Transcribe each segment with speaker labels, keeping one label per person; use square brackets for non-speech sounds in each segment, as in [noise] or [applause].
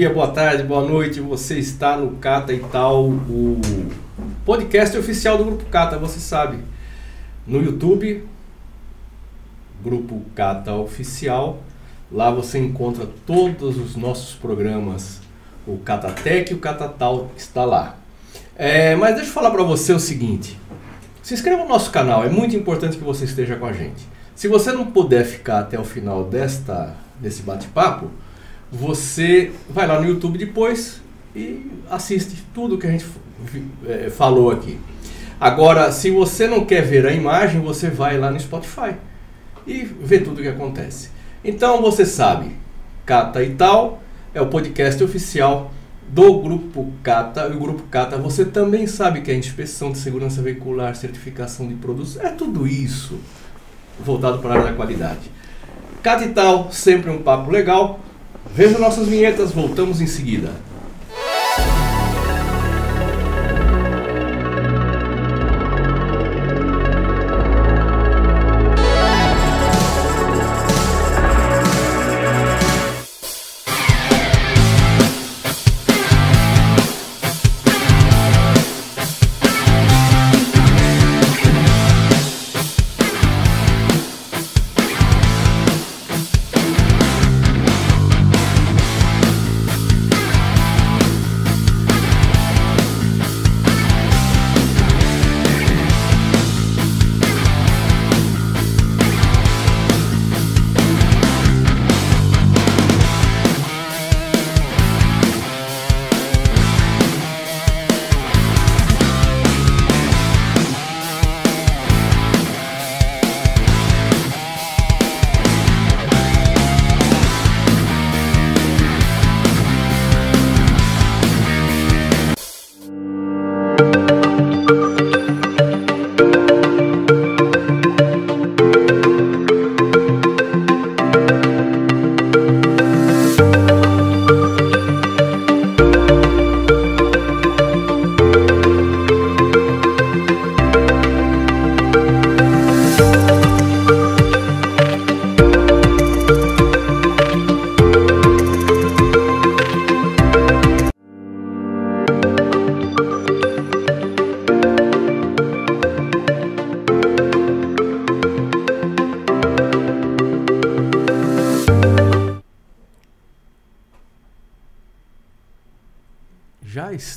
Speaker 1: dia, boa tarde, boa noite. Você está no Cata e Tal, o podcast oficial do Grupo Cata, você sabe. No YouTube, Grupo Cata Oficial. Lá você encontra todos os nossos programas. O Catatec e o Catatal está lá. É, mas deixa eu falar para você o seguinte. Se inscreva no nosso canal, é muito importante que você esteja com a gente. Se você não puder ficar até o final desta, desse bate-papo, você vai lá no YouTube depois e assiste tudo que a gente é, falou aqui. Agora, se você não quer ver a imagem, você vai lá no Spotify e vê tudo o que acontece. Então você sabe, Cata e Tal é o podcast oficial do Grupo Cata. E o Grupo Cata, você também sabe que é inspeção de segurança veicular, certificação de produtos, é tudo isso voltado para a área da qualidade. Cata e Tal, sempre um papo legal. Veja nossas vinhetas, voltamos em seguida.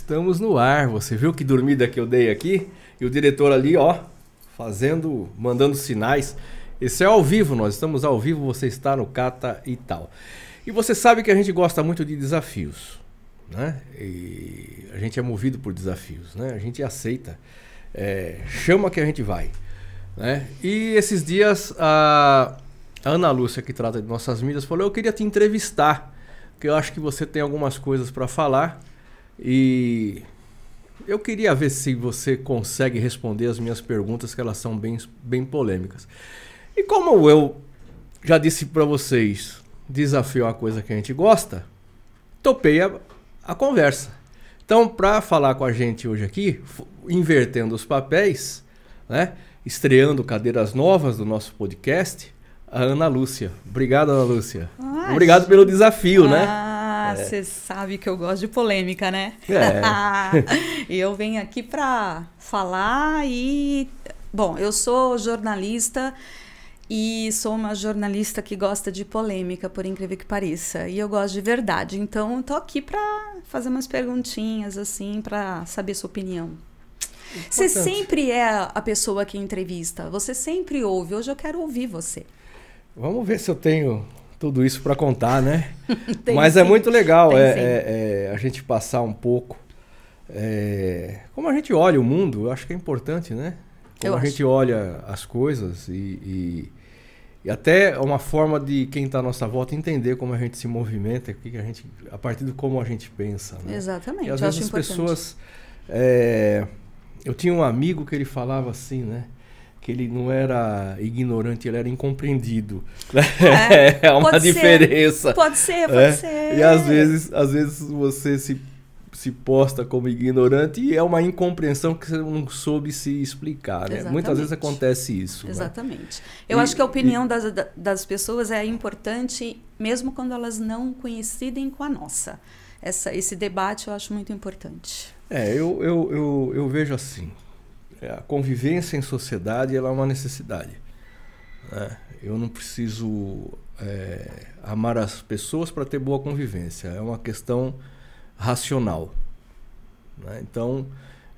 Speaker 1: Estamos no ar. Você viu que dormida que eu dei aqui? E o diretor ali, ó, fazendo, mandando sinais. Esse é ao vivo, nós estamos ao vivo, você está no Cata e tal. E você sabe que a gente gosta muito de desafios, né? E a gente é movido por desafios, né? A gente aceita, é, chama que a gente vai, né? E esses dias a, a Ana Lúcia, que trata de nossas mídias, falou: Eu queria te entrevistar, porque eu acho que você tem algumas coisas para falar. E eu queria ver se você consegue responder as minhas perguntas, que elas são bem, bem polêmicas. E como eu já disse para vocês, desafio é uma coisa que a gente gosta, topei a, a conversa. Então, para falar com a gente hoje aqui, invertendo os papéis, né, estreando cadeiras novas do nosso podcast, a Ana Lúcia. Obrigado, Ana Lúcia. Ah, Obrigado pelo desafio, né?
Speaker 2: Ah, você é. sabe que eu gosto de polêmica, né? É. [laughs] e eu venho aqui para falar e. Bom, eu sou jornalista e sou uma jornalista que gosta de polêmica, por incrível que pareça. E eu gosto de verdade. Então, eu tô aqui para fazer umas perguntinhas, assim, para saber sua opinião. Importante. Você sempre é a pessoa que entrevista, você sempre ouve. Hoje eu quero ouvir você.
Speaker 1: Vamos ver se eu tenho tudo isso para contar, né? [laughs] Mas é sim. é muito legal é, é, é, a gente passar um pouco. É, como a gente olha o mundo, eu acho que é importante, né? Como eu a acho. gente olha as coisas e, e, e até uma forma de quem está à nossa volta entender como a gente se movimenta, que a gente, a partir de como a gente pensa. Né?
Speaker 2: Exatamente.
Speaker 1: E às vezes as importante. pessoas. Eu tinha um amigo que ele falava assim, né? Que ele não era ignorante, ele era incompreendido. É, [laughs] é uma diferença.
Speaker 2: Ser. Pode ser, pode é? ser.
Speaker 1: E às vezes, às vezes você se se posta como ignorante e é uma incompreensão que você não soube se explicar. Né? Muitas vezes acontece isso.
Speaker 2: Né? Exatamente. Né? Eu e, acho que a opinião e... das, das pessoas é importante, mesmo quando elas não coincidem com a nossa. Essa, esse debate eu acho muito importante.
Speaker 1: É, eu, eu, eu, eu vejo assim. É, a convivência em sociedade ela é uma necessidade. Né? Eu não preciso é, amar as pessoas para ter boa convivência. É uma questão racional. Né? Então.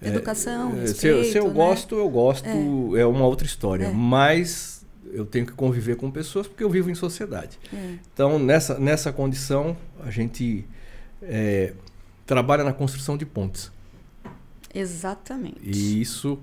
Speaker 2: É, Educação, é, respeito,
Speaker 1: se, eu, se eu né? gosto, eu gosto, é, é uma outra história. É. Mas eu tenho que conviver com pessoas porque eu vivo em sociedade. Então, nessa, nessa condição, a gente trabalha na construção de pontes.
Speaker 2: Exatamente.
Speaker 1: E isso,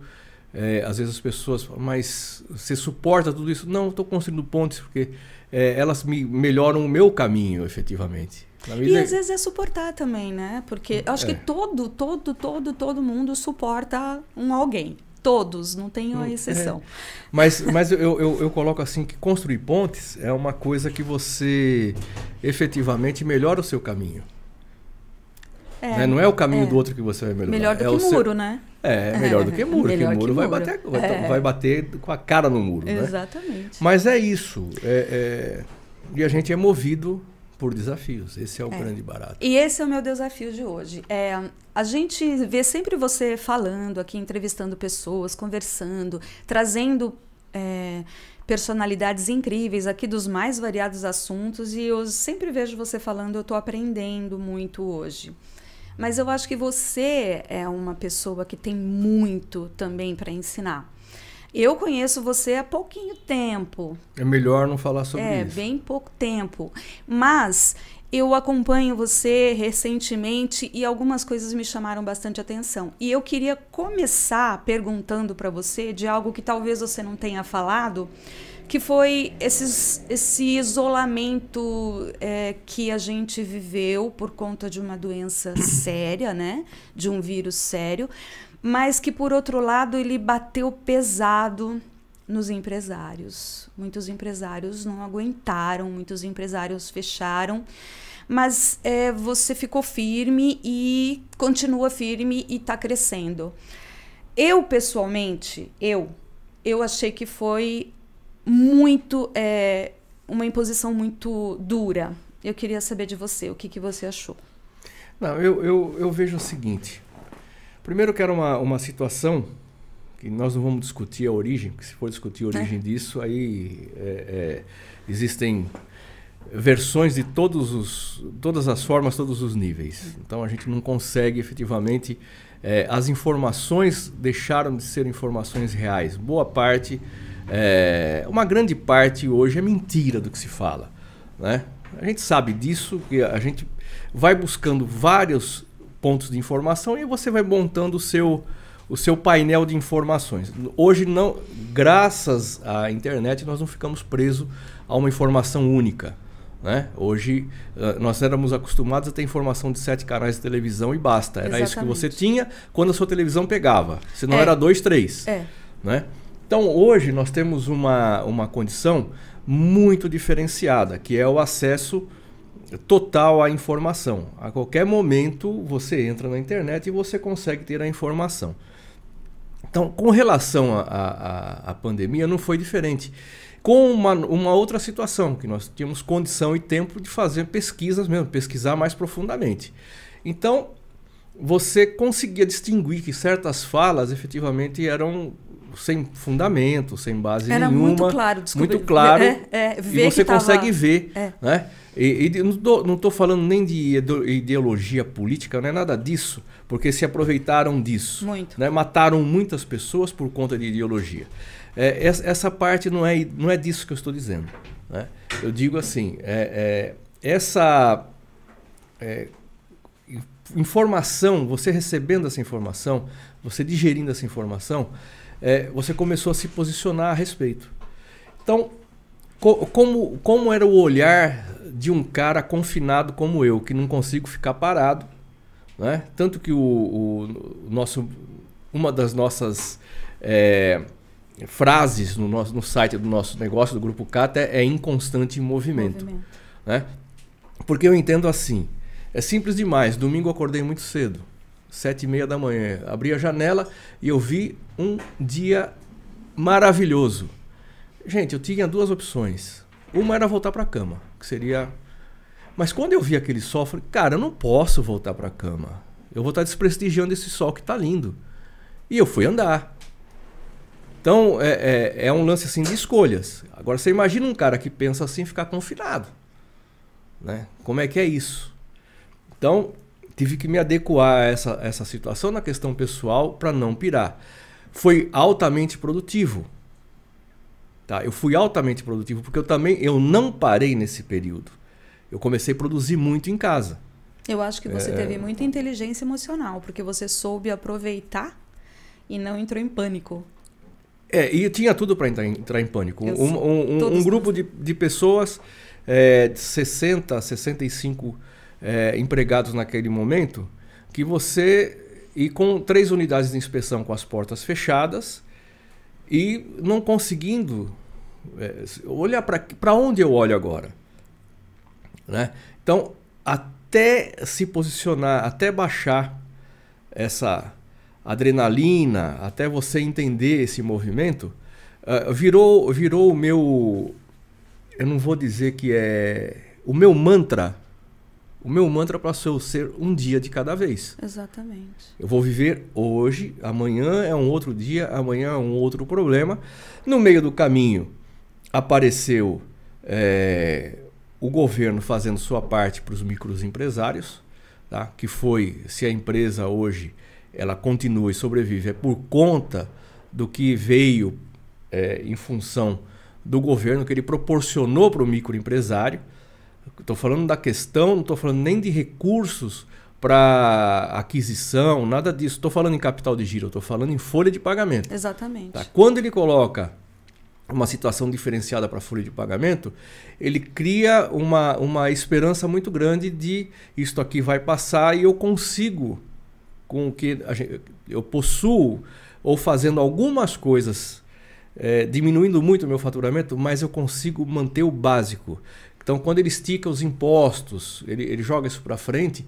Speaker 1: é, às vezes as pessoas falam, mas você suporta tudo isso? Não, estou construindo pontes porque é, elas me melhoram o meu caminho, efetivamente.
Speaker 2: E às vezes é suportar também, né? Porque eu acho é. que todo, todo, todo, todo mundo suporta um alguém. Todos, não tem uma hum, exceção. É.
Speaker 1: Mas, mas eu, eu, eu, coloco assim que construir pontes é uma coisa que você efetivamente melhora o seu caminho. É, né? Não é o caminho é. do outro que você vai melhorar.
Speaker 2: Melhor do
Speaker 1: é
Speaker 2: que muro, seu... né?
Speaker 1: É, melhor do que muro, porque muro, muro vai, bater, vai, é. vai, bater com a cara no muro.
Speaker 2: Né? Exatamente. Né?
Speaker 1: Mas é isso. É, e a gente é movido por desafios. Esse é o é. grande barato.
Speaker 2: E esse é o meu desafio de hoje. É, a gente vê sempre você falando aqui, entrevistando pessoas, conversando, trazendo é, personalidades incríveis aqui dos mais variados assuntos. E eu sempre vejo você falando, eu estou aprendendo muito hoje. Mas eu acho que você é uma pessoa que tem muito também para ensinar. Eu conheço você há pouquinho tempo.
Speaker 1: É melhor não falar sobre
Speaker 2: é,
Speaker 1: isso.
Speaker 2: É, bem pouco tempo. Mas eu acompanho você recentemente e algumas coisas me chamaram bastante atenção. E eu queria começar perguntando para você de algo que talvez você não tenha falado, que foi esses, esse isolamento é, que a gente viveu por conta de uma doença séria, né? De um vírus sério mas que por outro lado ele bateu pesado nos empresários. Muitos empresários não aguentaram, muitos empresários fecharam, mas é, você ficou firme e continua firme e está crescendo. Eu pessoalmente, eu, eu achei que foi muito é, uma imposição muito dura. Eu queria saber de você, o que, que você achou?
Speaker 1: Não, eu, eu, eu vejo o seguinte. Primeiro que era uma, uma situação que nós não vamos discutir a origem, porque se for discutir a origem é. disso, aí é, é, existem versões de todos os, todas as formas, todos os níveis. Então a gente não consegue efetivamente. É, as informações deixaram de ser informações reais. Boa parte, é, uma grande parte hoje é mentira do que se fala. Né? A gente sabe disso, que a gente vai buscando vários pontos de informação e você vai montando o seu, o seu painel de informações. Hoje não, graças à internet, nós não ficamos presos a uma informação única. Né? Hoje nós éramos acostumados a ter informação de sete canais de televisão e basta. Era Exatamente. isso que você tinha quando a sua televisão pegava. Se não é. era dois, três. É. Né? Então hoje nós temos uma, uma condição muito diferenciada, que é o acesso total à informação. A qualquer momento você entra na internet e você consegue ter a informação. Então, com relação à pandemia, não foi diferente. Com uma, uma outra situação, que nós tínhamos condição e tempo de fazer pesquisas mesmo, pesquisar mais profundamente. Então, você conseguia distinguir que certas falas efetivamente eram sem fundamento, sem base
Speaker 2: Era
Speaker 1: nenhuma.
Speaker 2: Muito claro, desculpa.
Speaker 1: Muito claro. É, é, e você consegue tava... ver. É. Né? E, e não estou falando nem de ideologia política, não é nada disso, porque se aproveitaram disso.
Speaker 2: Muito.
Speaker 1: Né? Mataram muitas pessoas por conta de ideologia. É, essa, essa, parte não é, não é disso que eu estou dizendo. Né? Eu digo assim: é, é, essa informação, você recebendo essa informação, você digerindo essa informação, é, você começou a se posicionar a respeito. Então, co como, como era o olhar de um cara confinado como eu, que não consigo ficar parado. Né? Tanto que o, o nosso, uma das nossas é, frases no, nosso, no site do nosso negócio, do Grupo Cata, é, é inconstante movimento. movimento. Né? Porque eu entendo assim, É simples demais. Domingo eu acordei muito cedo, sete e meia da manhã. Abri a janela e eu vi um dia maravilhoso. Gente, eu tinha duas opções. Uma era voltar para a cama, que seria. Mas quando eu vi aquele sol, eu falei, cara, eu não posso voltar para a cama. Eu vou estar desprestigiando esse sol que está lindo. E eu fui andar. Então é, é, é, um lance assim de escolhas. Agora você imagina um cara que pensa assim ficar confinado. Né? Como é que é isso? Então tive que me adequar a essa, essa situação na questão pessoal para não pirar. Foi altamente produtivo. Tá? Eu fui altamente produtivo porque eu também eu não parei nesse período. Eu comecei a produzir muito em casa.
Speaker 2: Eu acho que você é... teve muita inteligência emocional, porque você soube aproveitar e não entrou em pânico.
Speaker 1: É, e tinha tudo para entrar, entrar, em pânico. Um, um, um, um, grupo de, de pessoas, é, de 60, 65 é, empregados naquele momento, que você. E com três unidades de inspeção com as portas fechadas e não conseguindo é, olhar para onde eu olho agora. Né? Então, até se posicionar, até baixar essa adrenalina, até você entender esse movimento, uh, virou, virou o meu. Eu não vou dizer que é. O meu mantra. O meu mantra passou a ser um dia de cada vez.
Speaker 2: Exatamente.
Speaker 1: Eu vou viver hoje, amanhã é um outro dia, amanhã é um outro problema. No meio do caminho apareceu é, o governo fazendo sua parte para os microempresários, tá? que foi, se a empresa hoje ela continua e sobrevive é por conta do que veio é, em função do governo que ele proporcionou para o microempresário. Estou falando da questão, não estou falando nem de recursos para aquisição, nada disso. Estou falando em capital de giro, estou falando em folha de pagamento.
Speaker 2: Exatamente.
Speaker 1: Tá? Quando ele coloca uma situação diferenciada para a folha de pagamento, ele cria uma, uma esperança muito grande de isto aqui vai passar e eu consigo com o que gente, eu possuo ou fazendo algumas coisas, é, diminuindo muito o meu faturamento, mas eu consigo manter o básico. Então, quando ele estica os impostos, ele, ele joga isso para frente,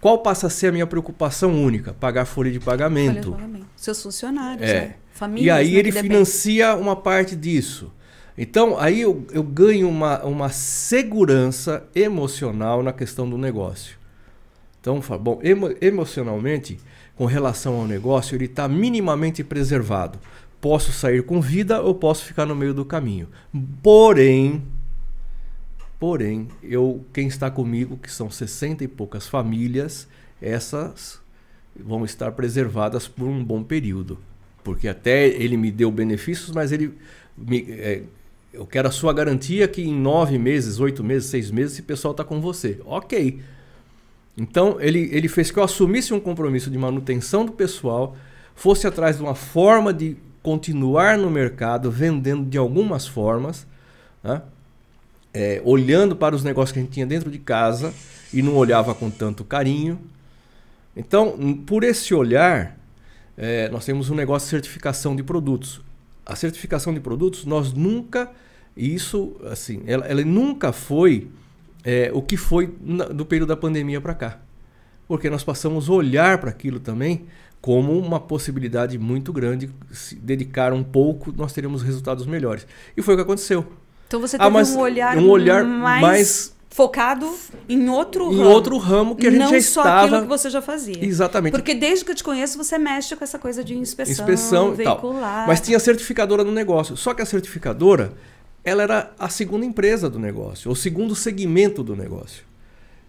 Speaker 1: qual passa a ser a minha preocupação única? Pagar folha de pagamento. Folha de pagamento.
Speaker 2: Seus funcionários,
Speaker 1: é.
Speaker 2: né?
Speaker 1: Famílias, e aí né, ele financia uma parte disso. Então, aí eu, eu ganho uma, uma segurança emocional na questão do negócio. Então, bom, emo, emocionalmente, com relação ao negócio, ele está minimamente preservado. Posso sair com vida ou posso ficar no meio do caminho. Porém, porém, eu quem está comigo, que são 60 e poucas famílias, essas vão estar preservadas por um bom período. Porque até ele me deu benefícios, mas ele me, é, eu quero a sua garantia que em nove meses, oito meses, seis meses, esse pessoal está com você. Ok. Então, ele, ele fez que eu assumisse um compromisso de manutenção do pessoal, fosse atrás de uma forma de continuar no mercado, vendendo de algumas formas, né? É, olhando para os negócios que a gente tinha dentro de casa e não olhava com tanto carinho. Então, por esse olhar, é, nós temos um negócio de certificação de produtos. A certificação de produtos, nós nunca, isso, assim, ela, ela nunca foi é, o que foi na, do período da pandemia para cá. Porque nós passamos a olhar para aquilo também como uma possibilidade muito grande. Se dedicar um pouco, nós teríamos resultados melhores. E foi o que aconteceu.
Speaker 2: Então você ah, teve ah, um olhar,
Speaker 1: um olhar mais, mais
Speaker 2: focado em outro
Speaker 1: em ramo. Em outro ramo que a gente
Speaker 2: não
Speaker 1: já estava... Não
Speaker 2: só aquilo que você já fazia.
Speaker 1: Exatamente.
Speaker 2: Porque desde que eu te conheço, você mexe com essa coisa de inspeção, inspeção veicular.
Speaker 1: Tal. Mas tinha certificadora no negócio. Só que a certificadora, ela era a segunda empresa do negócio, o segundo segmento do negócio.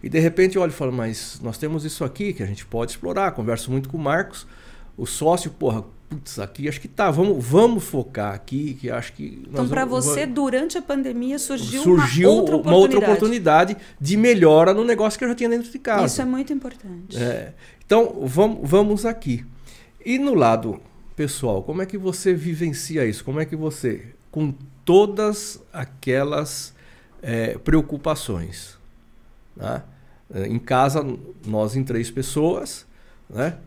Speaker 1: E de repente eu olho e falo, mas nós temos isso aqui que a gente pode explorar. Converso muito com o Marcos, o sócio, porra, putz, aqui acho que tá, vamos, vamos focar aqui, que acho que.
Speaker 2: Então, para você,
Speaker 1: vamos...
Speaker 2: durante a pandemia, surgiu,
Speaker 1: surgiu
Speaker 2: uma, outra
Speaker 1: uma, outra oportunidade de melhora no negócio que eu já tinha dentro de casa.
Speaker 2: Isso é muito importante.
Speaker 1: É, então, vamos, vamos aqui. E no lado pessoal, como é que você vivencia isso? Como é que você, com todas aquelas é, preocupações, né? em casa, nós em três pessoas, né?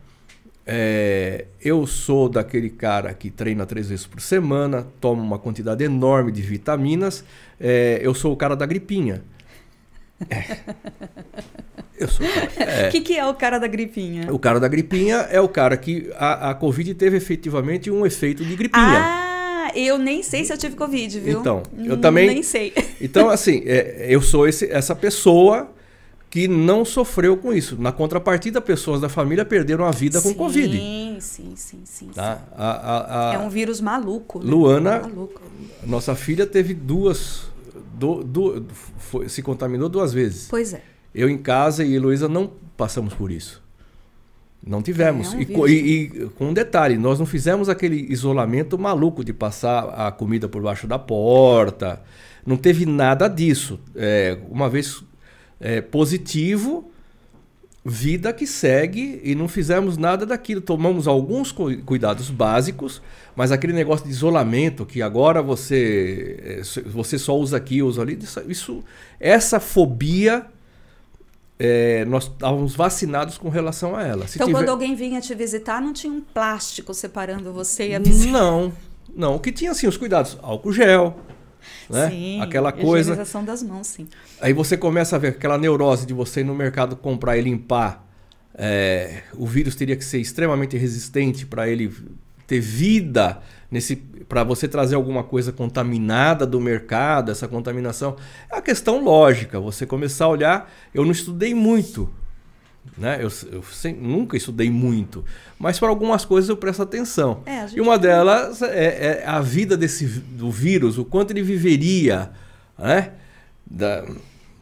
Speaker 1: É, eu sou daquele cara que treina três vezes por semana, toma uma quantidade enorme de vitaminas. É, eu sou o cara da gripinha.
Speaker 2: É. [laughs] Eu sou. O é. que, que é o cara da gripinha?
Speaker 1: O cara da gripinha é o cara que a, a Covid teve efetivamente um efeito de gripinha.
Speaker 2: Ah, eu nem sei se eu tive Covid, viu?
Speaker 1: Então, eu também.
Speaker 2: Nem sei.
Speaker 1: Então, assim, é, eu sou esse, essa pessoa que não sofreu com isso. Na contrapartida, pessoas da família perderam a vida com Covid.
Speaker 2: Sim, sim, sim, sim.
Speaker 1: Tá? A, a,
Speaker 2: a... É um vírus maluco.
Speaker 1: Né? Luana, maluco. nossa filha, teve duas. Do, do, foi, se contaminou duas vezes.
Speaker 2: Pois é.
Speaker 1: Eu em casa e Heloísa não passamos por isso. Não tivemos. É um e, e, e, com um detalhe, nós não fizemos aquele isolamento maluco de passar a comida por baixo da porta. Não teve nada disso. É, uma vez é, positivo, vida que segue e não fizemos nada daquilo. Tomamos alguns cuidados básicos, mas aquele negócio de isolamento que agora você é, você só usa aqui, usa ali, isso, essa fobia é, nós estávamos vacinados com relação a ela.
Speaker 2: Se então, tiver... quando alguém vinha te visitar, não tinha um plástico separando você e a visita?
Speaker 1: Não, não. O que tinha, assim, os cuidados. Álcool gel, né?
Speaker 2: Sim,
Speaker 1: aquela coisa.
Speaker 2: Higienização das mãos, sim.
Speaker 1: Aí você começa a ver aquela neurose de você ir no mercado comprar e limpar. É, o vírus teria que ser extremamente resistente para ele ter vida nesse para você trazer alguma coisa contaminada do mercado, essa contaminação. É uma questão lógica. Você começar a olhar. Eu não estudei muito né? Eu, eu sem, nunca estudei muito, mas para algumas coisas eu presto atenção. É, e uma delas é, é, a vida desse do vírus, o quanto ele viveria, né? Da,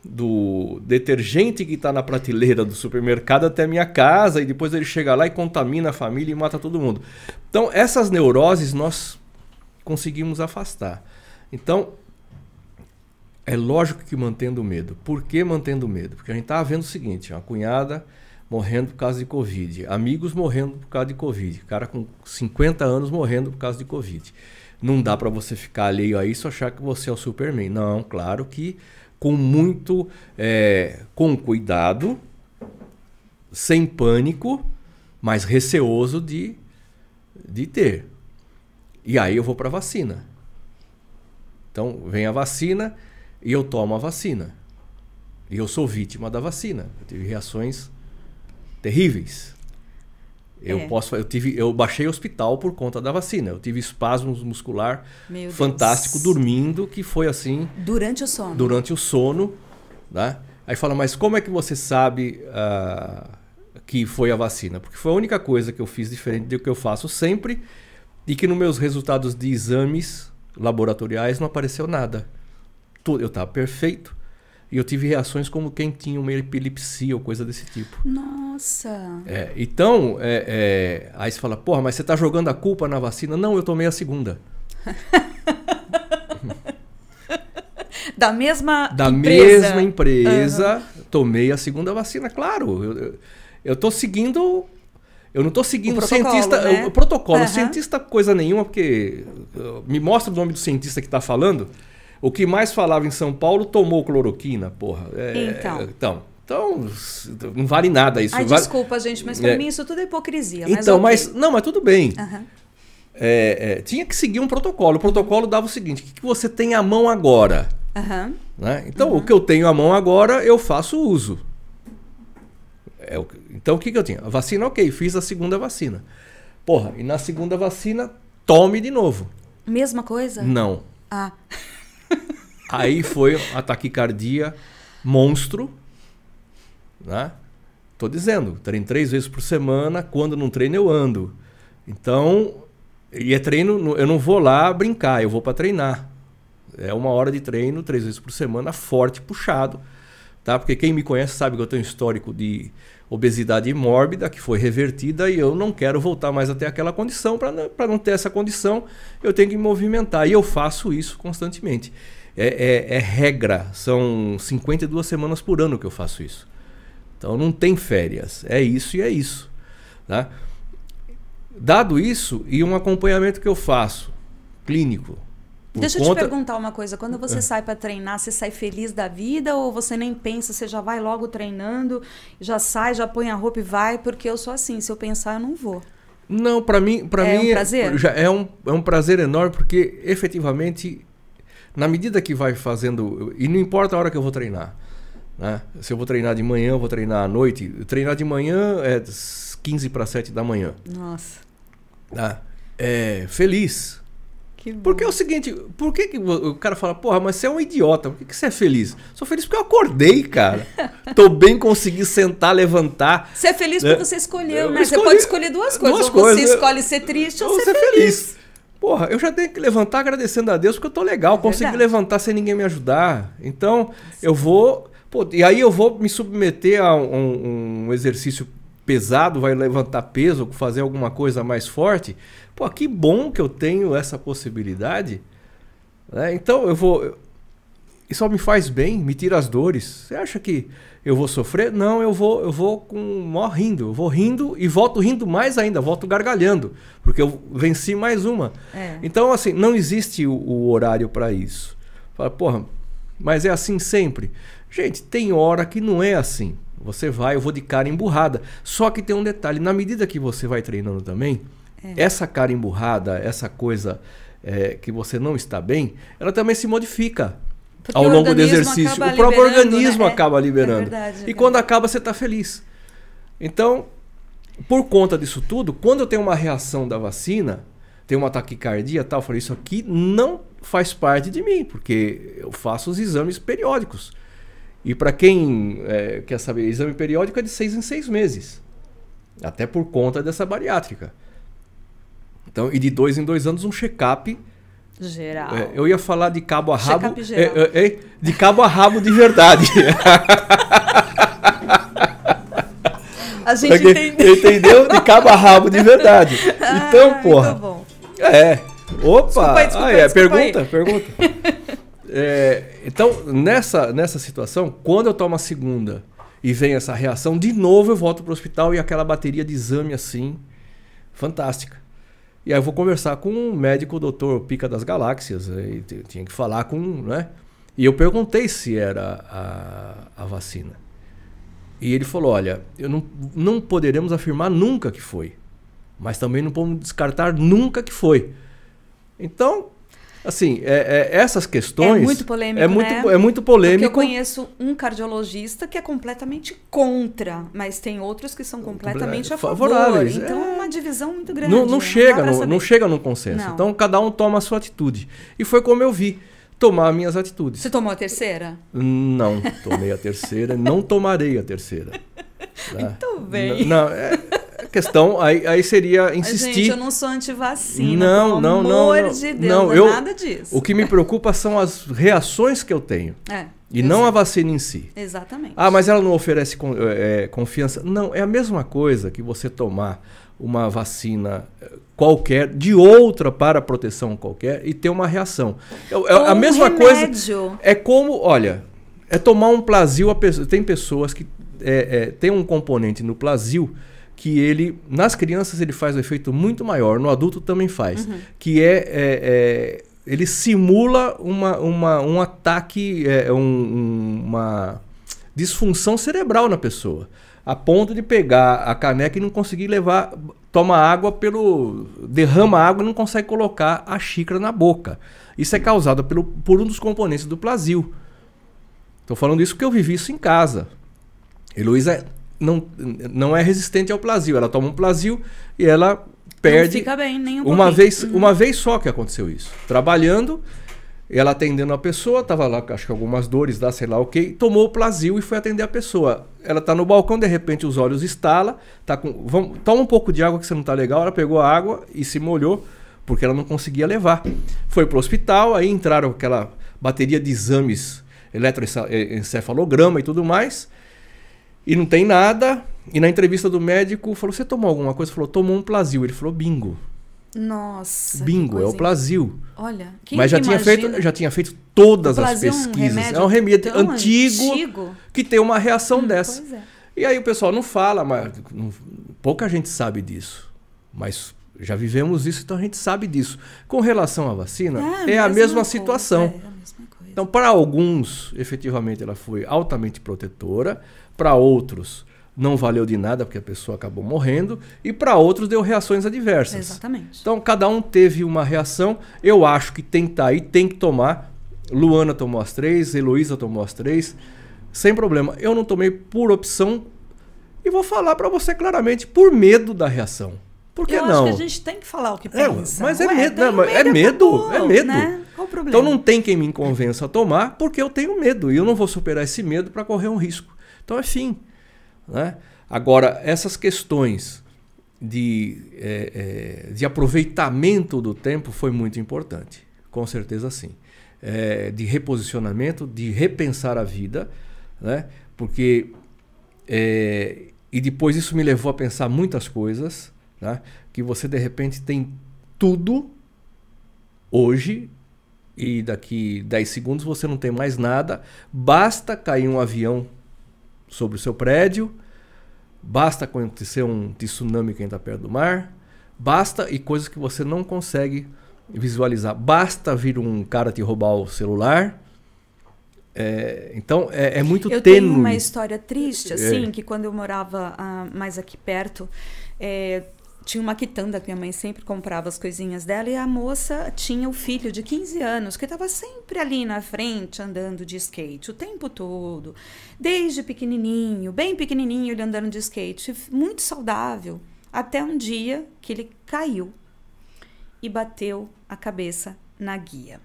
Speaker 1: do detergente que está na prateleira do supermercado até a minha casa e depois ele chega lá e contamina a família e mata todo mundo. Então essas neuroses nós conseguimos afastar. Então é lógico que mantendo medo. Por que mantendo medo? Porque a gente está vendo o seguinte: uma cunhada morrendo por causa de Covid, amigos morrendo por causa de Covid, cara com 50 anos morrendo por causa de Covid. Não dá para você ficar alheio a isso achar que você é o Superman. Não, claro que com muito. É, com cuidado, sem pânico, mas receoso de, de ter. E aí eu vou para a vacina. Então vem a vacina e eu tomo a vacina. E eu sou vítima da vacina. Eu tive reações terríveis. Eu é. posso, eu tive, eu baixei hospital por conta da vacina. Eu tive espasmos muscular Meu fantástico Deus. dormindo, que foi assim.
Speaker 2: Durante o sono.
Speaker 1: Durante o sono, né? Aí fala, mas como é que você sabe uh, que foi a vacina? Porque foi a única coisa que eu fiz diferente do que eu faço sempre e que nos meus resultados de exames laboratoriais não apareceu nada Eu estava perfeito. E eu tive reações como quem tinha uma epilepsia ou coisa desse tipo.
Speaker 2: Nossa!
Speaker 1: É, então, é, é, aí você fala, porra, mas você está jogando a culpa na vacina? Não, eu tomei a segunda. [laughs]
Speaker 2: da mesma
Speaker 1: da
Speaker 2: empresa.
Speaker 1: mesma empresa, uhum. tomei a segunda vacina, claro. Eu, eu, eu tô seguindo. Eu não estou seguindo o cientista. Né? O, o protocolo. Uhum. Cientista, coisa nenhuma, porque. Me mostra o nome do cientista que está falando. O que mais falava em São Paulo tomou cloroquina, porra.
Speaker 2: É, então.
Speaker 1: então. Então, não vale nada isso.
Speaker 2: Ai,
Speaker 1: vale...
Speaker 2: desculpa, gente, mas para é. mim isso tudo é hipocrisia.
Speaker 1: Mas então, okay. mas. Não, mas tudo bem. Uhum. É, tinha que seguir um protocolo. O protocolo dava o seguinte: o que, que você tem à mão agora?
Speaker 2: Uhum.
Speaker 1: Né? Então, uhum. o que eu tenho à mão agora, eu faço uso. É o, então, o que, que eu tinha? A vacina, ok, fiz a segunda vacina. Porra, e na segunda vacina, tome de novo.
Speaker 2: Mesma coisa?
Speaker 1: Não.
Speaker 2: Ah.
Speaker 1: Aí foi a taquicardia monstro, né? Tô dizendo, treino três vezes por semana, quando não treino eu ando. Então, e é treino, eu não vou lá brincar, eu vou para treinar. É uma hora de treino, três vezes por semana, forte, puxado, tá? Porque quem me conhece sabe que eu tenho um histórico de obesidade mórbida que foi revertida e eu não quero voltar mais até aquela condição. Para não ter essa condição, eu tenho que me movimentar. E eu faço isso constantemente. É, é, é, regra, são 52 semanas por ano que eu faço isso. Então não tem férias. É isso e é isso. Tá? Dado isso, e um acompanhamento que eu faço, clínico,
Speaker 2: Deixa eu te perguntar uma coisa. Quando você é. sai para treinar, você sai feliz da vida ou você nem pensa, você já vai logo treinando, já sai, já põe a roupa e vai? Porque eu sou assim, se eu pensar, eu não vou.
Speaker 1: Não, para mim, para
Speaker 2: é
Speaker 1: mim
Speaker 2: um prazer?
Speaker 1: Já é um, é um prazer enorme porque efetivamente, na medida que vai fazendo, e não importa a hora que eu vou treinar, Né? Se eu vou treinar de manhã, eu vou treinar à noite. Treinar de manhã é 15 para 7 da manhã.
Speaker 2: Nossa.
Speaker 1: Tá? É, feliz. Porque é o seguinte, por que, que o cara fala, porra, mas você é um idiota, por que, que você é feliz? Sou feliz porque eu acordei, cara. [laughs] Tô bem, consegui sentar, levantar.
Speaker 2: Você é feliz porque é. você escolheu, né? Escolhi, você pode escolher duas coisas. Duas ou coisas. você escolhe ser triste ou, ou ser, ser feliz. feliz.
Speaker 1: Porra, eu já tenho que levantar agradecendo a Deus porque eu tô legal, é consegui verdade. levantar sem ninguém me ajudar. Então, Sim. eu vou. Pô, e aí eu vou me submeter a um, um exercício pesado, vai levantar peso, fazer alguma coisa mais forte. Pô, que bom que eu tenho essa possibilidade. Né? Então eu vou. Isso só me faz bem, me tira as dores. Você acha que eu vou sofrer? Não, eu vou, eu vou com mó rindo. Eu vou rindo e volto rindo mais ainda, volto gargalhando, porque eu venci mais uma. É. Então, assim, não existe o, o horário para isso. Fala, porra, mas é assim sempre. Gente, tem hora que não é assim. Você vai, eu vou de cara emburrada. Só que tem um detalhe: na medida que você vai treinando também, é. essa cara emburrada, essa coisa é, que você não está bem, ela também se modifica. Porque ao longo do exercício. O próprio organismo né? acaba liberando. É verdade, é verdade. E quando acaba, você está feliz. Então, por conta disso tudo, quando eu tenho uma reação da vacina, tem uma taquicardia e tal, eu falei, isso aqui não faz parte de mim, porque eu faço os exames periódicos. E para quem é, quer saber, exame periódico é de seis em seis meses. Até por conta dessa bariátrica. Então, e de dois em dois anos, um check-up.
Speaker 2: Geral.
Speaker 1: É, eu ia falar de cabo a rabo. É, é, é, de cabo a rabo de verdade. [laughs]
Speaker 2: a gente entendeu.
Speaker 1: Entendeu? De cabo a rabo de verdade. [laughs] Então, ah, porra. Muito bom. É. Opa! Desculpa aí, desculpa ah, é. pergunta, aí. pergunta. [laughs] É, então, nessa, nessa situação, quando eu tomo a segunda e vem essa reação, de novo eu volto para o hospital e aquela bateria de exame assim, fantástica. E aí eu vou conversar com um médico, o doutor Pica das Galáxias, e tinha que falar com, né? E eu perguntei se era a, a vacina. E ele falou: olha, eu não, não poderemos afirmar nunca que foi, mas também não podemos descartar nunca que foi. Então, Assim, é, é, essas questões. É
Speaker 2: muito polêmico.
Speaker 1: É muito, né? é muito polêmico.
Speaker 2: Porque eu conheço um cardiologista que é completamente contra, mas tem outros que são completamente a favor. Favoráveis. Então é uma divisão muito grande.
Speaker 1: Não, não chega, não, não, chega no consenso. Não. Então cada um toma a sua atitude. E foi como eu vi tomar minhas atitudes.
Speaker 2: Você tomou a terceira?
Speaker 1: Não, tomei a terceira, não tomarei a terceira.
Speaker 2: Muito bem.
Speaker 1: Não, é, questão aí, aí seria insistir. Gente,
Speaker 2: eu não sou antivacina. Não, não, não. Amor não, de Deus, não, não é eu, nada disso.
Speaker 1: O que me preocupa são as reações que eu tenho. É. E não a vacina em si.
Speaker 2: Exatamente.
Speaker 1: Ah, mas ela não oferece é, confiança. Não, é a mesma coisa que você tomar uma vacina eh, qualquer, de outra para proteção qualquer, e ter uma reação. É, é a mesma remédio. coisa. É como, olha, é tomar um plasio. Tem pessoas que é, é, tem um componente no plasio que ele, nas crianças, ele faz um efeito muito maior, no adulto também faz, uhum. que é, é, é, ele simula uma, uma, um ataque, é, um, uma disfunção cerebral na pessoa, a ponto de pegar a caneca e não conseguir levar, toma água pelo, derrama água e não consegue colocar a xícara na boca. Isso é causado pelo, por um dos componentes do plasio. Estou falando isso porque eu vivi isso em casa. Heloísa não, não é resistente ao plasio. Ela toma um plasio e ela perde.
Speaker 2: Não fica bem, nem um
Speaker 1: uma vez uhum. Uma vez só que aconteceu isso. Trabalhando, ela atendendo a pessoa, estava lá, acho que algumas dores, dá, sei lá o okay, que, tomou o plasio e foi atender a pessoa. Ela está no balcão, de repente os olhos estalam, tá com, vamos, toma um pouco de água que você não está legal. Ela pegou a água e se molhou, porque ela não conseguia levar. Foi para o hospital, aí entraram aquela bateria de exames, eletroencefalograma e tudo mais. E não tem nada. E na entrevista do médico, falou: Você tomou alguma coisa? Falou: Tomou um plasio. Ele falou: Bingo.
Speaker 2: Nossa.
Speaker 1: Bingo, é o plasio.
Speaker 2: Olha,
Speaker 1: quem Mas já tinha, feito, já tinha feito todas as pesquisas. É um remédio, é um remédio antigo, antigo, que tem uma reação hum, dessa. É. E aí o pessoal não fala, mas não, pouca gente sabe disso. Mas já vivemos isso, então a gente sabe disso. Com relação à vacina, é, é a mesma situação. É, é a mesma então, para alguns, efetivamente, ela foi altamente protetora para outros não valeu de nada porque a pessoa acabou morrendo e para outros deu reações adversas.
Speaker 2: Exatamente.
Speaker 1: Então cada um teve uma reação. Eu acho que tem que estar tá aí, tem que tomar. Luana tomou as três, Heloísa tomou as três. sem problema. Eu não tomei por opção e vou falar para você claramente por medo da reação. Por que
Speaker 2: eu
Speaker 1: não?
Speaker 2: acho que a gente tem que falar o que pensa.
Speaker 1: É, mas é
Speaker 2: Ué,
Speaker 1: medo, não, mas é
Speaker 2: acabou,
Speaker 1: medo, é medo.
Speaker 2: Né? Qual o problema?
Speaker 1: Então não tem quem me convença a tomar porque eu tenho medo e eu não vou superar esse medo para correr um risco. Então é fim. Né? Agora, essas questões de, é, é, de aproveitamento do tempo foi muito importante. Com certeza sim. É, de reposicionamento, de repensar a vida, né? porque. é, e depois isso me levou a pensar muitas coisas, né? que você de repente tem tudo hoje e daqui 10 segundos você não tem mais nada, basta cair um avião sobre o seu prédio, basta acontecer um tsunami que está perto do mar, basta e coisas que você não consegue visualizar, basta vir um cara te roubar o celular. É, então é, é muito
Speaker 2: eu
Speaker 1: tênue.
Speaker 2: tenho uma história triste, assim, que quando eu morava ah, mais aqui perto, é, tinha uma quitanda que minha mãe sempre comprava as coisinhas dela e a moça tinha o filho de 15 anos que estava sempre ali na frente andando de skate o tempo todo, desde pequenininho, bem pequenininho ele andando de skate, muito saudável, até um dia que ele caiu e bateu a cabeça na guia.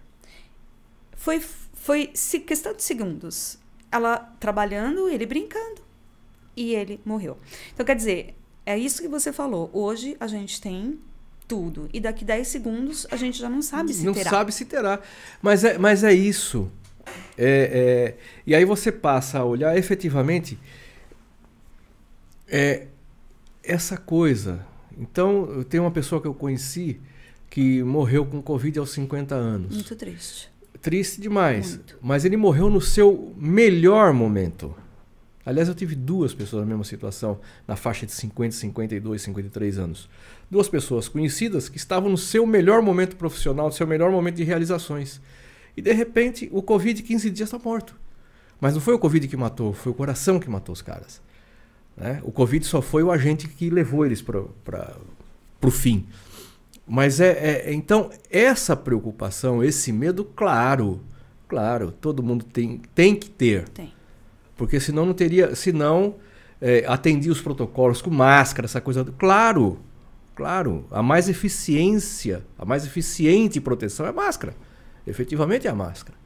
Speaker 2: Foi foi questão de segundos. Ela trabalhando, ele brincando e ele morreu. Então quer dizer, é isso que você falou. Hoje a gente tem tudo. E daqui 10 segundos a gente já não sabe se
Speaker 1: não
Speaker 2: terá.
Speaker 1: sabe se terá. Mas é, mas é isso. É, é, e aí você passa a olhar efetivamente é, essa coisa. Então, eu tenho uma pessoa que eu conheci que morreu com Covid aos 50 anos.
Speaker 2: Muito triste.
Speaker 1: Triste demais.
Speaker 2: Muito.
Speaker 1: Mas ele morreu no seu melhor momento. Aliás, eu tive duas pessoas na mesma situação, na faixa de 50, 52, 53 anos. Duas pessoas conhecidas que estavam no seu melhor momento profissional, no seu melhor momento de realizações. E de repente, o Covid, 15 dias, está morto. Mas não foi o Covid que matou, foi o coração que matou os caras. né? O Covid só foi o agente que levou eles para o fim. Mas é, é- então essa preocupação, esse medo, claro, claro, todo mundo tem, tem que ter,
Speaker 2: Tem.
Speaker 1: Porque senão não teria, senão é, atendia os protocolos com máscara, essa coisa, claro, claro, a mais eficiência, a mais eficiente proteção é a máscara, efetivamente é a máscara.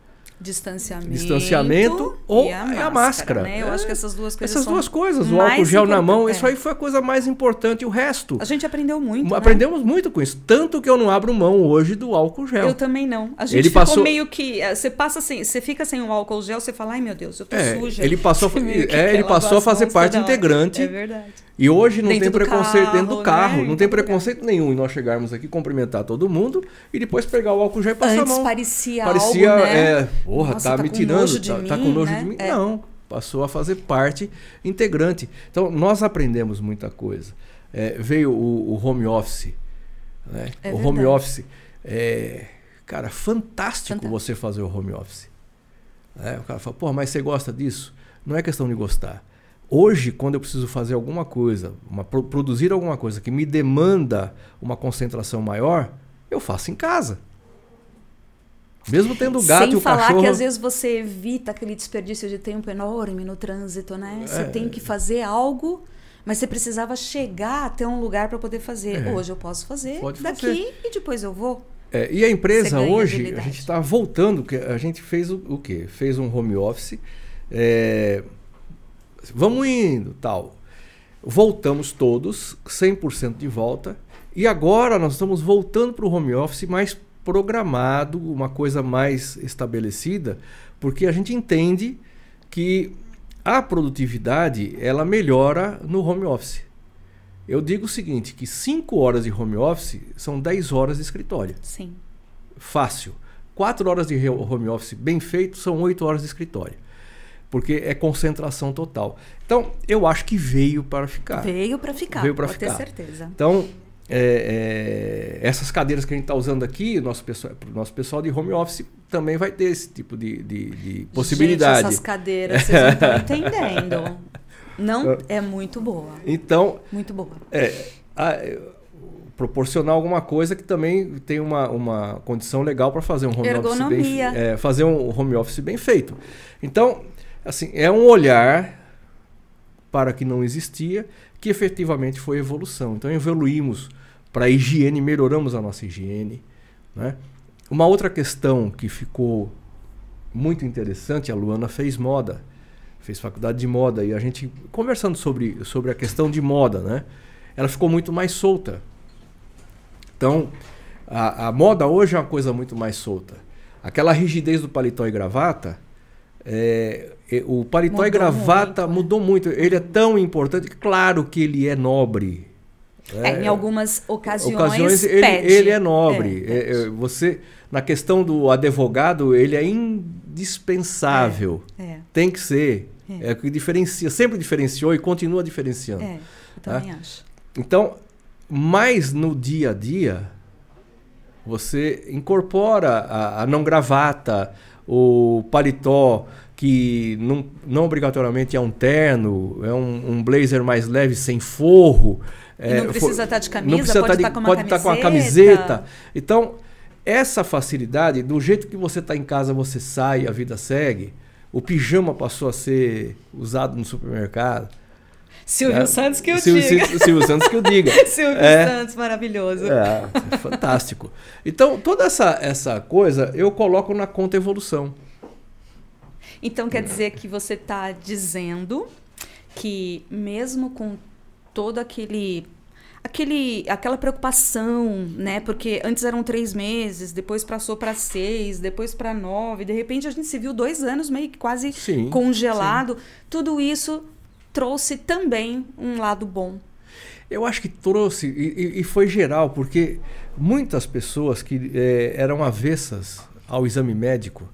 Speaker 2: Distanciamento.
Speaker 1: Distanciamento ou
Speaker 2: e
Speaker 1: é a máscara.
Speaker 2: Né? Eu
Speaker 1: É.
Speaker 2: acho que essas duas coisas
Speaker 1: Essas duas coisas, o álcool gel na mão,
Speaker 2: importantes.
Speaker 1: isso aí foi a coisa mais importante, o resto
Speaker 2: A gente aprendeu muito. né?
Speaker 1: aprendemos muito com isso, tanto que eu não abro mão hoje do álcool gel.
Speaker 2: Eu também não. A gente
Speaker 1: Ele
Speaker 2: ficou
Speaker 1: passou-
Speaker 2: meio que. eh, Você passa assim, você fica sem o álcool gel, você fala, ai meu Deus, eu tô
Speaker 1: É,
Speaker 2: suja.
Speaker 1: ele passou a- [laughs] é, ele passou a fazer parte integrante.
Speaker 2: É verdade.
Speaker 1: E hoje não
Speaker 2: Dentro
Speaker 1: tem preconceito dentro do
Speaker 2: carro,
Speaker 1: carro,
Speaker 2: né?
Speaker 1: não
Speaker 2: Em
Speaker 1: tem
Speaker 2: lugar.
Speaker 1: preconceito nenhum em nós chegarmos aqui, cumprimentar todo mundo e depois pegar o álcool gel e passar a
Speaker 2: Antes
Speaker 1: mão.
Speaker 2: parecia,
Speaker 1: Parecia,
Speaker 2: algo, né?
Speaker 1: é, porra,
Speaker 2: Nossa,
Speaker 1: tá,
Speaker 2: tá
Speaker 1: me tirando,
Speaker 2: de
Speaker 1: tá, tá com
Speaker 2: mim,
Speaker 1: nojo
Speaker 2: né?
Speaker 1: de mim.
Speaker 2: É.
Speaker 1: Não, passou a fazer parte integrante. Então, nós aprendemos muita coisa. É, veio o, o home office, né?
Speaker 2: É
Speaker 1: o home
Speaker 2: verdade.
Speaker 1: office, é, cara, fantástico,
Speaker 2: Fantástico.
Speaker 1: você fazer o home office. É, o cara fala, pô, mas você gosta disso? Não é questão de gostar. Hoje, quando eu preciso fazer alguma coisa, uma, pro- produzir alguma coisa que me demanda uma concentração maior, eu faço em casa. Mesmo tendo o gato
Speaker 2: Sem
Speaker 1: e o
Speaker 2: falar
Speaker 1: cachorro.
Speaker 2: que às vezes você evita aquele desperdício de tempo enorme no trânsito, né? Você
Speaker 1: É.
Speaker 2: tem que fazer algo, mas você precisava chegar até um lugar para poder fazer.
Speaker 1: É.
Speaker 2: Hoje eu posso fazer
Speaker 1: Pode
Speaker 2: daqui
Speaker 1: fazer.
Speaker 2: e depois eu vou.
Speaker 1: É, e a empresa
Speaker 2: Você
Speaker 1: hoje, a gente está voltando, que a gente fez o, o quê? Fez um home office, é, vamos indo, tal. Voltamos todos, 100% de volta, e agora nós estamos voltando para o home office mais programado, uma coisa mais estabelecida, porque a gente entende que a produtividade ela melhora no home office. Eu digo o seguinte, que 5 horas de home office são 10 horas de escritório.
Speaker 2: Sim.
Speaker 1: Fácil. 4 horas de home office bem feito são 8 horas de escritório. Porque é concentração total. Então, eu acho que veio para ficar.
Speaker 2: Veio para ficar.
Speaker 1: Veio
Speaker 2: pode
Speaker 1: ficar.
Speaker 2: ter certeza.
Speaker 1: Então, é, é, essas cadeiras que a gente está usando aqui, o nosso pessoal, nosso pessoal de home office também vai ter esse tipo de, de- de possibilidade.
Speaker 2: Gente, essas cadeiras, vocês não estão entendendo. [laughs] Não é muito boa.
Speaker 1: Então,
Speaker 2: Muito boa.
Speaker 1: É, a- proporcionar alguma coisa que também tem uma, uma condição legal para fazer um home office bem
Speaker 2: Ergonomia.
Speaker 1: é, fazer um home office bem feito. Então, assim, é um olhar para que não existia, que efetivamente foi evolução. Então evoluímos para a higiene, melhoramos a nossa higiene. Né? Uma outra questão que ficou muito interessante, a Luana fez moda, fez faculdade de moda, e a gente conversando sobre, sobre a questão de moda, né? ela ficou muito mais solta. Então, a, a moda hoje é uma coisa muito mais solta. Aquela rigidez do paletó e gravata, é, o paletó mudou e gravata muito, mudou muito. Ele é tão importante. Claro que ele é nobre.
Speaker 2: É, é, em algumas ocasiões, ocasiões
Speaker 1: ele, ele, é nobre. É, é, é, você na questão do advogado ele é indispensável. Tem que ser. É. o que diferencia, sempre diferenciou e continua diferenciando. É,
Speaker 2: eu também tá? acho.
Speaker 1: Então, mais no dia a dia, você incorpora a, a não gravata, o paletó, que não, não obrigatoriamente é um terno, é um, um blazer mais leve, sem forro.
Speaker 2: É, não precisa estar de camisa, pode estar, de, com uma
Speaker 1: pode estar com uma camiseta. Então, essa facilidade, do jeito que você está em casa, você sai, a vida segue. O pijama passou a ser usado no supermercado.
Speaker 2: Silvio é, Santos que eu
Speaker 1: Silvio, diga. Silvio Santos que eu diga. [laughs]
Speaker 2: Silvio é, Santos, maravilhoso.
Speaker 1: É, é, fantástico. Então, toda essa, essa coisa eu coloco na conta evolução.
Speaker 2: Então, quer dizer que você está dizendo que mesmo com todo aquele aquele, aquela preocupação, né? Porque antes eram três meses, depois passou para seis, depois para nove, de repente a gente se viu dois anos meio que quase sim, congelado. Sim. Tudo isso trouxe também um lado bom.
Speaker 1: Eu acho que trouxe, e, e foi geral, porque muitas pessoas que é, eram avessas ao exame médico,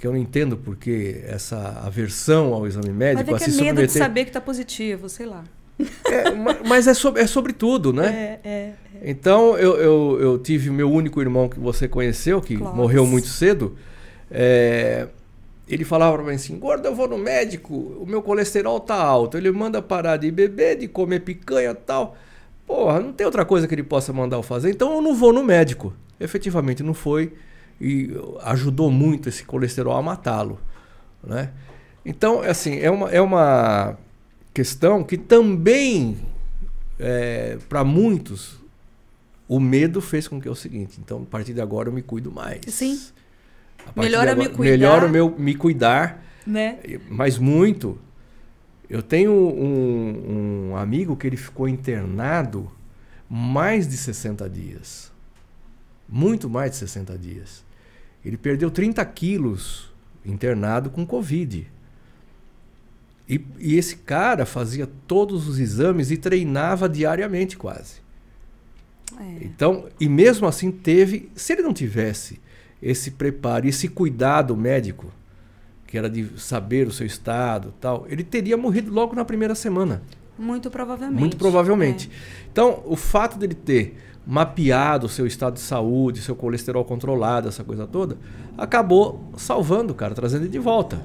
Speaker 1: que eu não entendo porque essa aversão ao exame médico.
Speaker 2: Mas é que é medo submeter... de saber que está positivo, sei lá.
Speaker 1: É, mas é sobre, é sobre tudo, né? É, é, é. Então, eu, eu, eu tive meu único irmão que você conheceu, que morreu muito cedo. É, ele falava para mim assim: gordo, eu vou no médico, o meu colesterol tá alto. Ele manda parar de beber, de comer picanha tal. Porra, não tem outra coisa que ele possa mandar eu fazer, então eu não vou no médico. Efetivamente não foi e ajudou muito esse colesterol a matá-lo, né? Então, assim, é uma, é uma questão que também, é, para muitos, o medo fez com que é o seguinte: então, a partir de agora eu me cuido mais.
Speaker 2: Sim. Melhor
Speaker 1: agora,
Speaker 2: me cuidar.
Speaker 1: Melhor o meu me cuidar.
Speaker 2: Né?
Speaker 1: Mas muito. Eu tenho um, um amigo que ele ficou internado mais de 60 dias. Muito mais de 60 dias. Ele perdeu 30 quilos internado com Covid. E, e, esse cara fazia todos os exames e treinava diariamente quase. É. Então, e mesmo assim teve, se ele não tivesse esse preparo, esse cuidado médico, que era de saber o seu estado, tal, ele teria morrido logo na primeira semana.
Speaker 2: Muito provavelmente.
Speaker 1: Muito provavelmente. É. Então, o fato dele ter mapeado o seu estado de saúde, seu colesterol controlado, essa coisa toda, acabou salvando o cara, trazendo ele de volta.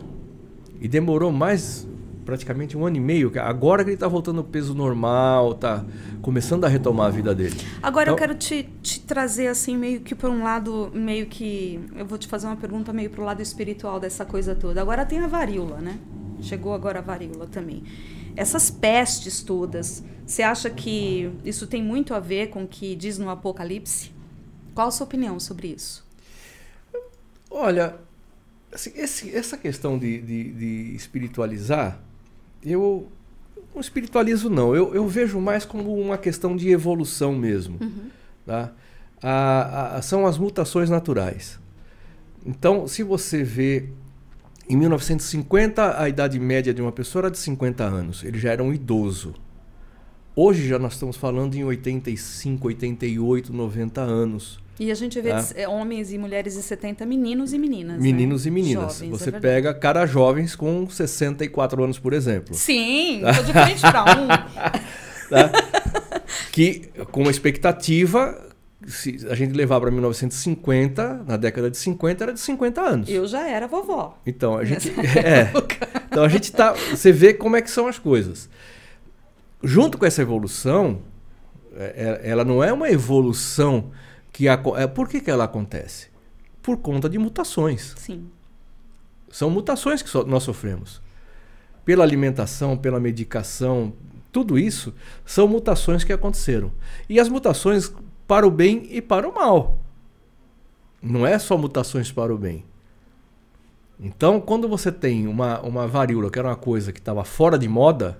Speaker 1: E demorou mais praticamente um ano e meio. Agora que ele está voltando ao peso normal, está começando a retomar a vida dele.
Speaker 2: Agora então, eu quero te, te trazer assim meio que para um lado meio que eu vou te fazer uma pergunta meio para o lado espiritual dessa coisa toda. Agora tem a varíola, né? Chegou agora a varíola também. Essas pestes todas, você acha que isso tem muito a ver com o que diz no Apocalipse? Qual a sua opinião sobre isso?
Speaker 1: Olha, assim, esse, essa questão de, de, de espiritualizar, eu não espiritualizo não. Eu, eu vejo mais como uma questão de evolução mesmo. Uhum. Tá? A, a, são as mutações naturais. Então, se você vê em 1950 a idade média de uma pessoa era de 50 anos, ele já era um idoso. Hoje já nós estamos falando em 85, 88, 90 anos.
Speaker 2: E a gente vê tá? Homens e mulheres de 70, meninos e meninas.
Speaker 1: Meninos
Speaker 2: né?
Speaker 1: e meninas. Jovens, Você é pega caras jovens com 64 anos, por exemplo.
Speaker 2: Sim, tá? de frente para um. [laughs]
Speaker 1: tá? Que com uma expectativa, se a gente levar para 1950, na década de 50, era de 50 anos.
Speaker 2: Eu já era vovó.
Speaker 1: Então, a gente. [laughs] É, então a gente tá. Você vê como é que são as coisas. Junto com essa evolução, é, ela não é uma evolução que é, por que, que ela acontece? Por conta de mutações.
Speaker 2: Sim.
Speaker 1: São mutações que nós sofremos. pela alimentação, pela medicação, tudo isso são mutações que aconteceram. E as mutações para o bem e para o mal. Não é só mutações para o bem. Então, quando você tem uma, uma varíola, que era uma coisa que estava fora de moda,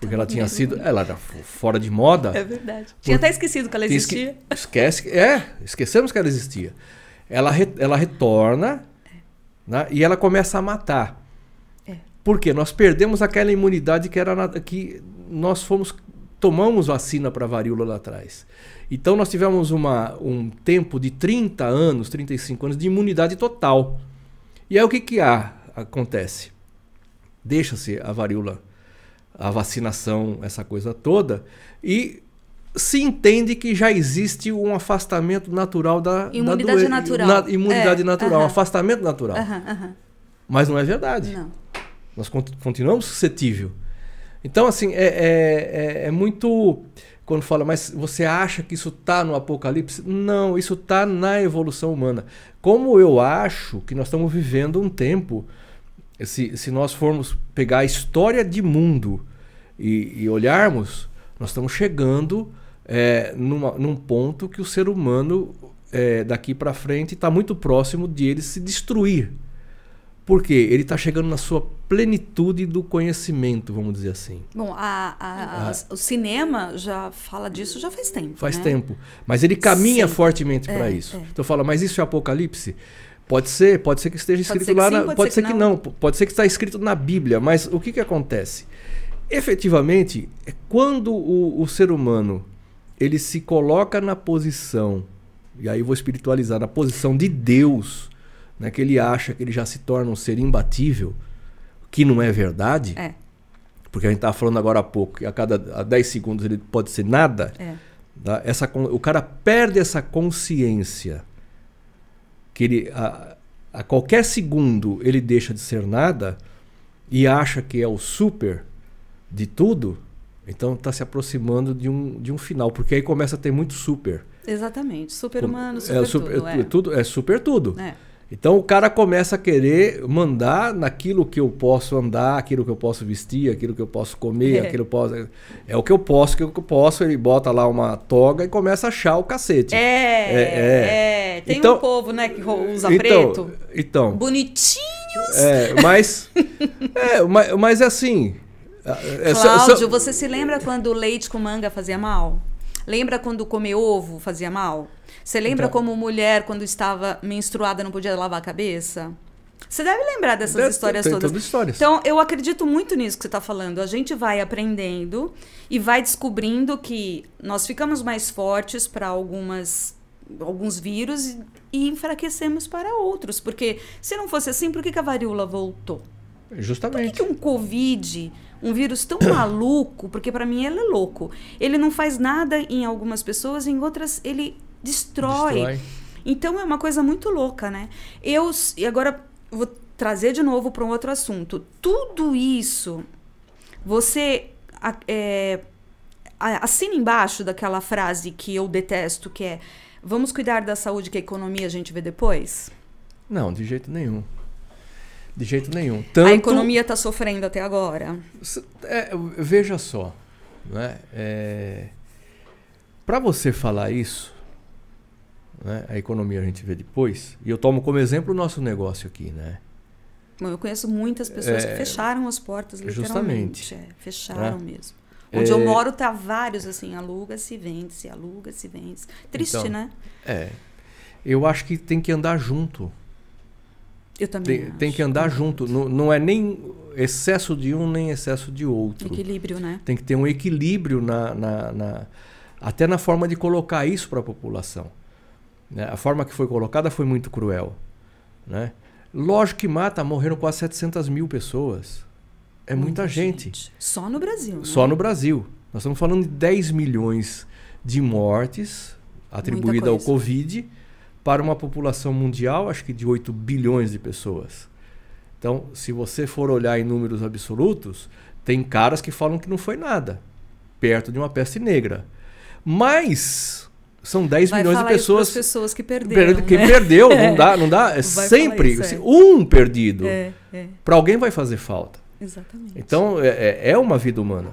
Speaker 1: porque ela tinha sido. Ela era fora de moda.
Speaker 2: É verdade. Tinha até esquecido que ela existia.
Speaker 1: Esquece. É, esquecemos que ela existia. Ela, re, ela retorna né, e ela começa a matar. É. Por quê? Nós perdemos aquela imunidade que era na, que nós fomos. Tomamos vacina para varíola lá atrás. Então nós tivemos uma, um tempo de 30 anos, 35 anos de imunidade total. E aí o que, que há, acontece? Deixa-se a varíola, a vacinação, essa coisa toda, e se entende que já existe um afastamento natural da
Speaker 2: imunidade da natural.
Speaker 1: Na, imunidade é, natural, uh -huh. um afastamento natural. Uh -huh, uh -huh. Mas não é verdade.
Speaker 2: Não.
Speaker 1: Nós continuamos suscetível. Então, assim, é, é, é, é muito quando fala, mas você acha que isso está no Apocalipse? Não, isso está na evolução humana. Como eu acho que nós estamos vivendo um tempo, se, se nós formos pegar a história de mundo e, e olharmos, nós estamos chegando é, numa, num ponto que o ser humano, é, daqui para frente, está muito próximo de ele se destruir. Porque ele está chegando na sua plenitude do conhecimento, vamos dizer assim.
Speaker 2: Bom, a, a, a, o cinema já fala disso já faz tempo.
Speaker 1: Faz
Speaker 2: né?
Speaker 1: tempo. Mas ele caminha sim. fortemente é, para isso. É. Então fala, mas isso é Apocalipse? Pode ser, pode ser que esteja escrito lá, na,
Speaker 2: pode,
Speaker 1: pode
Speaker 2: ser,
Speaker 1: ser que, que não. pode ser que está escrito na Bíblia, mas o que, que acontece? Efetivamente, é quando o, o ser humano ele se coloca na posição, e aí eu vou espiritualizar, na posição de Deus, né, que ele acha que ele já se torna um ser imbatível, que não é verdade.
Speaker 2: É.
Speaker 1: Porque a gente estava falando agora há pouco que a cada a 10 segundos ele pode ser nada.
Speaker 2: É.
Speaker 1: Tá? Essa, o cara perde essa consciência que ele, a, a qualquer segundo ele deixa de ser nada e acha que é o super de tudo. Então está se aproximando de um, de um final, porque aí começa a ter muito super.
Speaker 2: Exatamente. Super humano, super,
Speaker 1: é, super
Speaker 2: tudo. É.
Speaker 1: tudo. É super tudo.
Speaker 2: É.
Speaker 1: Então o cara começa a querer mandar naquilo que eu posso andar, aquilo que eu posso vestir, aquilo que eu posso comer, é. [laughs] aquilo que eu posso. É o que eu posso, que eu posso. Ele bota lá uma toga e começa a achar o cacete.
Speaker 2: É, é. é. Tem então, um povo, né, que usa
Speaker 1: então,
Speaker 2: preto.
Speaker 1: Então.
Speaker 2: Bonitinhos.
Speaker 1: É, mas. [laughs] é, mas, mas é assim.
Speaker 2: É, Cláudio, você se lembra quando o leite com manga fazia mal? Lembra quando comer ovo fazia mal? Você lembra então, como mulher, quando estava menstruada, não podia lavar a cabeça? Você deve lembrar dessas deve, histórias
Speaker 1: tem
Speaker 2: todas.
Speaker 1: todas histórias.
Speaker 2: Então, eu acredito muito nisso que você está falando. A gente vai aprendendo e vai descobrindo que nós ficamos mais fortes para algumas alguns vírus e, enfraquecemos para outros. Porque se não fosse assim, por que, que a varíola voltou?
Speaker 1: Justamente.
Speaker 2: Por que, que um Covid, um vírus tão [coughs] maluco, porque para mim ele é louco, ele não faz nada em algumas pessoas, em outras ele destrói. destrói. Então é uma coisa muito louca, né? Eu e agora vou trazer de novo para um outro assunto. Tudo isso você é, assina embaixo daquela frase que eu detesto, que é vamos cuidar da saúde que a economia a gente vê depois?
Speaker 1: Não, de jeito nenhum. De jeito nenhum.
Speaker 2: Tanto, a economia está sofrendo até agora.
Speaker 1: É, veja só, né? É, para você falar isso, né? a economia a gente vê depois, e eu tomo como exemplo o nosso negócio aqui, né?
Speaker 2: Bom, eu conheço muitas pessoas é, que fecharam as portas, literalmente. Justamente. É, fecharam né? mesmo. Onde é, eu moro tá vários assim, aluga-se, vende-se, aluga-se, vende-se. Triste,
Speaker 1: então,
Speaker 2: né?
Speaker 1: É. Eu acho que tem que andar junto.
Speaker 2: Eu também.
Speaker 1: Tem, tem que andar junto. Não, não é nem excesso de um nem excesso de outro.
Speaker 2: Equilíbrio, né?
Speaker 1: Tem que ter um equilíbrio na, na, na até na forma de colocar isso para a população. Né? A forma que foi colocada foi muito cruel. Né? Lógico que mata, morreram quase 700 mil pessoas. É muita, muita gente. gente.
Speaker 2: Só no Brasil. Né?
Speaker 1: Só no Brasil. Nós estamos falando de 10 milhões de mortes atribuídas ao Covid para uma população mundial, acho que de 8 bilhões de pessoas. Então, se você for olhar em números absolutos, tem caras que falam que não foi nada, perto de uma peste negra. Mas são 10
Speaker 2: Vai
Speaker 1: milhões de pessoas.
Speaker 2: Pessoas que perderam.
Speaker 1: Quem
Speaker 2: né?
Speaker 1: perdeu, não [laughs] dá, não dá. É sempre
Speaker 2: isso,
Speaker 1: é. um perdido.
Speaker 2: É, é.
Speaker 1: Para alguém vai fazer falta.
Speaker 2: Exatamente.
Speaker 1: Então, é, é, é uma vida humana.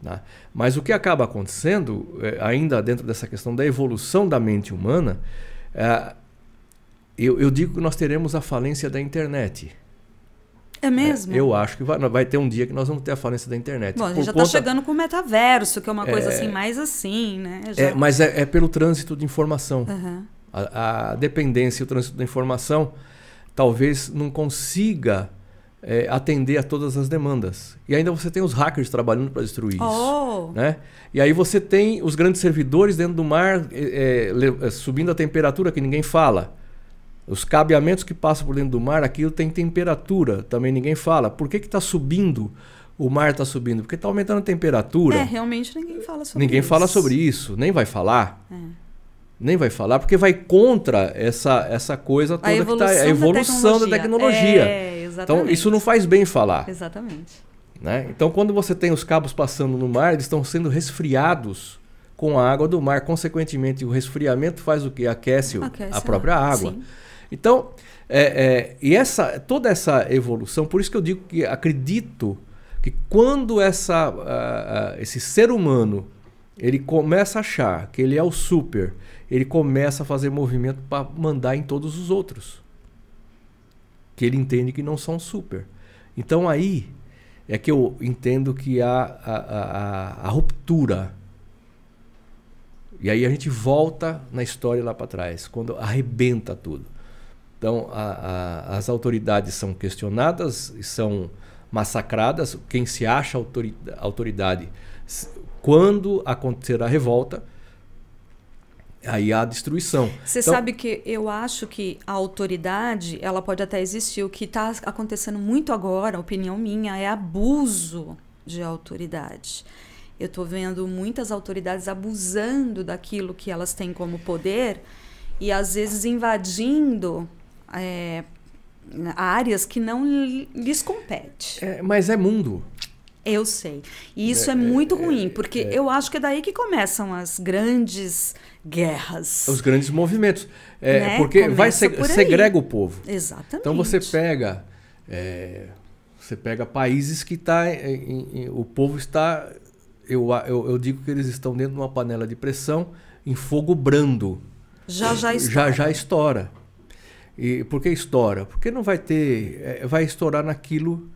Speaker 1: Né? Mas o que acaba acontecendo, é, ainda dentro dessa questão da evolução da mente humana, eu, eu, digo que nós teremos a falência da internet.
Speaker 2: É mesmo?
Speaker 1: É, eu acho que vai, vai, ter um dia que nós vamos ter a falência da internet.
Speaker 2: Bom, a gente já está conta... chegando com o metaverso, que é uma coisa é, assim, mais assim, né?
Speaker 1: Já... É, mas é, pelo trânsito de informação. Uhum. A, a dependência e o trânsito da informação talvez não consiga é, atender a todas as demandas. E ainda você tem os hackers trabalhando para destruir isso. Oh. Né? E aí você tem os grandes servidores dentro do mar é, é, subindo a temperatura que ninguém fala. Os cabeamentos que passam por dentro do mar, aquilo tem temperatura, também ninguém fala. Por que está subindo? O mar está subindo? Porque está aumentando a temperatura.
Speaker 2: É, realmente ninguém fala sobre
Speaker 1: ninguém
Speaker 2: isso.
Speaker 1: Ninguém fala sobre isso, nem vai falar. É. Nem vai falar, porque vai contra essa, essa coisa toda que está. A evolução da tecnologia. Da tecnologia. É, exatamente. Então, isso não faz bem falar.
Speaker 2: Exatamente.
Speaker 1: Né? Então, quando você tem os cabos passando no mar, eles estão sendo resfriados com a água do mar. Consequentemente, o resfriamento faz o que? Aquece, Aquece a própria água. Sim. Então, é, é, e essa, toda essa evolução, por isso que eu digo que acredito que quando essa, uh, uh, esse ser humano ele começa a achar que ele é o super, ele começa a fazer movimento para mandar em todos os outros. Que ele entende que não são super. Então aí é que eu entendo que há a, a, a, a ruptura. E aí a gente volta na história lá para trás, quando arrebenta tudo. Então, a, a, as autoridades são questionadas e são massacradas. Quem se acha autoridade, quando acontecer a revolta, aí há destruição.
Speaker 2: Você então, sabe que eu acho que a autoridade, ela pode até existir. O que está acontecendo muito agora, opinião minha, é abuso de autoridade. Eu estou vendo muitas autoridades abusando daquilo que elas têm como poder e às vezes invadindo é, áreas que não lhes compete.
Speaker 1: É, mas é mundo.
Speaker 2: Eu sei. E isso é, é muito é, ruim, porque é. eu acho que é daí que começam as grandes guerras.
Speaker 1: Os grandes movimentos. É, né? Porque Começa vai seg segrega o povo.
Speaker 2: Exatamente.
Speaker 1: Então você pega. você pega países que tá, o povo está. Eu, eu, eu digo que eles estão dentro de uma panela de pressão em fogo brando.
Speaker 2: Já já estoura.
Speaker 1: Já já estoura. E por que estoura? Porque não vai ter. É, vai estourar naquilo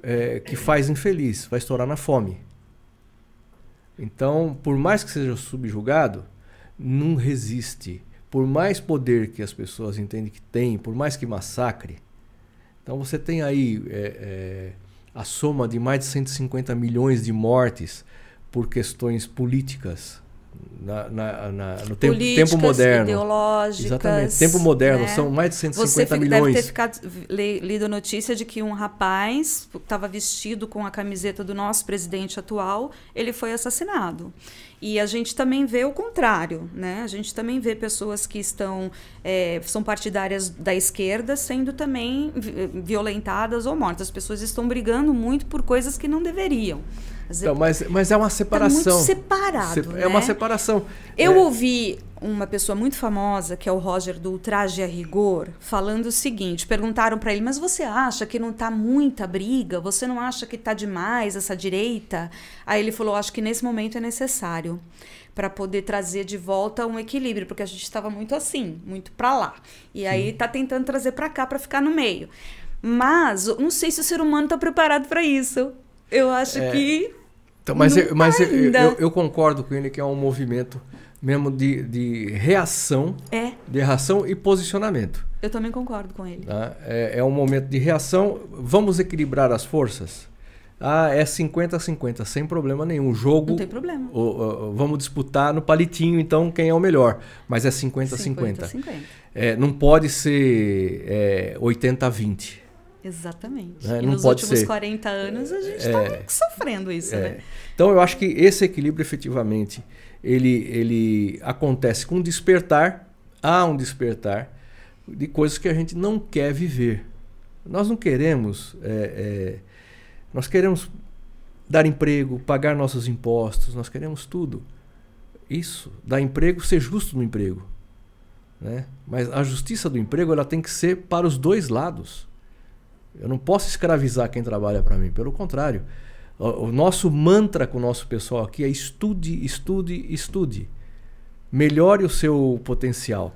Speaker 1: é, que faz infeliz, vai estourar na fome. Então, por mais que seja subjugado, não resiste. Por mais poder que as pessoas entendem que tem, por mais que massacre. Então, você tem aí é, é a soma de mais de 150 milhões de mortes por questões políticas na, na, na, no tempo, tempo moderno.
Speaker 2: ideológicas.
Speaker 1: Exatamente. Tempo moderno, né? são mais de 150 Você milhões. Você
Speaker 2: deve ter ficado, lido notícia de que um rapaz estava vestido com a camiseta do nosso presidente atual, ele foi assassinado. E a gente também vê o contrário, né? A gente também vê pessoas que estão é, são partidárias da esquerda sendo também violentadas ou mortas. As pessoas estão brigando muito por coisas que não deveriam.
Speaker 1: Então, mas, mas é uma separação. Tá muito
Speaker 2: separado. Se,
Speaker 1: né? É uma separação.
Speaker 2: Eu
Speaker 1: é.
Speaker 2: ouvi uma pessoa muito famosa, que é o Roger do Traje a Rigor, falando o seguinte: perguntaram para ele, mas você acha que não está muita briga? Você não acha que está demais essa direita? Aí ele falou: acho que nesse momento é necessário para poder trazer de volta um equilíbrio, porque a gente estava muito assim, muito para lá. E aí está tentando trazer para cá para ficar no meio. Mas não sei se o ser humano está preparado para isso. Eu acho é, que.
Speaker 1: Então, mas eu, mas eu, eu, eu, concordo com ele que é um movimento mesmo de, de reação.
Speaker 2: É.
Speaker 1: De reação e posicionamento.
Speaker 2: Eu também concordo com ele.
Speaker 1: Tá? É, é um momento de reação. Vamos equilibrar as forças? Ah, é 50 a 50, sem problema nenhum. O jogo.
Speaker 2: Não tem problema.
Speaker 1: O, o, vamos disputar no palitinho, então, quem é o melhor. Mas é 50 a 50. 50. 50. É, não pode ser é, 80 a 20.
Speaker 2: Exatamente. É, e nos últimos ser. 40 anos a gente está é, sofrendo isso, é. né?
Speaker 1: Então eu acho que esse equilíbrio efetivamente ele, ele acontece com despertar, há um despertar de coisas que a gente não quer viver. Nós não queremos, é, é, nós queremos dar emprego, pagar nossos impostos, nós queremos tudo. Isso, dar emprego, ser justo no emprego. Né? Mas a justiça do emprego ela tem que ser para os dois lados. Eu não posso escravizar quem trabalha para mim. Pelo contrário, o, nosso mantra com o nosso pessoal aqui é estude, estude, estude. Melhore o seu potencial.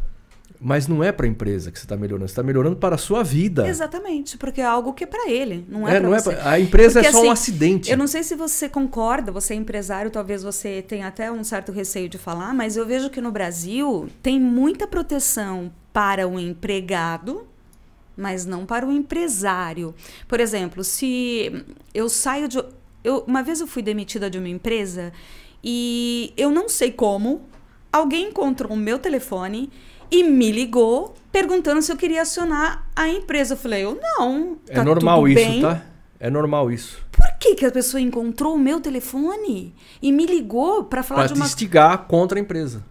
Speaker 1: Mas não é para a empresa que você está melhorando, você está melhorando para a sua vida.
Speaker 2: Exatamente, porque é algo que é para ele, não é, é
Speaker 1: para
Speaker 2: você.
Speaker 1: É pra... a empresa porque, é só assim, um acidente.
Speaker 2: Eu não sei se você concorda, você é empresário, talvez você tenha até um certo receio de falar, mas eu vejo que no Brasil tem muita proteção para o empregado, mas não para o empresário. Por exemplo, se eu saio de. Eu, uma vez eu fui demitida de uma empresa e eu não sei como, alguém encontrou o meu telefone e me ligou perguntando se eu queria acionar a empresa. Eu falei, eu não.
Speaker 1: É tá é normal isso, bem. tá? É normal isso.
Speaker 2: Por que, que a pessoa encontrou o meu telefone e me ligou para falar
Speaker 1: pra
Speaker 2: de uma.
Speaker 1: Para instigar contra a empresa.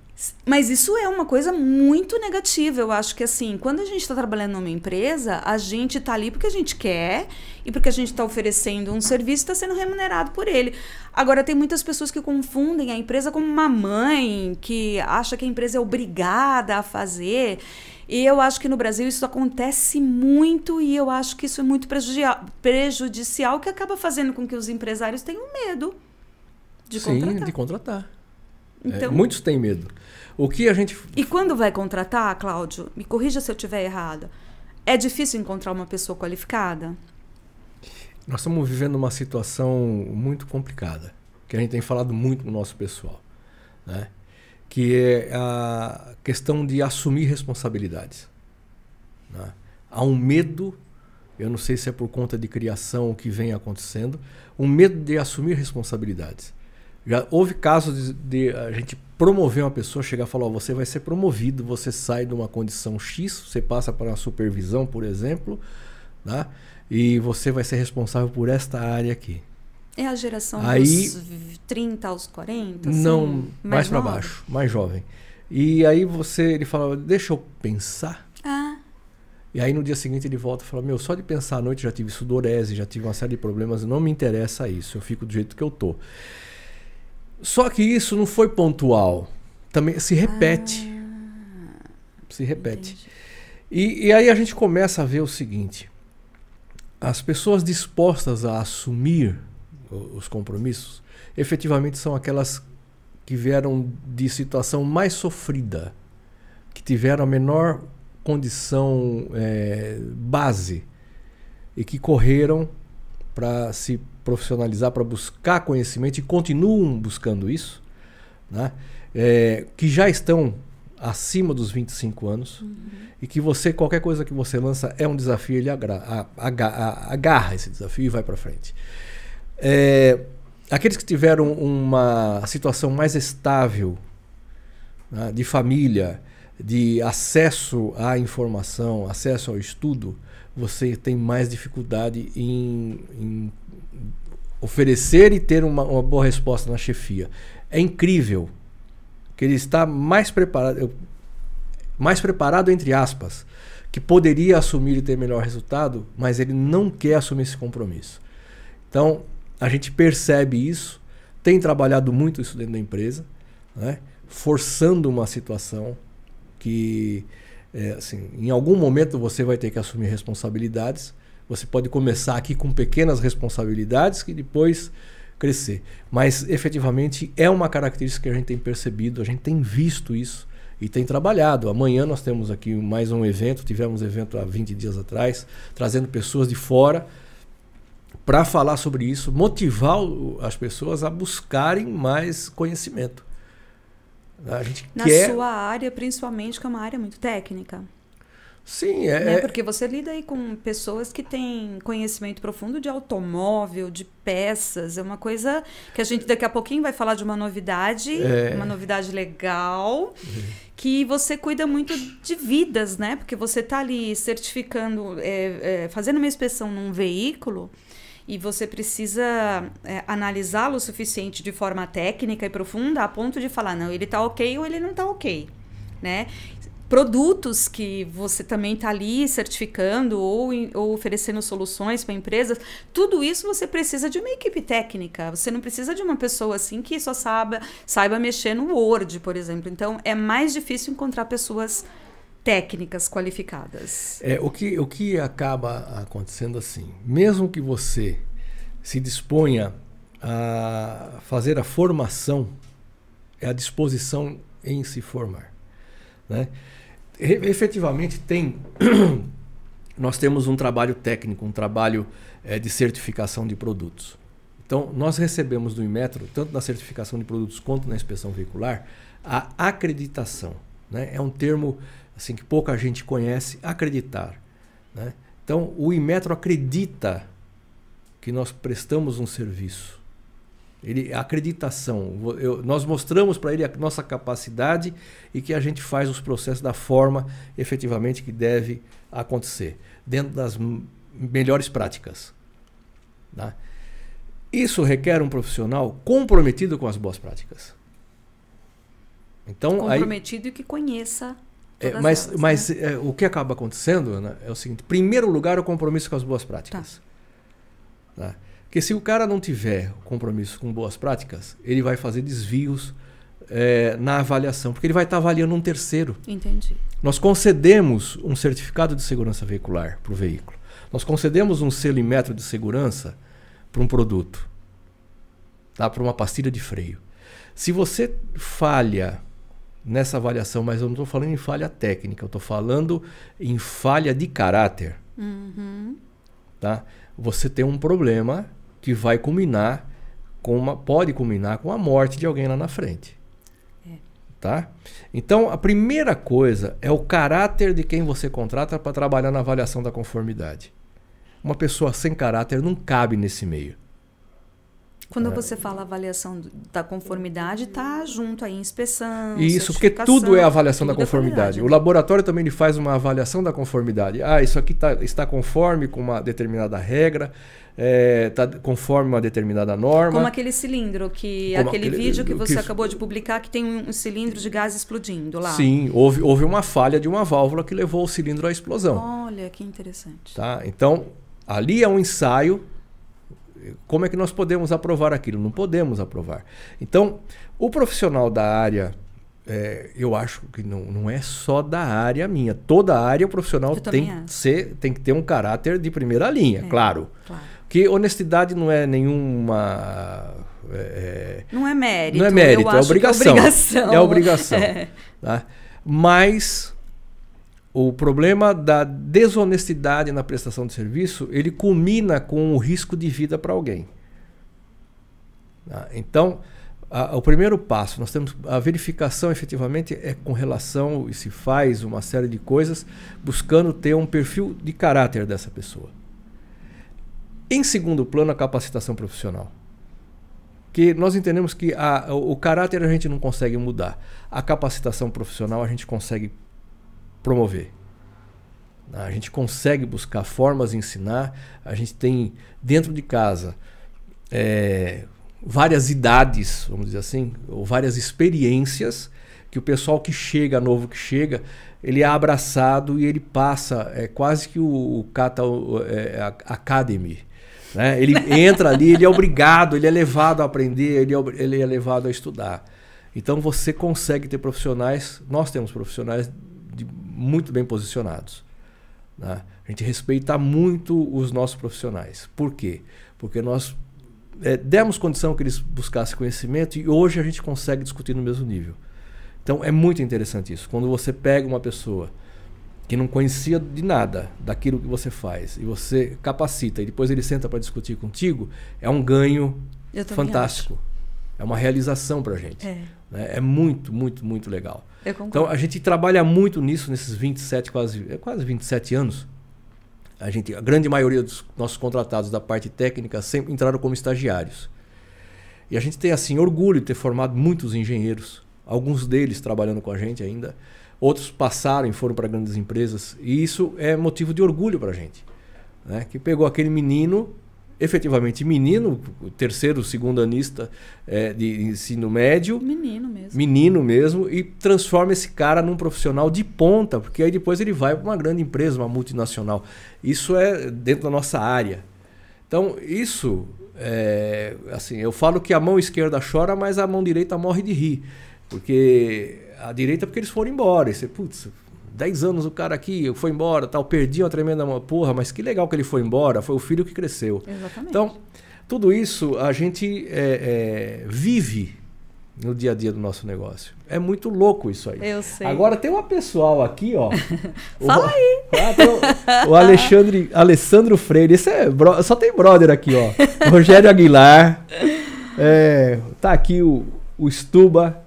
Speaker 2: Mas isso é uma coisa muito negativa. Eu acho que assim, quando a gente está trabalhando numa empresa, a gente está ali porque a gente quer e porque a gente está oferecendo um serviço e está sendo remunerado por ele. Agora, tem muitas pessoas que confundem a empresa como uma mãe, que acha que a empresa é obrigada a fazer. E eu acho que no Brasil isso acontece muito e eu acho que isso é muito prejudicial, que acaba fazendo com que os empresários tenham medo de
Speaker 1: Sim,
Speaker 2: contratar.
Speaker 1: de contratar. Então, é, muitos têm medo. O que a gente.
Speaker 2: E quando vai contratar, Cláudio, me corrija se eu estiver errada. É difícil encontrar uma pessoa qualificada?
Speaker 1: Nós estamos vivendo uma situação muito complicada, que a gente tem falado muito no nosso pessoal, né? que é a questão de assumir responsabilidades. Né? Há um medo, eu não sei se é por conta de criação que vem acontecendo, um medo de assumir responsabilidades. Já houve casos de, de, a gente promover uma pessoa, chegar e falar: oh, você vai ser promovido, você sai de uma condição X, você passa para uma supervisão, por exemplo, né? e você vai ser responsável por esta área aqui.
Speaker 2: É a geração aí, dos 30 aos 40? Assim,
Speaker 1: não, mais, mais para baixo, mais jovem. E aí você, ele fala: deixa eu pensar.
Speaker 2: Ah.
Speaker 1: E aí no dia seguinte ele volta e fala: Meu, só de pensar à noite já tive sudorese, já tive uma série de problemas, não me interessa isso, eu fico do jeito que eu tô. Só que isso não foi pontual. Também se repete. Ah, se repete. E, e, aí a gente começa a ver o seguinte: as pessoas dispostas a assumir os compromissos efetivamente são aquelas que vieram de situação mais sofrida, que tiveram a menor condição é, base e que correram para se profissionalizar, para buscar conhecimento e continuam buscando isso, né? É, que já estão acima dos 25 anos uhum. e que você, qualquer coisa que você lança é um desafio, ele agra, agarra, agarra esse desafio e vai para frente. É, aqueles que tiveram uma situação mais estável né, de família, de acesso à informação, acesso ao estudo, você tem mais dificuldade em, em oferecer e ter uma, uma, boa resposta na chefia. É incrível que ele está mais preparado, mais preparado entre aspas, que poderia assumir e ter melhor resultado, mas ele não quer assumir esse compromisso. Então, a gente percebe isso, tem trabalhado muito isso dentro da empresa, né? forçando uma situação que é, assim, em algum momento você vai ter que assumir responsabilidades. Você pode começar aqui com pequenas responsabilidades que depois crescer. Mas efetivamente é uma característica que a gente tem percebido, a gente tem visto isso e tem trabalhado. Amanhã nós temos aqui mais um evento, tivemos evento há 20 dias atrás, trazendo pessoas de fora para falar sobre isso, motivar as pessoas a buscarem mais conhecimento. A gente
Speaker 2: Na
Speaker 1: quer...
Speaker 2: sua área, principalmente, que é uma área muito técnica.
Speaker 1: Sim, é,
Speaker 2: né? Porque você lida aí com pessoas que têm conhecimento profundo de automóvel, de peças. É uma coisa que a gente daqui a pouquinho vai falar de uma novidade, é. uma novidade legal, é. que você cuida muito de vidas, né? Porque você está ali certificando, é, é, fazendo uma inspeção num veículo e você precisa é, analisá-lo o suficiente de forma técnica e profunda a ponto de falar, não, ele está ok ou ele não está ok, né? Produtos que você também está ali certificando ou, ou oferecendo soluções para empresas, tudo isso você precisa de uma equipe técnica. Você não precisa de uma pessoa assim que só saiba, saiba mexer no Word, por exemplo. Então, é mais difícil encontrar pessoas técnicas qualificadas.
Speaker 1: É, o, que, o que acaba acontecendo assim, mesmo que você se disponha a fazer a formação, é a disposição em se formar. Né? Efetivamente tem, [clears throat] nós temos um trabalho técnico, um trabalho é, de certificação de produtos. Então, nós recebemos do Inmetro, tanto na certificação de produtos quanto na inspeção veicular, a acreditação. Né? É um termo assim que pouca gente conhece, acreditar. Né? Então, o Inmetro acredita que nós prestamos um serviço. Ele, a acreditação. Eu, nós mostramos para ele a nossa capacidade e que a gente faz os processos da forma efetivamente que deve acontecer, dentro das melhores práticas. Tá? Isso requer um profissional comprometido com as boas práticas.
Speaker 2: Então, comprometido aí, e que conheça.
Speaker 1: É, mas elas, mas né? é, o que acaba acontecendo né, é o seguinte: primeiro lugar, o compromisso com as boas práticas. Tá. Tá? Porque se o cara não tiver compromisso com boas práticas, ele vai fazer desvios é, na avaliação, porque ele vai estar avaliando um terceiro.
Speaker 2: Entendi.
Speaker 1: Nós concedemos um certificado de segurança veicular para o veículo. Nós concedemos um selo em metro de segurança para um produto, tá? para uma pastilha de freio. Se você falha nessa avaliação, mas eu não estou falando em falha técnica, eu estou falando em falha de caráter,
Speaker 2: uhum.
Speaker 1: tá? você tem um problema que vai culminar com uma, pode culminar com a morte de alguém lá na frente.
Speaker 2: É.
Speaker 1: Tá? Então, a primeira coisa é o caráter de quem você contrata para trabalhar na avaliação da conformidade. Uma pessoa sem caráter não cabe nesse meio.
Speaker 2: Quando é. você fala avaliação da conformidade, está junto aí inspeção.
Speaker 1: Isso, porque tudo é avaliação da é conformidade. É o laboratório também ele faz uma avaliação da conformidade. Ah, isso aqui tá, está conforme com uma determinada regra, é, tá conforme uma determinada norma.
Speaker 2: Como aquele cilindro, que aquele, aquele vídeo que você que... acabou de publicar, que tem um, um, cilindro de gás explodindo lá.
Speaker 1: Sim, houve, houve uma falha de uma válvula que levou o cilindro à explosão.
Speaker 2: Olha, que interessante.
Speaker 1: Tá? Então, ali é um ensaio como é que nós podemos aprovar aquilo? Não podemos aprovar. Então, o profissional da área, é, eu acho que não, não é só da área minha. Toda área o profissional tem que, ser, tem que ter um caráter de primeira linha, é, claro.
Speaker 2: claro.
Speaker 1: Que honestidade não é nenhuma. É,
Speaker 2: é não é mérito.
Speaker 1: Não é mérito, é obrigação. é obrigação. [laughs] É obrigação. Tá? Mas o problema da desonestidade na prestação de serviço, ele culmina com o risco de vida para alguém. Ah, então, a, o primeiro passo, nós temos a verificação efetivamente é com relação e se faz uma série de coisas buscando ter um perfil de caráter dessa pessoa. Em segundo plano, a capacitação profissional. Que nós entendemos que a, o, caráter a gente não consegue mudar. A capacitação profissional a gente consegue promover. A gente consegue buscar formas de ensinar. A gente tem dentro de casa é, várias idades, vamos dizer assim, ou várias experiências que o pessoal que chega, novo que chega, ele é abraçado e ele passa, é quase que o, o Kata é, Academy. Né? Ele entra ali, ele é obrigado, ele é levado a aprender, ele é, ele é levado a estudar. Então você consegue ter profissionais, nós temos profissionais de, muito bem posicionados. Né? A gente respeita muito os nossos profissionais. Por quê? Porque nós é, demos condição que eles buscassem conhecimento e hoje a gente consegue discutir no mesmo nível. Então é muito interessante isso. Quando você pega uma pessoa que não conhecia de nada daquilo que você faz e você capacita e depois ele senta para discutir contigo, é um ganho fantástico. Acho. É uma realização para a gente.
Speaker 2: É.
Speaker 1: Né? é muito, muito, muito legal. Então a gente trabalha muito nisso nesses 27, quase, é quase 27 anos. A, gente, a grande maioria dos nossos contratados da parte técnica sempre entraram como estagiários. E a gente tem assim orgulho de ter formado muitos engenheiros, alguns deles trabalhando com a gente ainda, outros passaram e foram para grandes empresas. E isso é motivo de orgulho para a gente. Né? Que pegou aquele menino efetivamente menino, terceiro, segundo anista é, de ensino médio.
Speaker 2: Menino mesmo.
Speaker 1: Menino mesmo, e transforma esse cara num profissional de ponta, porque aí depois ele vai para uma grande empresa, uma multinacional. Isso é dentro da nossa área. Então, isso, é, assim, eu falo que a mão esquerda chora, mas a mão direita morre de rir. Porque a direita, porque eles foram embora. E você, putz, 10 anos o cara aqui foi embora, tal, perdi uma tremenda porra, mas que legal que ele foi embora, foi o filho que cresceu.
Speaker 2: Exatamente.
Speaker 1: Então, tudo isso a gente é, é, vive no dia a dia do nosso negócio. É muito louco isso aí.
Speaker 2: Eu sei.
Speaker 1: Agora tem uma pessoal aqui, ó. [laughs]
Speaker 2: Fala
Speaker 1: o,
Speaker 2: aí.
Speaker 1: Ah, o Alexandre, Alessandro Freire. Esse é bro, só tem brother aqui, ó. [laughs] Rogério Aguilar. É, tá aqui o, o Stuba.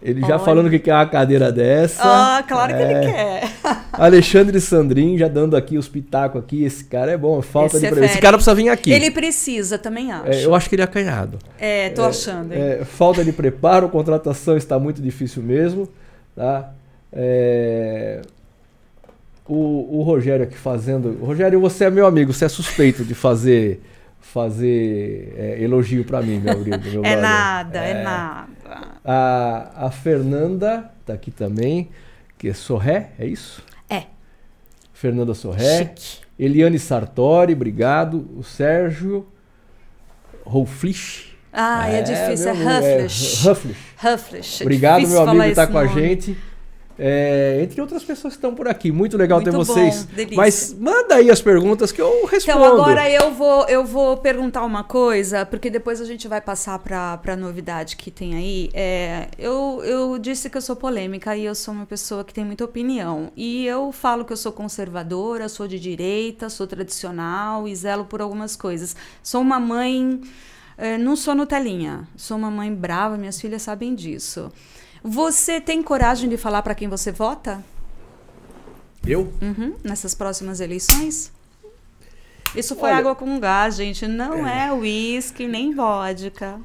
Speaker 1: Ele já
Speaker 2: Olha.
Speaker 1: falando que quer uma cadeira dessa.
Speaker 2: Ah, claro que ele
Speaker 1: É.
Speaker 2: quer. [laughs]
Speaker 1: Alexandre Sandrin já dando aqui os pitacos aqui. Esse cara é bom, falta
Speaker 2: Esse
Speaker 1: de
Speaker 2: é
Speaker 1: Esse cara precisa vir aqui.
Speaker 2: Ele precisa, também acho.
Speaker 1: É, eu acho que ele é acanhado.
Speaker 2: É, tô achando, hein?
Speaker 1: É, falta de preparo, contratação está muito difícil mesmo. Tá? É, o, o Rogério aqui fazendo. Rogério, você é meu amigo, você é suspeito de fazer fazer é, elogio para mim, meu amigo. Meu
Speaker 2: é
Speaker 1: brother.
Speaker 2: nada, é,
Speaker 1: É.
Speaker 2: nada.
Speaker 1: A, a Fernanda tá aqui também, que é Sorré, é isso?
Speaker 2: É.
Speaker 1: Fernanda Sorré.
Speaker 2: Chique.
Speaker 1: Eliane Sartori, obrigado. O Sérgio Rolflich.
Speaker 2: Ah, é, difícil, é
Speaker 1: meu amigo,
Speaker 2: Hufflish. Hufflish. é
Speaker 1: Obrigado,
Speaker 2: difícil
Speaker 1: meu amigo,
Speaker 2: falar
Speaker 1: que está
Speaker 2: esse
Speaker 1: com a
Speaker 2: nome.
Speaker 1: gente. É, entre outras pessoas que estão por aqui. Muito legal ter
Speaker 2: Muito
Speaker 1: vocês.
Speaker 2: bom, delícia.
Speaker 1: Mas manda aí as perguntas que eu respondo.
Speaker 2: Então, agora eu vou, eu vou perguntar uma coisa, porque depois a gente vai passar para a novidade que tem aí. É, eu, eu disse que eu sou polêmica e eu sou uma pessoa que tem muita opinião. E eu falo que eu sou conservadora, sou de direita, sou tradicional e zelo por algumas coisas. Sou uma mãe. é, não sou Nutelinha, sou uma mãe brava, minhas filhas sabem disso. Você tem coragem de falar para quem você vota?
Speaker 1: Eu?
Speaker 2: Uhum, nessas próximas eleições? Isso foi
Speaker 1: Olha-
Speaker 2: água com gás, gente. Não é uísque nem vodka.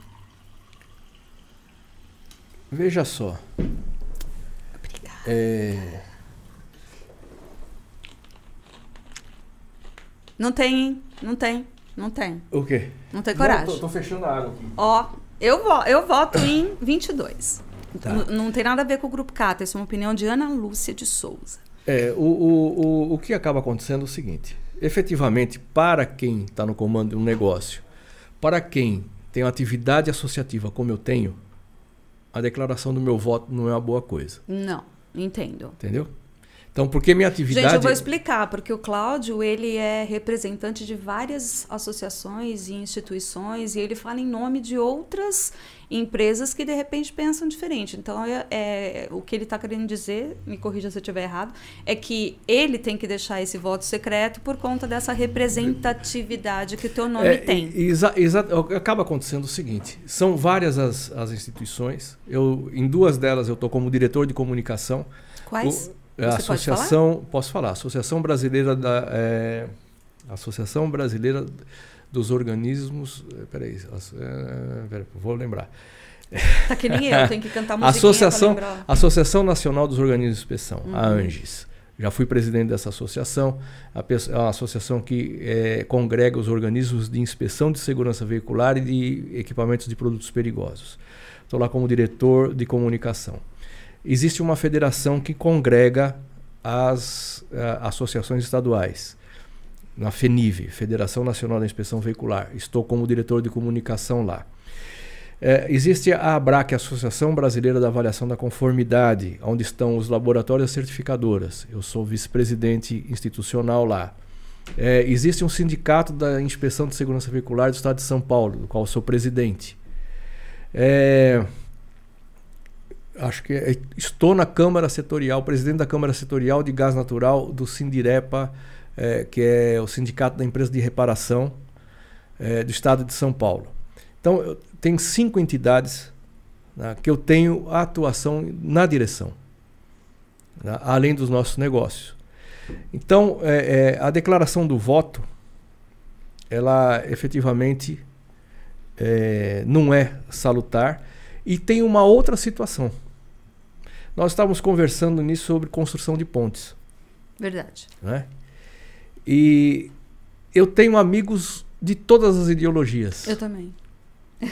Speaker 1: Veja só. É,
Speaker 2: Não tem? Não tem. Não tem.
Speaker 1: o quê?
Speaker 2: Não tem coragem.
Speaker 1: Não, tô, tô fechando a água aqui.
Speaker 2: Ó, eu, vo eu voto em 22.
Speaker 1: Tá.
Speaker 2: Não tem nada a ver com o Grupo Cata. Isso é uma opinião de Ana Lúcia de Souza.
Speaker 1: É, o, o, o, o que acaba acontecendo é o seguinte: efetivamente, para quem está no comando de um negócio, para quem tem uma atividade associativa como eu tenho, a declaração do meu voto não é uma boa coisa.
Speaker 2: Não, entendo.
Speaker 1: Entendeu? Então, porque minha atividade.
Speaker 2: Gente, eu vou explicar, porque o Cláudio, ele é representante de várias associações e instituições, e ele fala em nome de outras empresas que, de repente, pensam diferente. Então, é, é- o que ele está querendo dizer, me corrija se eu estiver errado, é que ele tem que deixar esse voto secreto por conta dessa representatividade que o teu nome
Speaker 1: É,
Speaker 2: tem.
Speaker 1: exa- exa- acaba acontecendo o seguinte: são várias as, as instituições. Eu, em duas delas eu estou como diretor de comunicação.
Speaker 2: Quais?
Speaker 1: O- é
Speaker 2: Você pode
Speaker 1: Associação, posso falar? Associação Brasileira da é, Associação Brasileira dos Organismos. é, Peraí, é, peraí, vou lembrar.
Speaker 2: Tá que nem eu, tem que cantar [laughs] musiquinha
Speaker 1: Associação. Associação Nacional dos Organismos de Inspeção, a
Speaker 2: Uhum.
Speaker 1: ANGIS. Já fui presidente dessa associação, a é uma associação que eh, congrega os organismos de inspeção de segurança veicular e de equipamentos de produtos perigosos. Estou lá como diretor de comunicação. Existe uma federação que congrega as eh, associações estaduais, na FENIVE, Federação Nacional da Inspeção Veicular. Estou como diretor de comunicação lá. É, existe a ABRAC, Associação Brasileira da Avaliação da Conformidade, onde estão os laboratórios certificadoras. Eu sou vice-presidente institucional lá. É, existe um sindicato da Inspeção de Segurança Veicular do Estado de São Paulo, do qual sou presidente. É, acho que é- estou na Câmara Setorial, presidente da Câmara Setorial de Gás Natural do Sindirepa, é, que é o Sindicato da Empresa de Reparação é, do Estado de São Paulo. Então, eu- tem cinco entidades né, que eu tenho atuação na direção, né, além dos nossos negócios. Então, é, é, a declaração do voto, ela efetivamente é, não é salutar. E tem uma outra situação. Nós estávamos conversando nisso sobre construção de pontes.
Speaker 2: Verdade.
Speaker 1: Né? E eu tenho amigos de todas as ideologias.
Speaker 2: Eu também.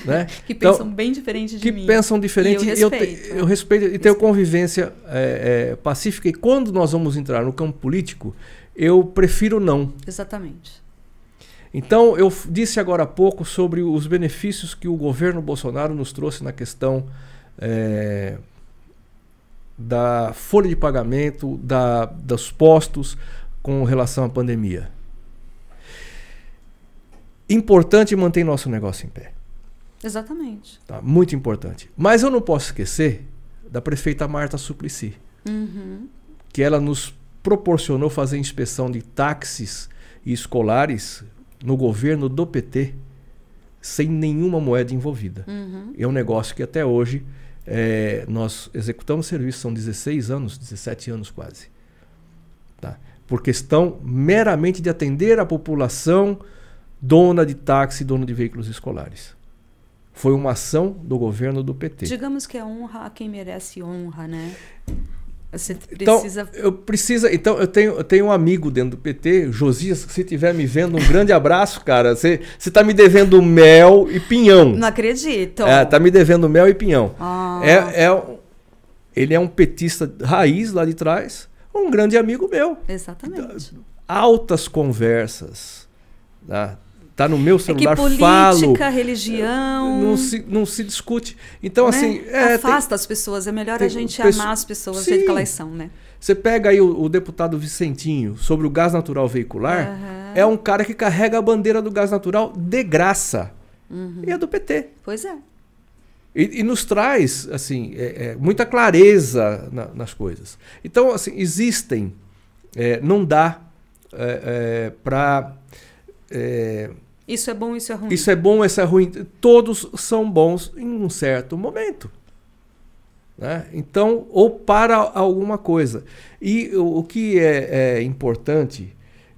Speaker 1: né? [laughs]
Speaker 2: Que
Speaker 1: Então,
Speaker 2: pensam bem diferente de
Speaker 1: que
Speaker 2: mim.
Speaker 1: pensam diferente.
Speaker 2: E eu
Speaker 1: e eu, te-
Speaker 2: respeito.
Speaker 1: eu respeito e tenho
Speaker 2: Respeito.
Speaker 1: convivência é, é, pacífica. E quando nós vamos entrar no campo político, eu prefiro não.
Speaker 2: Exatamente.
Speaker 1: Então, eu disse agora há pouco sobre os benefícios que o governo Bolsonaro nos trouxe na questão é, da folha de pagamento, da, dos postos com relação à pandemia. Importante manter nosso negócio em pé.
Speaker 2: Exatamente.
Speaker 1: Tá? Muito importante. Mas eu não posso esquecer da prefeita Marta Suplicy,
Speaker 2: uhum.
Speaker 1: que ela nos proporcionou fazer inspeção de táxis e escolares no governo do PT sem nenhuma moeda envolvida.
Speaker 2: Uhum.
Speaker 1: É um negócio que até hoje é, nós executamos serviço, são 16 anos, 17 anos quase. Tá? Por questão meramente de atender a população dona de táxi, dona de veículos escolares. Foi uma ação do governo do PT.
Speaker 2: Digamos que é honra a quem merece honra, né? Você
Speaker 1: então,
Speaker 2: precisa.
Speaker 1: Então, eu precisa. Então, eu tenho, eu tenho um amigo dentro do PT, Josias, se estiver me vendo, um grande abraço, cara. Você está me devendo mel e pinhão.
Speaker 2: Não acredito.
Speaker 1: É, tá me devendo mel e pinhão.
Speaker 2: Ah.
Speaker 1: É, é, ele é um petista raiz lá de trás, um grande amigo meu.
Speaker 2: Exatamente.
Speaker 1: Altas conversas. Tá? Tá no meu celular,
Speaker 2: é que política,
Speaker 1: falo.
Speaker 2: religião.
Speaker 1: Não se, não se discute. Então,
Speaker 2: né?
Speaker 1: assim. É,
Speaker 2: Afasta
Speaker 1: tem,
Speaker 2: as pessoas. É melhor
Speaker 1: tem,
Speaker 2: a gente
Speaker 1: pessoa,
Speaker 2: amar as pessoas
Speaker 1: sim.
Speaker 2: do jeito que elas são, né?
Speaker 1: Você pega aí o, o deputado Vicentinho sobre o gás natural veicular,
Speaker 2: uhum.
Speaker 1: é um cara que carrega a bandeira do gás natural de graça.
Speaker 2: Uhum.
Speaker 1: E é do PT.
Speaker 2: Pois é.
Speaker 1: E, e nos traz assim é, é, muita clareza na, nas coisas. Então, assim, existem. É, não dá para
Speaker 2: isso é bom, isso é ruim.
Speaker 1: Isso é bom, isso é ruim. Todos são bons em um certo momento. Né? Então, ou para alguma coisa. E o, o que é, é, importante,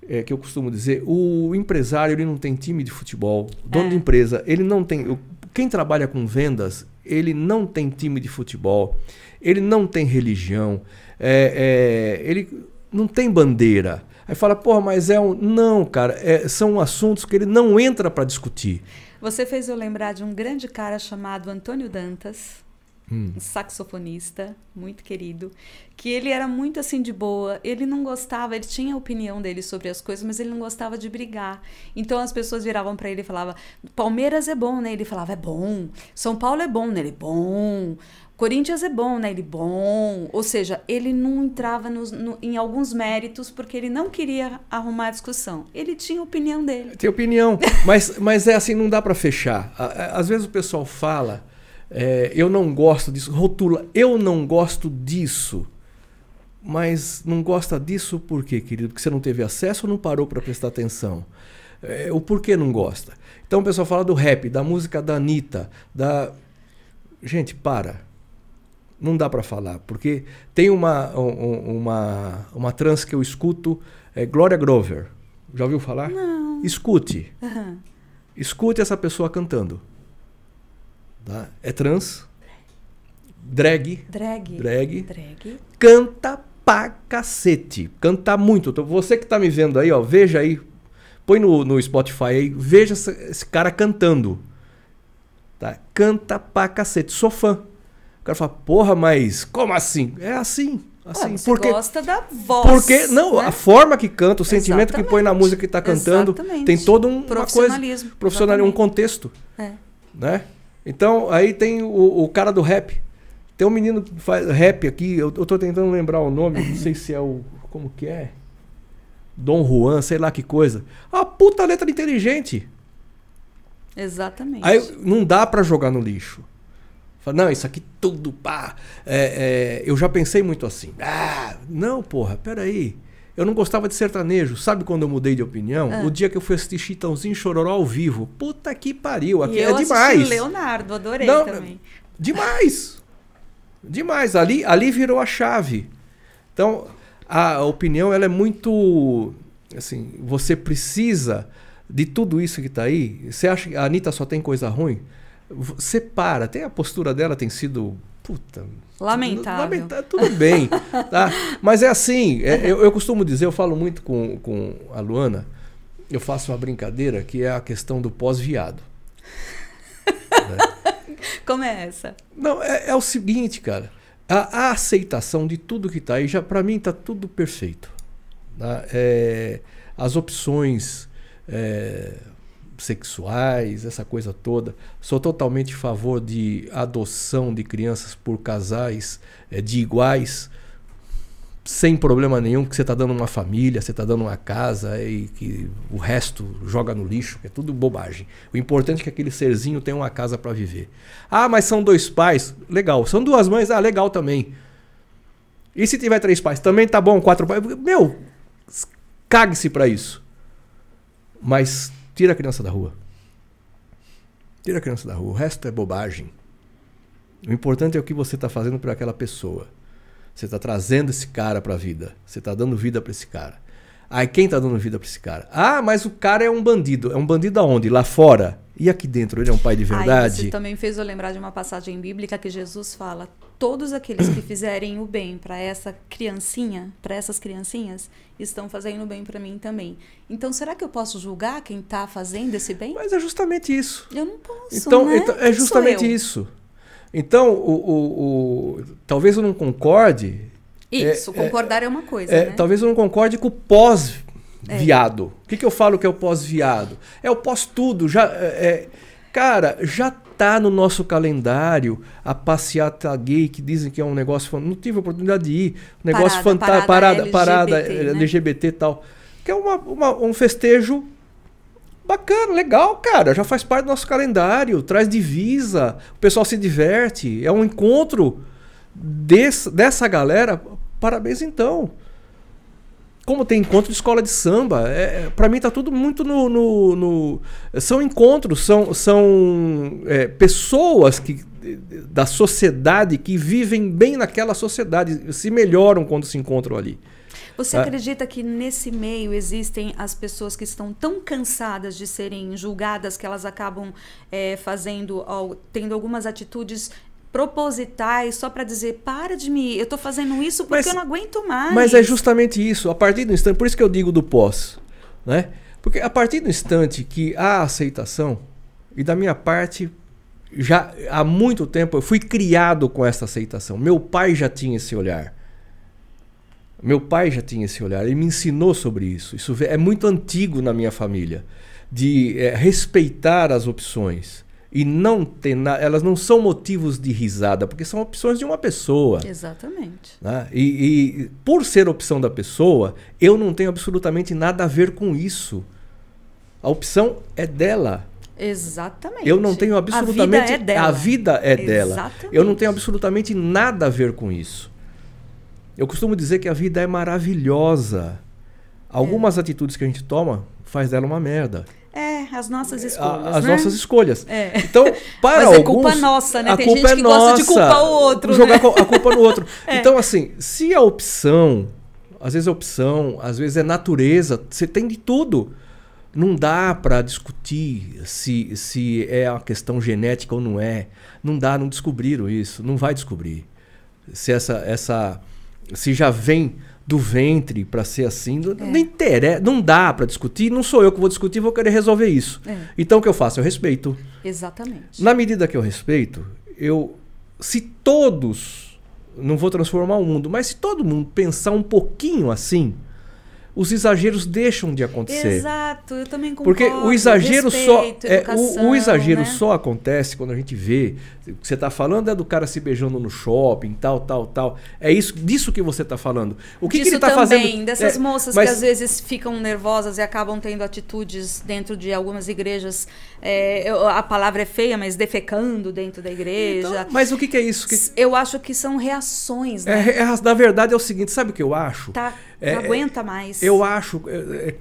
Speaker 1: é que eu costumo dizer, o empresário ele não tem time de futebol, dono
Speaker 2: É.
Speaker 1: de empresa, ele não tem. Quem trabalha com vendas, ele não tem time de futebol, ele não tem religião, é, é, ele não tem bandeira. Aí fala, porra, mas é um. Não, cara, é, são assuntos que ele não entra para discutir.
Speaker 2: Você fez eu lembrar de um grande cara chamado Antônio Dantas,
Speaker 1: Hum.
Speaker 2: um saxofonista, muito querido, que ele era muito assim de boa. Ele não gostava, ele tinha a opinião dele sobre as coisas, mas ele não gostava de brigar. Então as pessoas viravam para ele e falavam: Palmeiras é bom, né? Ele falava: é bom. São Paulo é bom, né? Ele é bom. Corinthians é bom, né? Ele bom. Ou seja, ele não entrava nos, no, em alguns méritos porque ele não queria arrumar a discussão. Ele tinha a opinião dele.
Speaker 1: Tem opinião, [laughs] mas, mas é assim, não dá para fechar. Às vezes o pessoal fala, é, eu não gosto disso, rotula, eu não gosto disso. Mas não gosta disso por quê, querido? Porque você não teve acesso ou não parou para prestar atenção? É, o porquê não gosta? Então o pessoal fala do rap, da música da Anitta, da. Gente, para. Não dá para falar, porque tem uma, um, uma, uma trans que eu escuto, é Gloria Grover. Já ouviu falar?
Speaker 2: Não.
Speaker 1: Escute.
Speaker 2: Uhum.
Speaker 1: Escute essa pessoa cantando. Tá? É trans. Drag.
Speaker 2: Drag.
Speaker 1: Drag.
Speaker 2: Drag.
Speaker 1: Canta pra cacete. Canta muito. Então, você que tá me vendo aí, ó, veja aí. Põe no, no Spotify aí, veja esse, cara cantando. Tá? Canta pra cacete. Sou fã. O cara fala, porra, mas como assim? É assim. Assim,
Speaker 2: Ah, você
Speaker 1: porque,
Speaker 2: gosta da voz.
Speaker 1: porque não,
Speaker 2: né?
Speaker 1: a forma que canta, o sentimento que põe na
Speaker 2: Exatamente.
Speaker 1: música que está cantando,
Speaker 2: Exatamente.
Speaker 1: tem todo um, uma coisa,
Speaker 2: Profissionalismo.
Speaker 1: profissional, um
Speaker 2: Exatamente.
Speaker 1: contexto,
Speaker 2: É.
Speaker 1: né? Então aí tem o, o cara do rap, tem um menino que faz rap aqui, eu, eu tô tentando lembrar o nome, não sei se é o como que é, Dom Juan, sei lá que coisa, a puta letra inteligente,
Speaker 2: Exatamente.
Speaker 1: aí não dá para jogar no lixo. Fala, não, isso aqui tudo, pá. É, é, eu já pensei muito assim. Ah, não, porra, peraí. Eu não gostava de sertanejo. Sabe quando eu mudei de opinião?
Speaker 2: Ah.
Speaker 1: O dia que eu fui assistir Chitãozinho Chororó ao vivo. Puta que pariu, aqui
Speaker 2: e
Speaker 1: é
Speaker 2: eu
Speaker 1: demais.
Speaker 2: Leonardo, adorei
Speaker 1: Não,
Speaker 2: também.
Speaker 1: Demais. Demais. Ali, ali virou a chave. Então, a opinião ela é muito. Assim, você precisa de tudo isso que está aí. Você acha que a Anitta só tem coisa ruim? Separa. Tem a postura dela tem sido. Puta.
Speaker 2: Lamentável.
Speaker 1: Lamentável, tudo bem. tá? Mas é assim, é, [laughs] eu, eu costumo dizer, eu falo muito com, com a Luana, eu faço uma brincadeira que é a questão do pós-viado. [laughs]
Speaker 2: Como é essa?
Speaker 1: Não, é, é o seguinte, cara. A, a aceitação de tudo que está aí, já para mim está tudo perfeito. tá? É, as opções, é, sexuais, essa coisa toda. Sou totalmente a favor de adoção de crianças por casais é, de iguais, sem problema nenhum, que você está dando uma família, você está dando uma casa e que o resto joga no lixo, é tudo bobagem. O importante é que aquele serzinho tenha uma casa para viver. Ah, mas são dois pais, legal. São duas mães, ah, legal também. E se tiver três pais, também tá bom, quatro pais. Meu, cague-se para isso. Mas tira a criança da rua. Tira a criança da rua. O resto é bobagem. O importante é o que você está fazendo para aquela pessoa. Você está trazendo esse cara para a vida. Você está dando vida para esse cara. Aí quem está dando vida para esse cara? Ah, mas o cara é um bandido. É um bandido aonde? Lá fora. E aqui dentro? Ele é um pai de verdade? Aí
Speaker 2: você também fez eu lembrar de uma passagem bíblica que Jesus fala: todos aqueles que [coughs] fizerem o bem para essa criancinha, para essas criancinhas, estão fazendo o bem para mim também. Então, será que eu posso julgar quem está fazendo esse bem?
Speaker 1: Mas é justamente isso.
Speaker 2: Eu não posso.
Speaker 1: Então,
Speaker 2: né?
Speaker 1: então é justamente isso. Então, o, o, o, talvez eu não concorde.
Speaker 2: Isso, é, concordar é, é uma coisa. É, né?
Speaker 1: Talvez eu não concorde com o pós-viado. É. O que, que eu falo que é o pós-viado? É o pós-tudo. Já, é, é, cara, já tá no nosso calendário a passeata gay, que dizem que é um negócio. Não tive a oportunidade de ir. Um negócio fantástico. Parada, parada, LGBT, né? LGBT e tal. Que é uma, uma, um festejo Bacana, legal, cara. Já faz parte do nosso calendário. Traz divisa. O pessoal se diverte. É um encontro desse, dessa galera. Parabéns, então. Como tem encontro de escola de samba. É, para mim tá tudo muito no. no, no são encontros, são, são é, pessoas que, da sociedade que vivem bem naquela sociedade, se melhoram quando se encontram ali.
Speaker 2: Você é. acredita que nesse meio existem as pessoas que estão tão cansadas de serem julgadas que elas acabam é, fazendo, tendo algumas atitudes propositais só para dizer para de me, eu estou fazendo isso porque mas, eu não aguento mais.
Speaker 1: Mas é justamente isso. A partir do instante, por isso que eu digo do pós, né? Porque a partir do instante que há aceitação e da minha parte já há muito tempo eu fui criado com essa aceitação. Meu pai já tinha esse olhar. Meu pai já tinha esse olhar, ele me ensinou sobre isso. Isso é muito antigo na minha família, de é, respeitar as opções e não ter na... elas não são motivos de risada, porque são opções de uma pessoa.
Speaker 2: Exatamente.
Speaker 1: Né? E, e por ser opção da pessoa, eu não tenho absolutamente nada a ver com isso. A opção é dela.
Speaker 2: Exatamente.
Speaker 1: Eu não tenho absolutamente. A vida é dela. A vida é dela. Eu não tenho absolutamente nada a ver com isso. Eu costumo dizer que a vida é maravilhosa. Algumas é. atitudes que a gente toma faz dela uma merda.
Speaker 2: É, as nossas escolhas.
Speaker 1: As
Speaker 2: né?
Speaker 1: nossas escolhas. É. Então, [laughs] para Mas alguns. É
Speaker 2: culpa nossa, né? Tem gente é que nossa, gosta de culpar o outro.
Speaker 1: Jogar né? a culpa no outro. [laughs] É. Então, assim, se a opção, às vezes é opção, às vezes é natureza, você tem de tudo. Não dá para discutir se, se é uma questão genética ou não é. Não dá, não descobriram isso. Não vai descobrir. Se essa. essa se já vem do ventre para ser assim, é. não interessa, não dá para discutir, não sou eu que vou discutir, vou querer resolver isso. É. Então o que eu faço? Eu respeito.
Speaker 2: Exatamente.
Speaker 1: Na medida que eu respeito, eu se todos não vou transformar o mundo, mas se todo mundo pensar um pouquinho assim, os exageros deixam de acontecer.
Speaker 2: Exato, eu também concordo.
Speaker 1: Porque o exagero Respeito, só é, o, o, exagero né? só acontece quando a gente vê o que você está falando é do cara se beijando no shopping, tal, tal, tal. É isso disso que você está falando. O que, que ele está fazendo?
Speaker 2: dessas é, moças mas... que às vezes ficam nervosas e acabam tendo atitudes dentro de algumas igrejas. É, a palavra é feia, mas defecando dentro da igreja. Então,
Speaker 1: mas o que, que é isso? Que...
Speaker 2: Eu acho que são reações.
Speaker 1: Né? É, é, na verdade é o seguinte, sabe o que eu acho?
Speaker 2: Tá, não aguenta mais.
Speaker 1: Eu acho.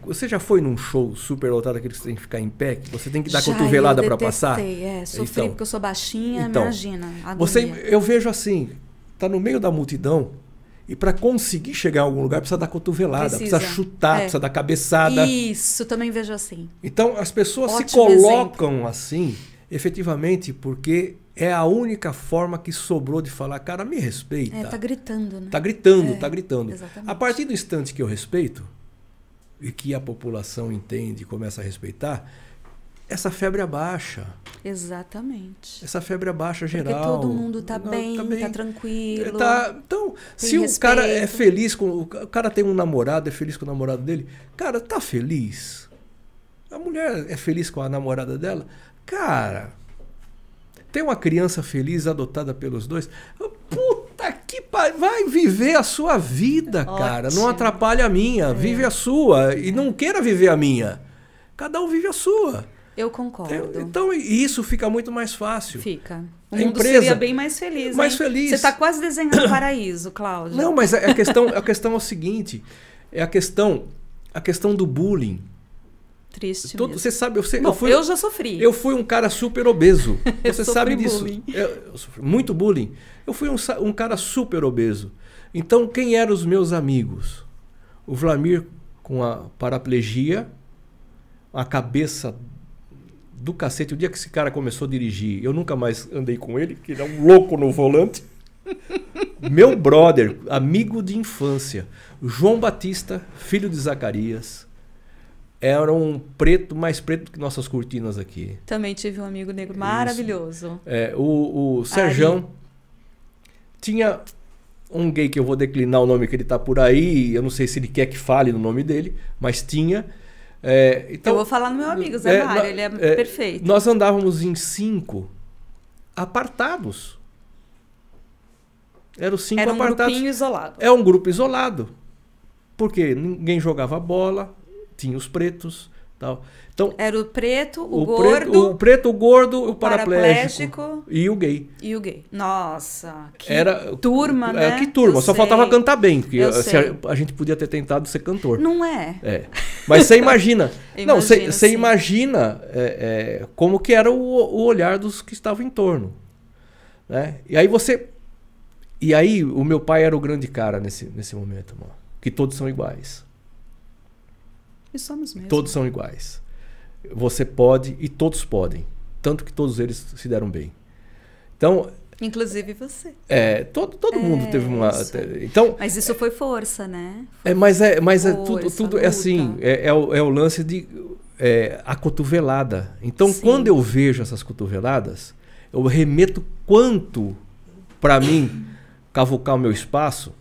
Speaker 1: você já foi num show super lotado aquele que você tem que ficar em pé, que você tem que dar já, cotovelada para passar?
Speaker 2: É, sofri então, porque eu sou baixinha então, Imagina.
Speaker 1: Você, eu vejo assim, tá no meio da multidão e para conseguir chegar a algum lugar precisa dar cotovelada, precisa, precisa chutar, é. precisa dar cabeçada.
Speaker 2: Isso, também vejo assim.
Speaker 1: Então as pessoas Ótimo se colocam exemplo. assim, efetivamente, porque é a única forma que sobrou de falar, cara, me respeita. É,
Speaker 2: tá gritando, né?
Speaker 1: Tá gritando, é, tá gritando. Exatamente. A partir do instante que eu respeito e que a população entende e começa a respeitar, essa febre abaixa.
Speaker 2: Exatamente.
Speaker 1: Essa febre abaixa geral.
Speaker 2: Porque todo mundo está bem, tá, bem, tá tranquilo.
Speaker 1: Tá, então, se respeito. o cara é feliz com. O cara tem um namorado, é feliz com o namorado dele, cara, tá feliz? A mulher é feliz com a namorada dela? Cara, tem uma criança feliz adotada pelos dois? Puta que pariu! Vai viver a sua vida, Ótimo. cara. Não atrapalha a minha. É. Vive a sua. E não queira viver a minha. Cada um vive a sua.
Speaker 2: Eu concordo.
Speaker 1: Então, isso fica muito mais fácil.
Speaker 2: Fica. O a mundo empresa, seria bem mais feliz.
Speaker 1: Mais
Speaker 2: hein?
Speaker 1: feliz.
Speaker 2: Você está quase desenhando o paraíso, Cláudio.
Speaker 1: Não, mas a questão, a questão é o seguinte: é a questão, a questão do bullying.
Speaker 2: Triste.
Speaker 1: Todo, você sabe, eu,
Speaker 2: Bom,
Speaker 1: eu, fui,
Speaker 2: eu já sofri.
Speaker 1: Eu fui um cara super obeso. [laughs] Você sabe disso. Bullying. Eu, eu sofri muito bullying. Eu fui um, um cara super obeso. Então, quem eram os meus amigos? O Vlamir com a paraplegia, a cabeça do cacete. O dia que esse cara começou a dirigir, eu nunca mais andei com ele, que ele é um louco no volante. [laughs] Meu brother, amigo de infância, João Batista, filho de Zacarias, era um preto, mais preto que nossas cortinas aqui.
Speaker 2: Também tive um amigo negro maravilhoso.
Speaker 1: É, o, o Serjão tinha um gay que eu vou declinar o nome que ele tá por aí, eu não sei se ele quer que fale no nome dele, mas tinha
Speaker 2: é, então, eu vou falar no meu amigo Zé é, Mário, ele é, é, perfeito.
Speaker 1: Nós andávamos em cinco apartados. Eram cinco
Speaker 2: Era um
Speaker 1: apartados.
Speaker 2: grupinho isolado.
Speaker 1: É um grupo isolado. Porque ninguém jogava bola, tinha os pretos, tal. Então,
Speaker 2: Era o preto, o, o gordo.
Speaker 1: Preto, o preto, o gordo, o paraplégico, paraplégico, e o gay.
Speaker 2: E o gay. Nossa, que Era, turma, é, né?
Speaker 1: Que turma, Eu só sei. faltava cantar bem, porque a, a, gente podia ter tentado ser cantor.
Speaker 2: Não é.
Speaker 1: É. Mas você [laughs] imagina. não, você, você imagina é, é, como que era o, o olhar dos que estavam em torno. Né? E aí você. E aí o meu pai era o grande cara nesse, nesse momento, mano. Que todos são iguais.
Speaker 2: E somos mesmo.
Speaker 1: Todos são iguais. Você pode e todos podem. Tanto que todos eles se deram bem. Então.
Speaker 2: Inclusive você.
Speaker 1: É, todo, todo é, mundo teve uma. Isso. Então,
Speaker 2: mas isso foi força, né? Foi
Speaker 1: é, mas é, mas força, é tudo, tudo é assim. É, é, o, é o lance de. É, a cotovelada. Então, Sim. quando eu vejo essas cotoveladas, eu remeto quanto, para mim, cavucar o meu espaço,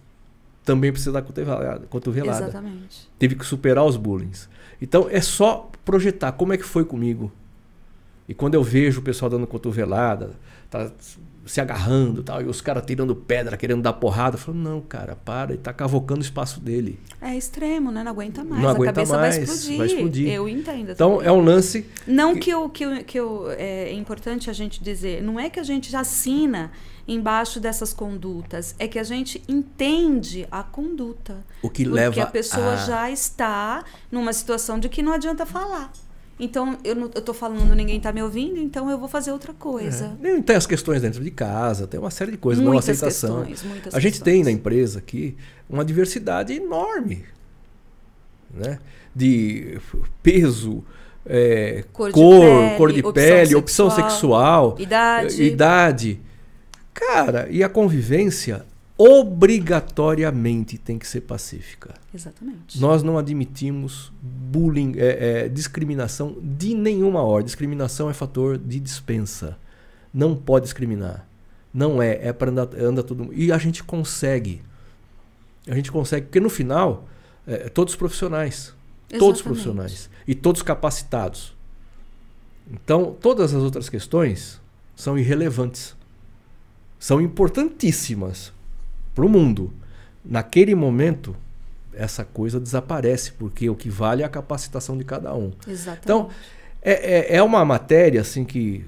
Speaker 1: também precisa da cotovelada. cotovelada.
Speaker 2: Exatamente.
Speaker 1: Teve que superar os bullying. Então, é só projetar como é que foi comigo. E quando eu vejo o pessoal dando cotovelada, tá se agarrando tal, e os caras tirando pedra, querendo dar porrada, eu falo, não, cara, para, ele tá cavocando o espaço dele.
Speaker 2: É extremo, né? Não aguenta mais.
Speaker 1: Não
Speaker 2: a
Speaker 1: aguenta
Speaker 2: cabeça
Speaker 1: mais,
Speaker 2: vai explodir.
Speaker 1: vai explodir.
Speaker 2: Eu entendo.
Speaker 1: Então também. é um lance.
Speaker 2: Não que, que, eu, que, eu, que eu, é importante a gente dizer, não é que a gente já assina embaixo dessas condutas, é que a gente entende a conduta.
Speaker 1: O que
Speaker 2: porque
Speaker 1: leva
Speaker 2: a pessoa
Speaker 1: a...
Speaker 2: já está numa situação de que não adianta falar. Então, eu não tô falando, ninguém está me ouvindo, então eu vou fazer outra coisa.
Speaker 1: É. Tem as questões dentro de casa, tem uma série de coisas, muitas não aceitação. Questões, muitas a gente
Speaker 2: questões.
Speaker 1: tem na empresa aqui uma diversidade enorme. Né? De peso, é, cor, cor, de pele, cor de pele opção, opção sexual,
Speaker 2: idade.
Speaker 1: idade. Cara, e a convivência obrigatoriamente tem que ser pacífica.
Speaker 2: Exatamente.
Speaker 1: Nós não admitimos bullying, é, é, discriminação de nenhuma ordem. Discriminação é fator de dispensa. Não pode discriminar. Não é, é para andar, anda todo mundo. E a gente consegue. A gente consegue, porque no final, é, todos profissionais. Exatamente. Todos profissionais. E todos capacitados. Então, todas as outras questões são irrelevantes. São importantíssimas para o mundo. Naquele momento, essa coisa desaparece, porque o que vale é a capacitação de cada um.
Speaker 2: Exatamente.
Speaker 1: Então, é, é, é uma matéria assim que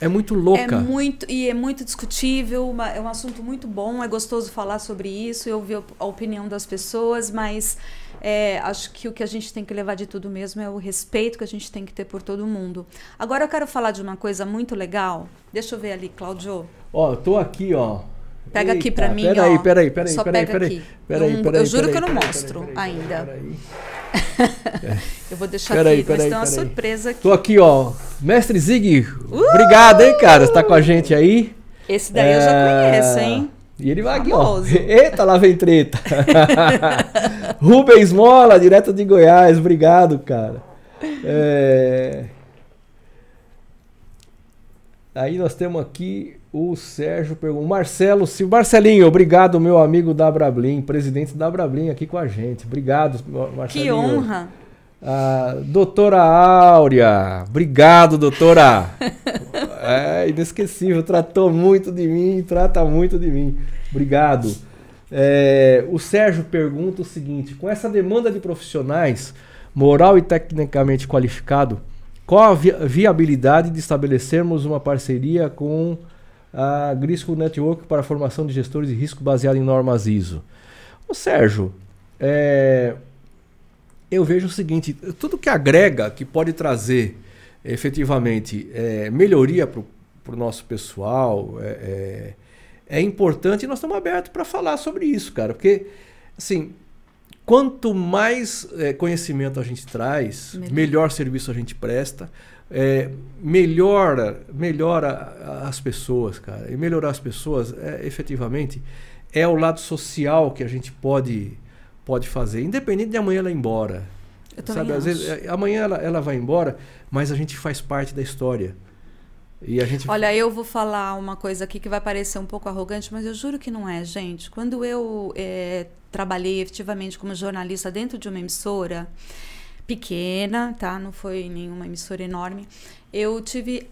Speaker 1: é muito louca.
Speaker 2: É muito, e é muito discutível, uma, é um assunto muito bom, é gostoso falar sobre isso, eu ouvir a opinião das pessoas, mas é, acho que o que a gente tem que levar de tudo mesmo é o respeito que a gente tem que ter por todo mundo. Agora eu quero falar de uma coisa muito legal. Deixa eu ver ali, Claudio.
Speaker 1: Ó, eu tô aqui, ó.
Speaker 2: Pega Eita, aqui pra mim,
Speaker 1: peraí,
Speaker 2: ó.
Speaker 1: Peraí, peraí,
Speaker 2: Só
Speaker 1: peraí,
Speaker 2: pega
Speaker 1: peraí,
Speaker 2: aqui.
Speaker 1: Peraí,
Speaker 2: não,
Speaker 1: peraí,
Speaker 2: eu juro
Speaker 1: peraí,
Speaker 2: que eu não
Speaker 1: peraí,
Speaker 2: mostro
Speaker 1: peraí,
Speaker 2: ainda.
Speaker 1: Peraí. [laughs]
Speaker 2: eu vou deixar
Speaker 1: peraí,
Speaker 2: aqui,
Speaker 1: peraí,
Speaker 2: mas tem uma
Speaker 1: peraí.
Speaker 2: surpresa aqui.
Speaker 1: Tô aqui, ó. Mestre Zig, uh! obrigado, hein, cara. Você tá com a gente aí.
Speaker 2: Esse daí é... eu já é, conheço, hein?
Speaker 1: E ele vai aqui, ó. [laughs] Eita, lá vem treta. [laughs] Rubens Mola, direto de Goiás. Obrigado, cara. É... Aí nós temos aqui o Sérgio perguntou. Marcelo Silva. Marcelinho, obrigado, meu amigo da Brablin, presidente da Brablin aqui com a gente. Obrigado, Marcelinho.
Speaker 2: Que honra.
Speaker 1: A doutora Áurea. Obrigado, doutora. [laughs] É inesquecível. Tratou muito de mim, trata muito de mim. Obrigado. É, o Sérgio pergunta o seguinte: com essa demanda de profissionais moral e tecnicamente qualificado, qual a vi viabilidade de estabelecermos uma parceria com a Grisco Network para a formação de gestores de risco baseado em normas ISO? Ô Sérgio, é, eu vejo o seguinte: tudo que agrega, que pode trazer efetivamente é, melhoria para o nosso pessoal, é, é, é, importante e nós estamos abertos para falar sobre isso, cara. Porque, assim, quanto mais é, conhecimento a gente traz, melhor. melhor serviço a gente presta. É, melhora, melhora as pessoas, cara. E melhorar as pessoas, é, efetivamente, é o lado social que a gente pode pode fazer, independente de amanhã ela ir embora.
Speaker 2: Eu sabe, às vezes
Speaker 1: é, amanhã ela, ela vai embora, mas a gente faz parte da história. E a gente
Speaker 2: Olha, eu vou falar uma coisa aqui que vai parecer um pouco arrogante, mas eu juro que não é, gente. Quando eu é, trabalhei efetivamente como jornalista dentro de uma emissora pequena, tá? Não foi nenhuma emissora enorme. Eu tive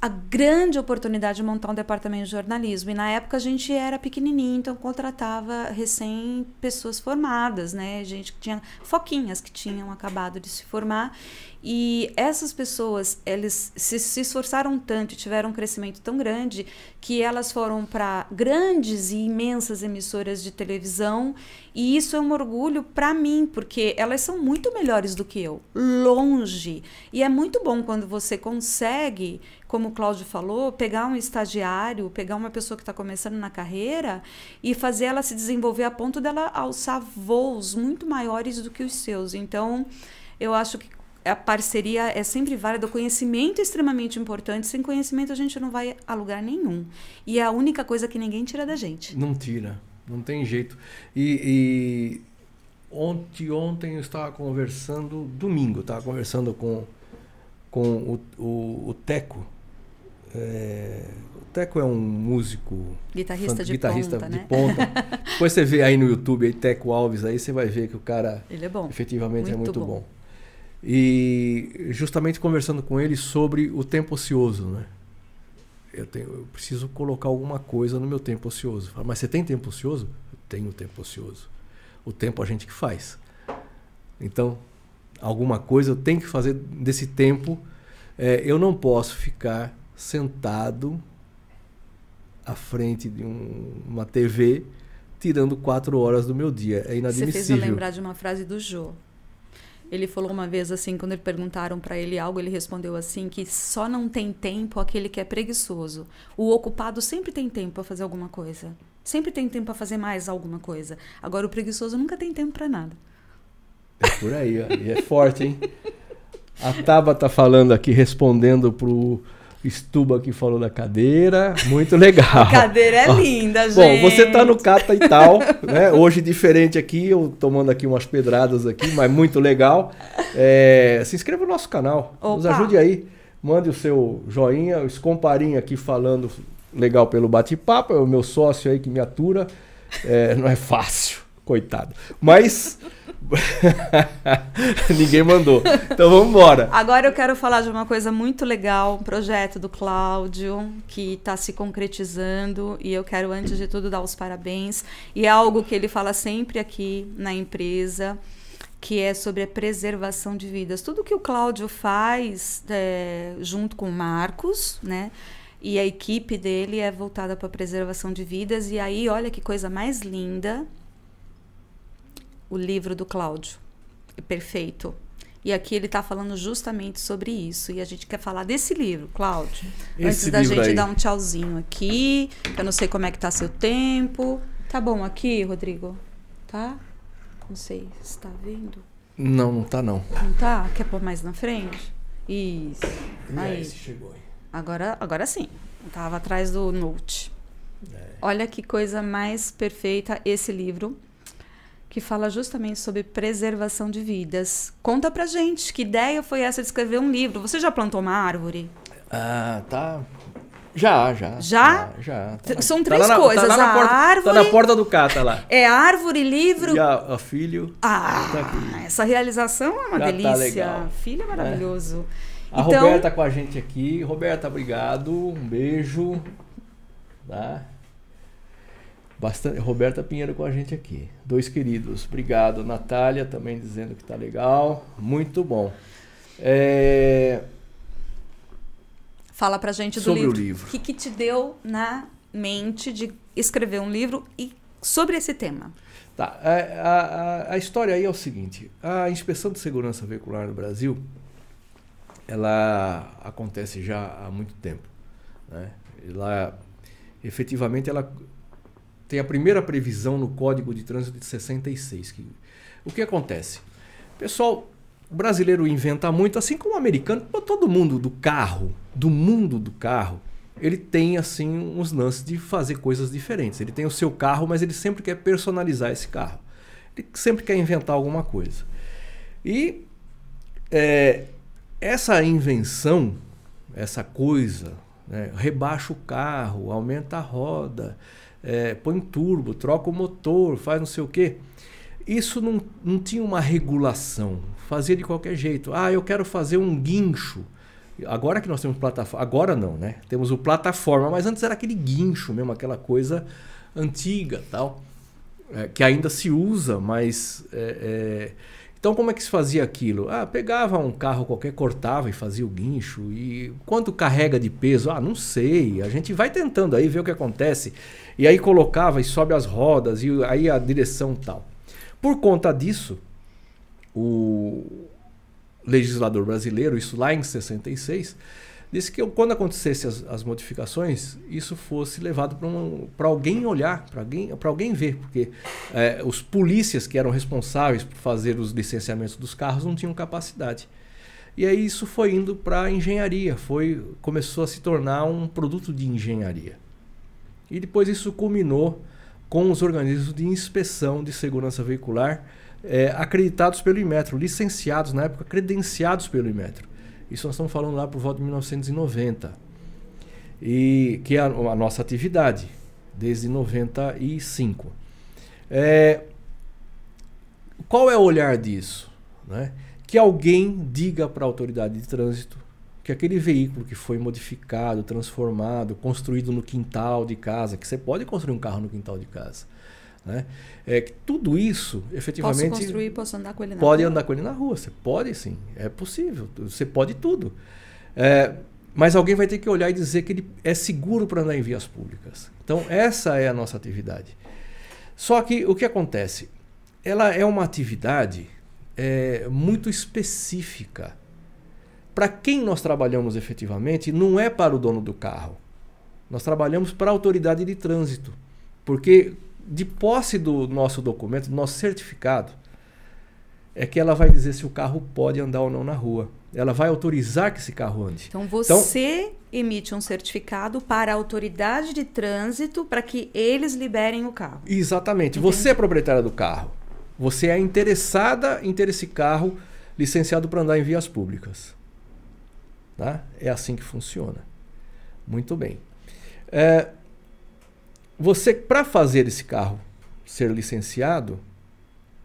Speaker 2: a grande oportunidade de montar um departamento de jornalismo. E na época a gente era pequenininho, então contratava recém pessoas formadas, né? Gente que tinha foquinhas que tinham acabado de se formar. E essas pessoas, eles se, se esforçaram tanto tiveram um crescimento tão grande que elas foram para grandes e imensas emissoras de televisão. E isso é um orgulho para mim, porque elas são muito melhores do que eu, longe. E é muito bom quando você consegue, como o Cláudio falou, pegar um estagiário, pegar uma pessoa que está começando na carreira e fazer ela se desenvolver a ponto dela alçar voos muito maiores do que os seus. Então, eu acho que a parceria é sempre válida, o conhecimento é extremamente importante. Sem conhecimento a gente não vai a lugar nenhum. E é a única coisa que ninguém tira da gente.
Speaker 1: Não tira, não tem jeito. E, e ontem, ontem eu estava conversando, domingo, estava conversando com, com o, o, o Teco. É, o Teco é um músico
Speaker 2: guitarrista, de, guitarrista ponta,
Speaker 1: de
Speaker 2: né?
Speaker 1: ponta. [laughs] Depois você vê aí no YouTube aí Teco Alves aí você vai ver que o cara
Speaker 2: Ele é bom.
Speaker 1: efetivamente muito é muito bom. bom e justamente conversando com ele sobre o tempo ocioso, né? Eu, tenho, eu preciso colocar alguma coisa no meu tempo ocioso. Fala, mas você tem tempo ocioso? Eu tenho tempo ocioso. O tempo a gente que faz. Então, alguma coisa eu tenho que fazer desse tempo. É, eu não posso ficar sentado à frente de um, uma TV tirando quatro horas do meu dia. É inadmissível. Você fez eu
Speaker 2: lembrar de uma frase do Jô. Ele falou uma vez assim, quando perguntaram para ele algo, ele respondeu assim que só não tem tempo aquele que é preguiçoso. O ocupado sempre tem tempo para fazer alguma coisa. Sempre tem tempo para fazer mais alguma coisa. Agora o preguiçoso nunca tem tempo para nada.
Speaker 1: É por aí, ó. E é forte, hein? A Taba tá falando aqui respondendo pro Estuba que falou da cadeira, muito legal. [laughs] A
Speaker 2: cadeira é linda, gente.
Speaker 1: Bom, você tá no Cata e tal, né? Hoje diferente aqui, eu tomando aqui umas pedradas aqui, mas muito legal. É, se inscreva no nosso canal, Opa. nos ajude aí. Mande o seu joinha, o Escomparinho aqui falando legal pelo bate-papo, é o meu sócio aí que me atura. É, não é fácil, coitado. Mas [laughs] Ninguém mandou. Então vamos embora.
Speaker 2: Agora eu quero falar de uma coisa muito legal, um projeto do Cláudio que está se concretizando e eu quero antes de tudo dar os parabéns e é algo que ele fala sempre aqui na empresa que é sobre a preservação de vidas. Tudo que o Cláudio faz é, junto com o Marcos, né? E a equipe dele é voltada para a preservação de vidas. E aí, olha que coisa mais linda o livro do Cláudio. É perfeito. E aqui ele está falando justamente sobre isso. E a gente quer falar desse livro, Cláudio. Esse antes da gente aí. dar um tchauzinho aqui. Eu não sei como é que tá seu tempo. Tá bom aqui, Rodrigo? Tá? Não sei se está vendo.
Speaker 1: Não, não tá não.
Speaker 2: Não tá? Quer pôr mais na frente? Isso.
Speaker 1: E aí. chegou aí.
Speaker 2: Agora, agora sim. Tava atrás do note. É. Olha que coisa mais perfeita esse livro que fala justamente sobre preservação de vidas. Conta pra gente, que ideia foi essa de escrever um livro? Você já plantou uma árvore?
Speaker 1: Ah, tá. Já, já.
Speaker 2: Já?
Speaker 1: Já. já
Speaker 2: tá São três tá coisas.
Speaker 1: Na, tá
Speaker 2: a
Speaker 1: porta,
Speaker 2: árvore.
Speaker 1: Tá na porta do cá, tá lá.
Speaker 2: É árvore, livro.
Speaker 1: E a, a filho.
Speaker 2: Ah, tá essa realização é uma já tá delícia. Tá filho é maravilhoso.
Speaker 1: É. A então... Roberta com a gente aqui. Roberta, obrigado. Um beijo. Tá? Bastante, Roberta Pinheiro com a gente aqui. Dois queridos. Obrigado. Natália também dizendo que tá legal. Muito bom. É...
Speaker 2: Fala pra gente do
Speaker 1: sobre
Speaker 2: livro.
Speaker 1: O livro.
Speaker 2: O que, que te deu na mente de escrever um livro e sobre esse tema?
Speaker 1: Tá. A, a, a história aí é o seguinte: a inspeção de segurança veicular no Brasil ela acontece já há muito tempo. Né? Ela, efetivamente, ela tem a primeira previsão no Código de Trânsito de 66. Que, o que acontece? Pessoal, o brasileiro inventa muito, assim como o americano, todo mundo do carro, do mundo do carro, ele tem assim uns lances de fazer coisas diferentes. Ele tem o seu carro, mas ele sempre quer personalizar esse carro. Ele sempre quer inventar alguma coisa. E é, essa invenção, essa coisa, né, rebaixa o carro, aumenta a roda, é, põe turbo, troca o motor, faz não sei o quê. Isso não, não tinha uma regulação, fazia de qualquer jeito. Ah, eu quero fazer um guincho. Agora que nós temos plataforma, agora não, né? Temos o plataforma, mas antes era aquele guincho mesmo, aquela coisa antiga tal, é, que ainda se usa, mas é, é... então como é que se fazia aquilo? Ah, pegava um carro qualquer, cortava e fazia o guincho e quanto carrega de peso? Ah, não sei. A gente vai tentando aí ver o que acontece. E aí colocava e sobe as rodas e aí a direção tal. Por conta disso, o legislador brasileiro, isso lá em 66, disse que quando acontecesse as, as modificações, isso fosse levado para um, alguém olhar, para alguém, alguém ver, porque é, os polícias que eram responsáveis por fazer os licenciamentos dos carros não tinham capacidade. E aí isso foi indo para a engenharia, foi, começou a se tornar um produto de engenharia. E depois isso culminou com os organismos de inspeção de segurança veicular é, acreditados pelo Imetro, licenciados na época, credenciados pelo Imetro. Isso nós estamos falando lá por volta de 1990. E que é a, a nossa atividade, desde 95. É, qual é o olhar disso? Né? Que alguém diga para a autoridade de trânsito que aquele veículo que foi modificado, transformado, construído no quintal de casa, que você pode construir um carro no quintal de casa, né? É, tudo isso, efetivamente.
Speaker 2: Posso construir, posso andar com ele na
Speaker 1: pode
Speaker 2: rua?
Speaker 1: Pode andar com ele na rua, você pode sim, é possível, você pode tudo. É, mas alguém vai ter que olhar e dizer que ele é seguro para andar em vias públicas. Então, essa é a nossa atividade. Só que o que acontece? Ela é uma atividade é, muito específica para quem nós trabalhamos efetivamente não é para o dono do carro. Nós trabalhamos para a autoridade de trânsito. Porque de posse do nosso documento, do nosso certificado, é que ela vai dizer se o carro pode andar ou não na rua. Ela vai autorizar que esse carro ande.
Speaker 2: Então você então, emite um certificado para a autoridade de trânsito para que eles liberem o carro.
Speaker 1: Exatamente. Entendi. Você é proprietária do carro. Você é interessada em ter esse carro licenciado para andar em vias públicas. Tá? É assim que funciona. Muito bem. É, você, para fazer esse carro ser licenciado,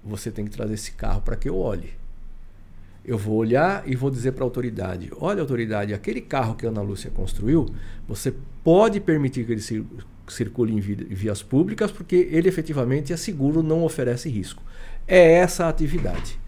Speaker 1: você tem que trazer esse carro para que eu olhe. Eu vou olhar e vou dizer para a autoridade: olha, autoridade, aquele carro que a Ana Lúcia construiu, você pode permitir que ele circule em vias públicas, porque ele efetivamente é seguro, não oferece risco. É essa a atividade.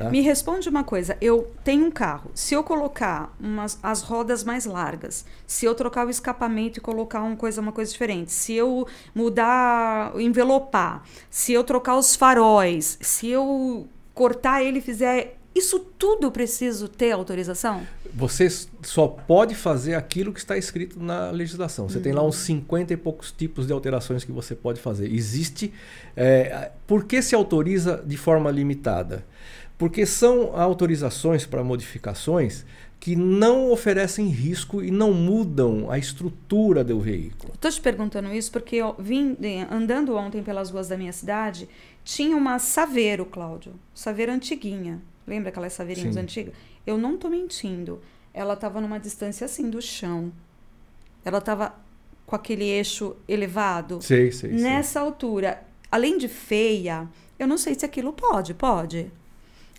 Speaker 2: Tá? Me responde uma coisa. Eu tenho um carro. Se eu colocar umas, as rodas mais largas, se eu trocar o escapamento e colocar uma coisa, uma coisa diferente, se eu mudar, envelopar, se eu trocar os faróis, se eu cortar ele e fizer isso tudo eu preciso ter autorização?
Speaker 1: Você só pode fazer aquilo que está escrito na legislação. Você uhum. tem lá uns 50 e poucos tipos de alterações que você pode fazer. Existe. É, por que se autoriza de forma limitada? Porque são autorizações para modificações que não oferecem risco e não mudam a estrutura do veículo.
Speaker 2: Estou te perguntando isso porque eu vim andando ontem pelas ruas da minha cidade, tinha uma Saveiro, Cláudio, Saveiro antiguinha. Lembra aquelas Saveirinhas antigas? Eu não estou mentindo. Ela estava numa distância assim do chão. ela estava com aquele eixo elevado.
Speaker 1: Sei, sei.
Speaker 2: Nessa
Speaker 1: sei.
Speaker 2: altura, além de feia, eu não sei se aquilo pode, pode.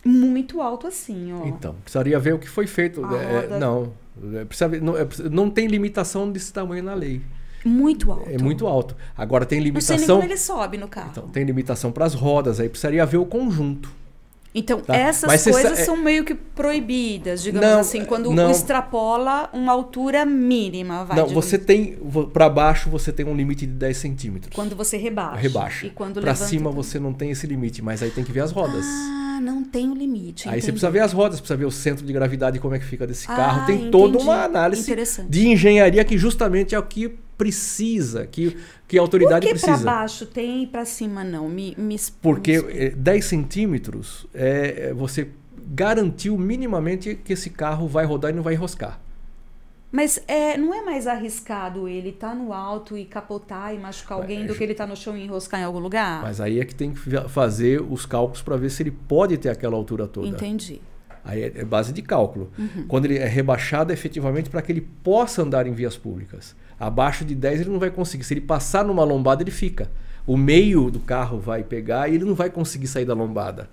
Speaker 2: Muito alto assim, ó.
Speaker 1: Então, precisaria ver o que foi feito. É, roda... Não, é, precisa ver, não, é, não tem limitação desse tamanho na lei.
Speaker 2: Muito alto.
Speaker 1: É muito alto. Agora tem limitação. Não
Speaker 2: sei nem como ele sobe no carro.
Speaker 1: Então, tem limitação para as rodas, aí precisaria ver o conjunto.
Speaker 2: Então, tá? essas Mas coisas são meio que proibidas, digamos não, assim, quando não. extrapola uma altura mínima. Vai,
Speaker 1: não, você tem. Para baixo você tem um limite de 10 centímetros.
Speaker 2: Quando você rebaixa.
Speaker 1: Rebaixa. Para cima também. você não tem esse limite, mas aí tem que ver as rodas.
Speaker 2: Ah, não tem o limite.
Speaker 1: Aí entendi. você precisa ver as rodas, precisa ver o centro de gravidade, como é que fica desse ah, carro. Tem entendi. toda uma análise de engenharia que justamente é o que precisa, que, que a autoridade
Speaker 2: Por que
Speaker 1: precisa.
Speaker 2: para baixo tem e para cima não? Me, me
Speaker 1: Porque me 10 eh, centímetros é, é, você garantiu minimamente que esse carro vai rodar e não vai enroscar.
Speaker 2: Mas é, não é mais arriscado ele estar tá no alto e capotar e machucar alguém é, do que ele estar tá no chão e enroscar em algum lugar?
Speaker 1: Mas aí é que tem que fazer os cálculos para ver se ele pode ter aquela altura toda.
Speaker 2: Entendi.
Speaker 1: Aí é, é base de cálculo. Uhum. Quando ele é rebaixado, é efetivamente para que ele possa andar em vias públicas. Abaixo de 10 ele não vai conseguir. Se ele passar numa lombada, ele fica. O meio do carro vai pegar e ele não vai conseguir sair da lombada.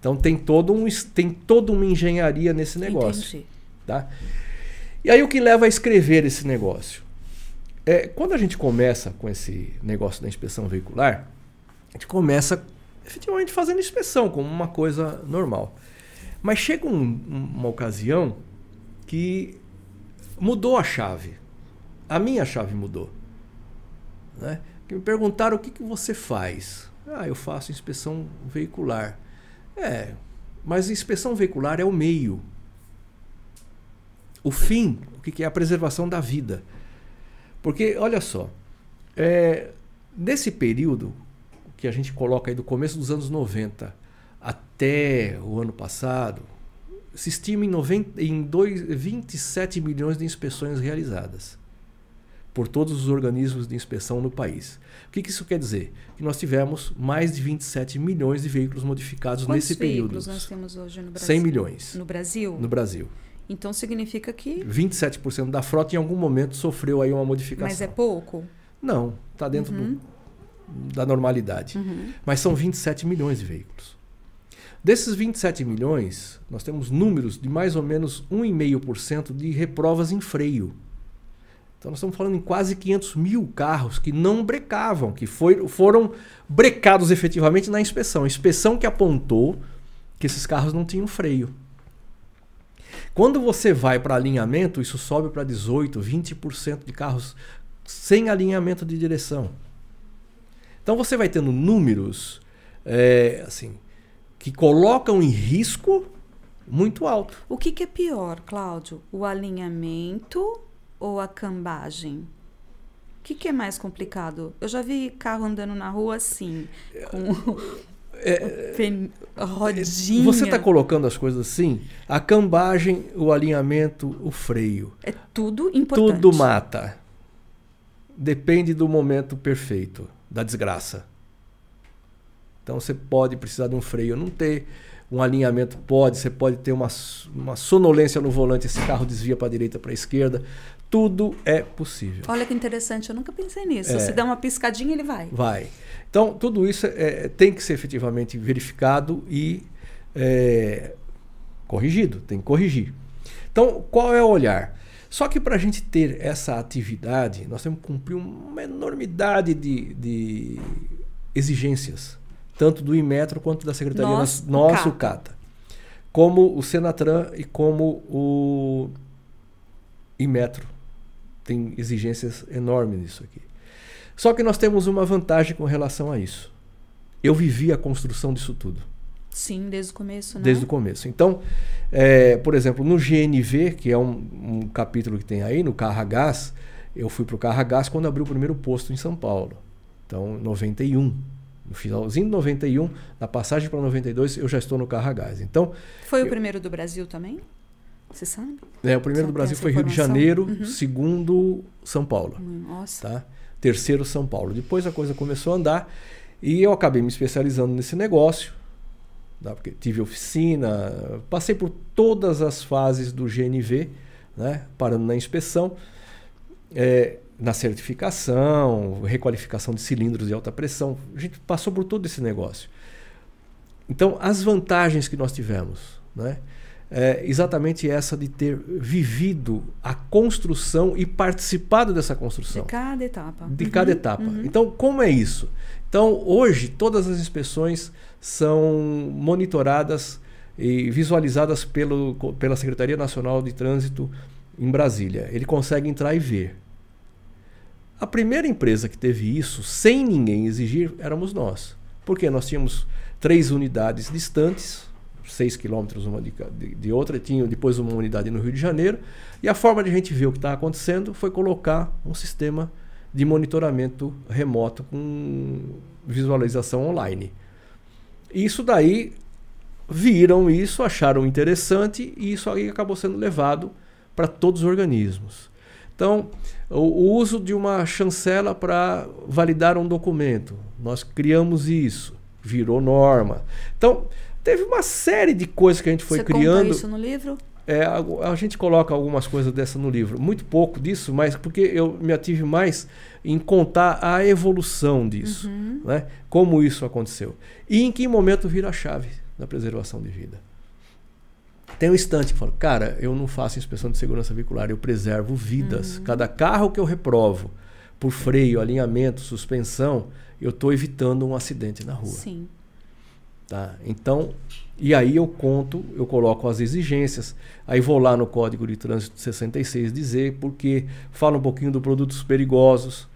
Speaker 1: Então tem todo um tem toda uma engenharia nesse negócio, Entendi. tá? E aí o que leva a escrever esse negócio? É, quando a gente começa com esse negócio da inspeção veicular, a gente começa efetivamente fazendo inspeção como uma coisa normal. Mas chega um, uma ocasião que mudou a chave. A minha chave mudou. Né? Que me perguntaram o que, que você faz. Ah, eu faço inspeção veicular. É, mas inspeção veicular é o meio. O fim, o que é a preservação da vida. Porque, olha só, é, nesse período que a gente coloca aí do começo dos anos 90 até o ano passado, se estima em, 90, em dois, 27 milhões de inspeções realizadas por todos os organismos de inspeção no país. O que, que, isso quer dizer? Que nós tivemos mais de 27 milhões de veículos modificados
Speaker 2: Quantos
Speaker 1: nesse período.
Speaker 2: Quantos veículos nós temos hoje no Brasil?
Speaker 1: 100 milhões.
Speaker 2: No Brasil?
Speaker 1: No Brasil.
Speaker 2: Então significa que
Speaker 1: 27% da frota em algum momento sofreu aí uma modificação.
Speaker 2: Mas é pouco?
Speaker 1: Não, está dentro uhum. do, da normalidade. Uhum. Mas são 27 milhões de veículos. Desses 27 milhões, nós temos números de mais ou menos 1,5% de reprovas em freio. Então nós estamos falando em quase 500 mil carros que não brecavam, que foi, foram brecados efetivamente na inspeção. A inspeção que apontou que esses carros não tinham freio. Quando você vai para alinhamento, isso sobe para 18, 20% de carros sem alinhamento de direção. Então você vai tendo números é, assim que colocam em risco muito alto.
Speaker 2: O que, que é pior, Cláudio? O alinhamento ou a cambagem? O que, que, é mais complicado? Eu já vi carro andando na rua assim, com é, [laughs] rodinha.
Speaker 1: Você está colocando as coisas assim? A cambagem, o alinhamento, o freio.
Speaker 2: É tudo importante.
Speaker 1: Tudo mata. Depende do momento perfeito, da desgraça. Então você pode precisar de um freio, não ter um alinhamento pode, você pode ter uma, uma sonolência no volante, esse carro desvia para a direita, para a esquerda. Tudo é possível.
Speaker 2: Olha que interessante, eu nunca pensei nisso. É, Se der uma piscadinha, ele vai.
Speaker 1: Vai. Então, tudo isso é, tem que ser efetivamente verificado e é, corrigido, tem que corrigir. Então, qual é o olhar? Só que para a gente ter essa atividade, nós temos que cumprir uma enormidade de, de exigências, tanto do Inmetro quanto da Secretaria nosso, nosso CATA. CATA. Como o Senatran e como o Inmetro tem exigências enormes nisso aqui. Só que nós temos uma vantagem com relação a isso. Eu vivi a construção disso tudo.
Speaker 2: Sim, desde o começo, né?
Speaker 1: Desde o começo. Então, é, por exemplo, no GNV, que é um, um, capítulo que tem aí, no Carro Gás, eu fui para o Carro Gás quando abriu o primeiro posto em São Paulo. Então, 91. No finalzinho de 91, na passagem para 92, eu já estou no Carro Gás. Então,
Speaker 2: Foi
Speaker 1: eu,
Speaker 2: o primeiro do Brasil também? Você sabe?
Speaker 1: É, o primeiro do Brasil foi Rio de Janeiro, uhum. segundo São Paulo.
Speaker 2: Hum, nossa.
Speaker 1: Tá? Terceiro São Paulo. Depois a coisa começou a andar e eu acabei me especializando nesse negócio. Tá? Porque tive oficina, passei por todas as fases do GNV, né? parando na inspeção. é, na certificação, requalificação de cilindros de alta pressão. A gente passou por todo esse negócio. Então, as vantagens que nós tivemos, né? É exatamente essa de ter vivido a construção e participado dessa construção.
Speaker 2: De cada etapa.
Speaker 1: De uhum, cada etapa. Uhum. Então, como é isso? Então, hoje, todas as inspeções são monitoradas e visualizadas pelo, pela Secretaria Nacional de Trânsito em Brasília. Ele consegue entrar e ver. A primeira empresa que teve isso, sem ninguém exigir, éramos nós. Porque nós tínhamos três unidades distantes, seis quilômetros uma de, de, de, outra, tinha depois uma unidade no Rio de Janeiro, e a forma de a gente ver o que está acontecendo foi colocar um sistema de monitoramento remoto com visualização online. Isso daí viram isso, acharam interessante e isso aí acabou sendo levado para todos os organismos. Então, o uso de uma chancela para validar um documento, nós criamos isso, virou norma. Então, teve uma série de coisas que a gente foi
Speaker 2: Você
Speaker 1: criando.
Speaker 2: Conta isso no livro?
Speaker 1: É, a, a, gente coloca algumas coisas dessa no livro. Muito pouco disso, mas porque eu me ative mais em contar a evolução disso. Uhum. Né? Como isso aconteceu. E em que momento vira a chave da preservação de vida. Tem um instante que fala, cara, eu não faço inspeção de segurança veicular, eu preservo vidas. Uhum. Cada carro que eu reprovo por freio, alinhamento, suspensão, eu estou evitando um acidente na rua.
Speaker 2: Sim.
Speaker 1: Tá? Então, e aí eu conto, eu coloco as exigências, aí vou lá no Código de Trânsito 66 dizer, porque fala um pouquinho dos produtos perigosos,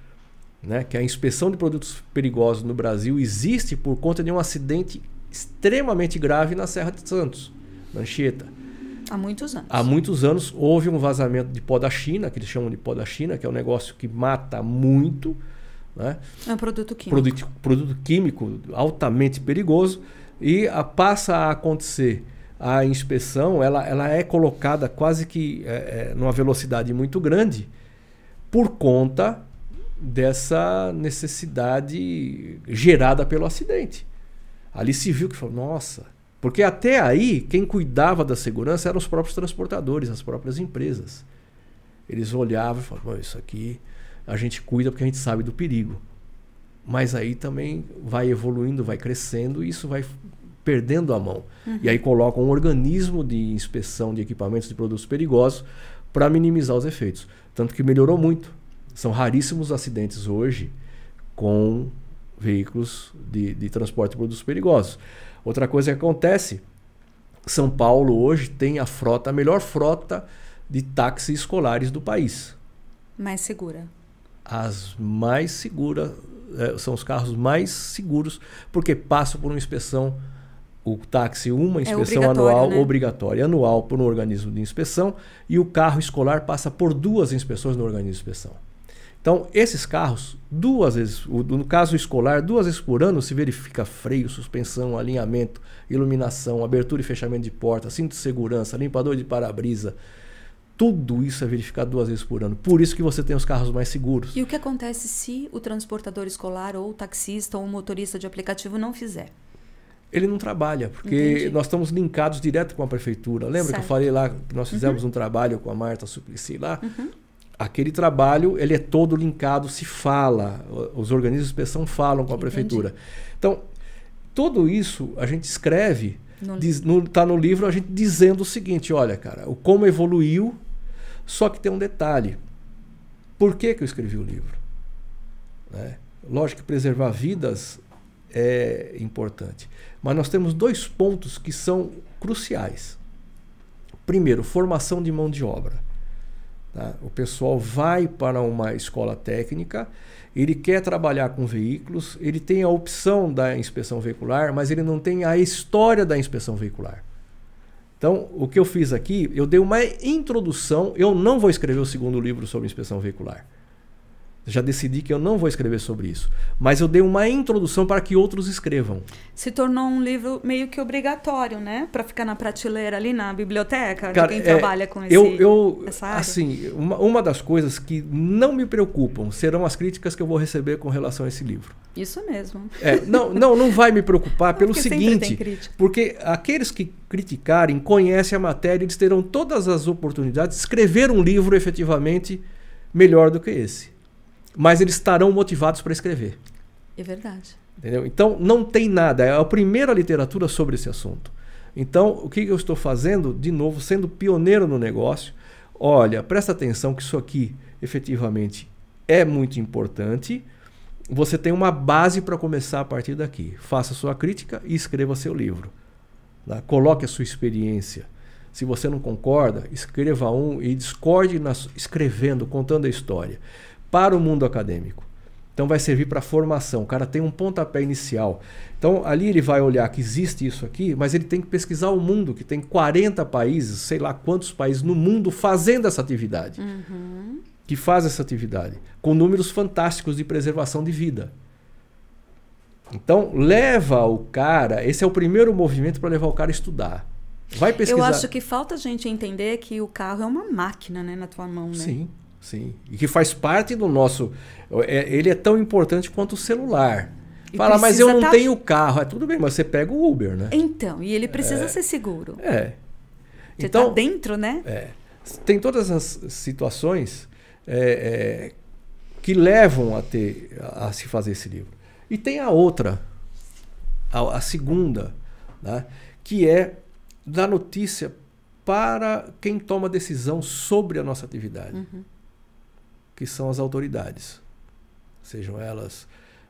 Speaker 1: né? que a inspeção de produtos perigosos no Brasil existe por conta de um acidente extremamente grave na Serra de Santos, na Anchieta.
Speaker 2: Há muitos anos.
Speaker 1: Há muitos anos houve um vazamento de pó da China, que eles chamam de pó da China, que é um negócio que mata muito. Né?
Speaker 2: É um produto químico.
Speaker 1: Produto, produto químico altamente perigoso. E a, passa a acontecer a inspeção, ela, ela é colocada quase que é, é, numa velocidade muito grande por conta dessa necessidade gerada pelo acidente. Ali se viu que falou, nossa, porque até aí quem cuidava da segurança eram os próprios transportadores, as próprias empresas. Eles olhavam e falavam, isso aqui a gente cuida porque a gente sabe do perigo. Mas aí também vai evoluindo, vai crescendo e isso vai perdendo a mão. Uhum. E aí colocam um organismo de inspeção de equipamentos de produtos perigosos para minimizar os efeitos. Tanto que melhorou muito. São raríssimos acidentes hoje com veículos de, de transporte de produtos perigosos. Outra coisa que acontece, São Paulo hoje tem a frota, a melhor frota de táxis escolares do país.
Speaker 2: Mais segura.
Speaker 1: As mais seguras, é, são os carros mais seguros, porque passam por uma inspeção, o táxi, uma é inspeção é anual né? obrigatória, anual por um organismo de inspeção, e o carro escolar passa por duas inspeções no organismo de inspeção. Então, esses carros, duas vezes, no caso escolar, duas vezes por ano se verifica freio, suspensão, alinhamento, iluminação, abertura e fechamento de porta, cinto de segurança, limpador de para-brisa. Tudo isso é verificado duas vezes por ano. Por isso que você tem os carros mais seguros.
Speaker 2: E o que acontece se o transportador escolar ou o taxista ou o motorista de aplicativo não fizer?
Speaker 1: ele não trabalha, porque Entendi. nós estamos linkados direto com a prefeitura. Lembra certo. que eu falei lá que nós fizemos uhum. um trabalho com a Marta Suplicy lá? Uhum aquele trabalho ele é todo linkado, se fala, os organismos de inspeção falam com a Entendi. prefeitura. Então, tudo isso a gente escreve, está no, tá no livro a gente dizendo o seguinte, olha, cara, o como evoluiu, só que tem um detalhe. Por que, que eu escrevi o livro? Né? Lógico que preservar vidas é importante, mas nós temos dois pontos que são cruciais. Primeiro, formação de mão de obra. Tá? O pessoal vai para uma escola técnica, ele quer trabalhar com veículos, ele tem a opção da inspeção veicular, mas ele não tem a história da inspeção veicular. Então, o que eu fiz aqui, eu dei uma introdução. Eu não vou escrever o segundo livro sobre inspeção veicular já decidi que eu não vou escrever sobre isso. Mas eu dei uma introdução para que outros escrevam.
Speaker 2: Se tornou um livro meio que obrigatório, né? Para ficar na prateleira ali na biblioteca Cara, de quem é, trabalha com esse,
Speaker 1: eu, eu, essa área. Assim, uma, uma das coisas que não me preocupam serão as críticas que eu vou receber com relação a esse livro.
Speaker 2: Isso mesmo.
Speaker 1: É, não, não, não vai me preocupar [laughs] pelo seguinte, porque aqueles que criticarem conhecem a matéria, eles terão todas as oportunidades de escrever um livro efetivamente melhor do que esse. Mas eles estarão motivados para escrever.
Speaker 2: É verdade.
Speaker 1: Entendeu? Então, não tem nada. É a primeira literatura sobre esse assunto. Então, o que eu estou fazendo? De novo, sendo pioneiro no negócio. Olha, presta atenção que isso aqui efetivamente é muito importante. Você tem uma base para começar a partir daqui. Faça sua crítica e escreva seu livro. Tá? Coloque a sua experiência. Se você não concorda, escreva um e discorde nas, escrevendo, contando a história. Para o mundo acadêmico. Então vai servir para formação. O cara tem um pontapé inicial. Então ali ele vai olhar que existe isso aqui, mas ele tem que pesquisar o mundo, que tem 40 países, sei lá quantos países no mundo fazendo essa atividade. Uhum. Que faz essa atividade, com números fantásticos de preservação de vida. Então leva o cara, esse é o primeiro movimento para levar o cara a estudar. Vai pesquisar.
Speaker 2: Eu acho que falta a gente entender que o carro é uma máquina, né, na tua mão, né?
Speaker 1: Sim. Sim. E que faz parte do nosso. É, ele é tão importante quanto o celular. E Fala, mas eu não tá... tenho carro. É tudo bem, mas você pega o Uber, né?
Speaker 2: Então, e ele precisa é, ser seguro.
Speaker 1: É.
Speaker 2: Você então, tá dentro, né?
Speaker 1: É. Tem todas as situações é, é, que levam a ter a, a, se fazer esse livro. E tem a outra, a, a segunda, né? que é da notícia para quem toma decisão sobre a nossa atividade. Uhum que são as autoridades, sejam elas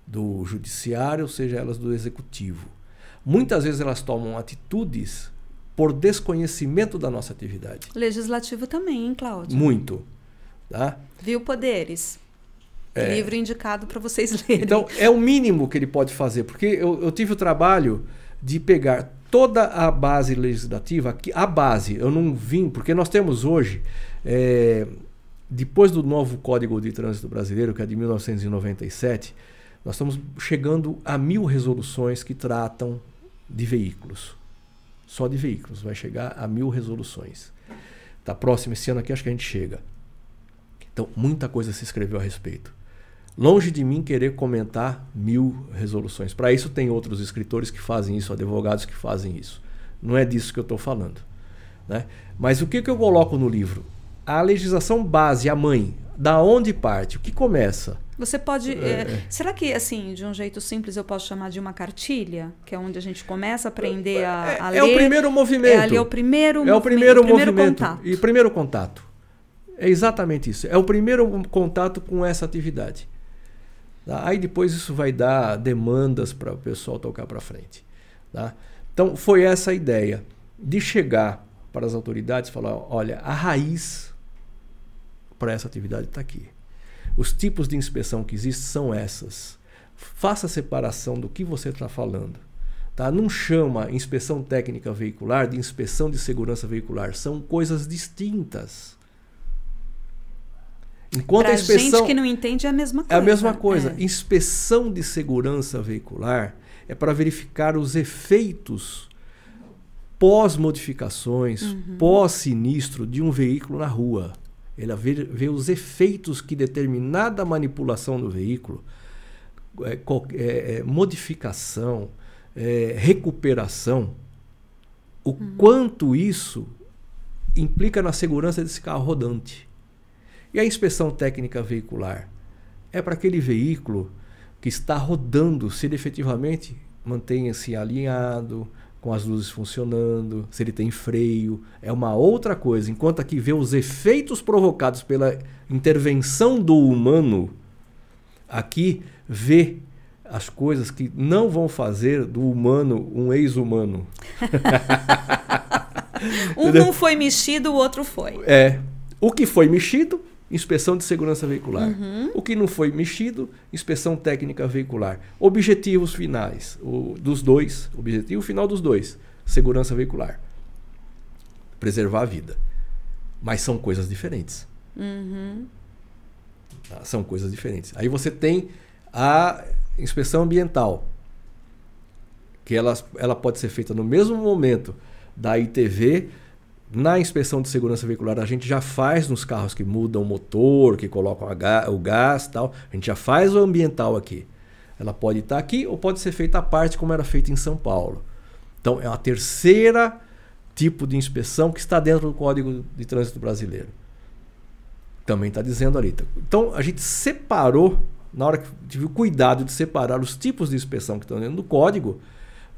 Speaker 1: do judiciário, seja elas do executivo. Muitas vezes elas tomam atitudes por desconhecimento da nossa atividade.
Speaker 2: Legislativo também, hein, Cláudio?
Speaker 1: Muito. Tá?
Speaker 2: Viu poderes? É. Livro indicado para vocês [laughs] lerem.
Speaker 1: Então, é o mínimo que ele pode fazer, porque eu, eu tive o trabalho de pegar toda a base legislativa, a base, eu não vim, porque nós temos hoje é, depois do novo Código de Trânsito Brasileiro, que é de 1997, nós estamos chegando a mil resoluções que tratam de veículos. Só de veículos, vai chegar a mil resoluções. Está próximo esse ano aqui, acho que a gente chega. Então, muita coisa se escreveu a respeito. Longe de mim querer comentar mil resoluções. Para isso, tem outros escritores que fazem isso, advogados que fazem isso. Não é disso que eu estou falando. Né? Mas o que, que eu coloco no livro? A legislação base, a mãe, da onde parte? O que começa?
Speaker 2: Você pode. É. É, será que, assim, de um jeito simples, eu posso chamar de uma cartilha? Que é onde a gente começa a aprender a, é, a ler?
Speaker 1: É o primeiro movimento. É
Speaker 2: ali é o primeiro
Speaker 1: É o primeiro, primeiro movimento. Contato. E primeiro contato. É exatamente isso. É o primeiro contato com essa atividade. Tá? Aí depois isso vai dar demandas para o pessoal tocar para frente. Tá? Então foi essa a ideia de chegar para as autoridades e falar: olha, a raiz para essa atividade está aqui. Os tipos de inspeção que existem são essas. Faça a separação do que você está falando. Tá? Não chama inspeção técnica veicular de inspeção de segurança veicular. São coisas distintas.
Speaker 2: Enquanto pra a inspeção. gente que não entende é a mesma coisa.
Speaker 1: É a mesma coisa. É. Inspeção de segurança veicular é para verificar os efeitos pós-modificações, uhum. pós-sinistro de um veículo na rua. Ela vê, vê os efeitos que determinada manipulação do veículo, é, é, é, modificação, é, recuperação, o uhum. quanto isso implica na segurança desse carro rodante. E a inspeção técnica veicular é para aquele veículo que está rodando, se ele efetivamente mantenha-se alinhado, com as luzes funcionando, se ele tem freio, é uma outra coisa. Enquanto aqui vê os efeitos provocados pela intervenção do humano, aqui vê as coisas que não vão fazer do humano um ex-humano. [laughs]
Speaker 2: um não foi mexido, o outro foi.
Speaker 1: É. O que foi mexido inspeção de segurança veicular. Uhum. O que não foi mexido, inspeção técnica veicular. Objetivos finais o, dos dois, objetivo final dos dois, segurança veicular. Preservar a vida. Mas são coisas diferentes. Uhum. Tá? São coisas diferentes. Aí você tem a inspeção ambiental, que ela, ela pode ser feita no mesmo momento da ITV na inspeção de segurança veicular, a gente já faz nos carros que mudam o motor, que colocam o gás tal. A gente já faz o ambiental aqui. Ela pode estar aqui ou pode ser feita à parte, como era feita em São Paulo. Então, é a terceira tipo de inspeção que está dentro do Código de Trânsito Brasileiro. Também está dizendo ali. Então a gente separou, na hora que tive o cuidado de separar os tipos de inspeção que estão dentro do código,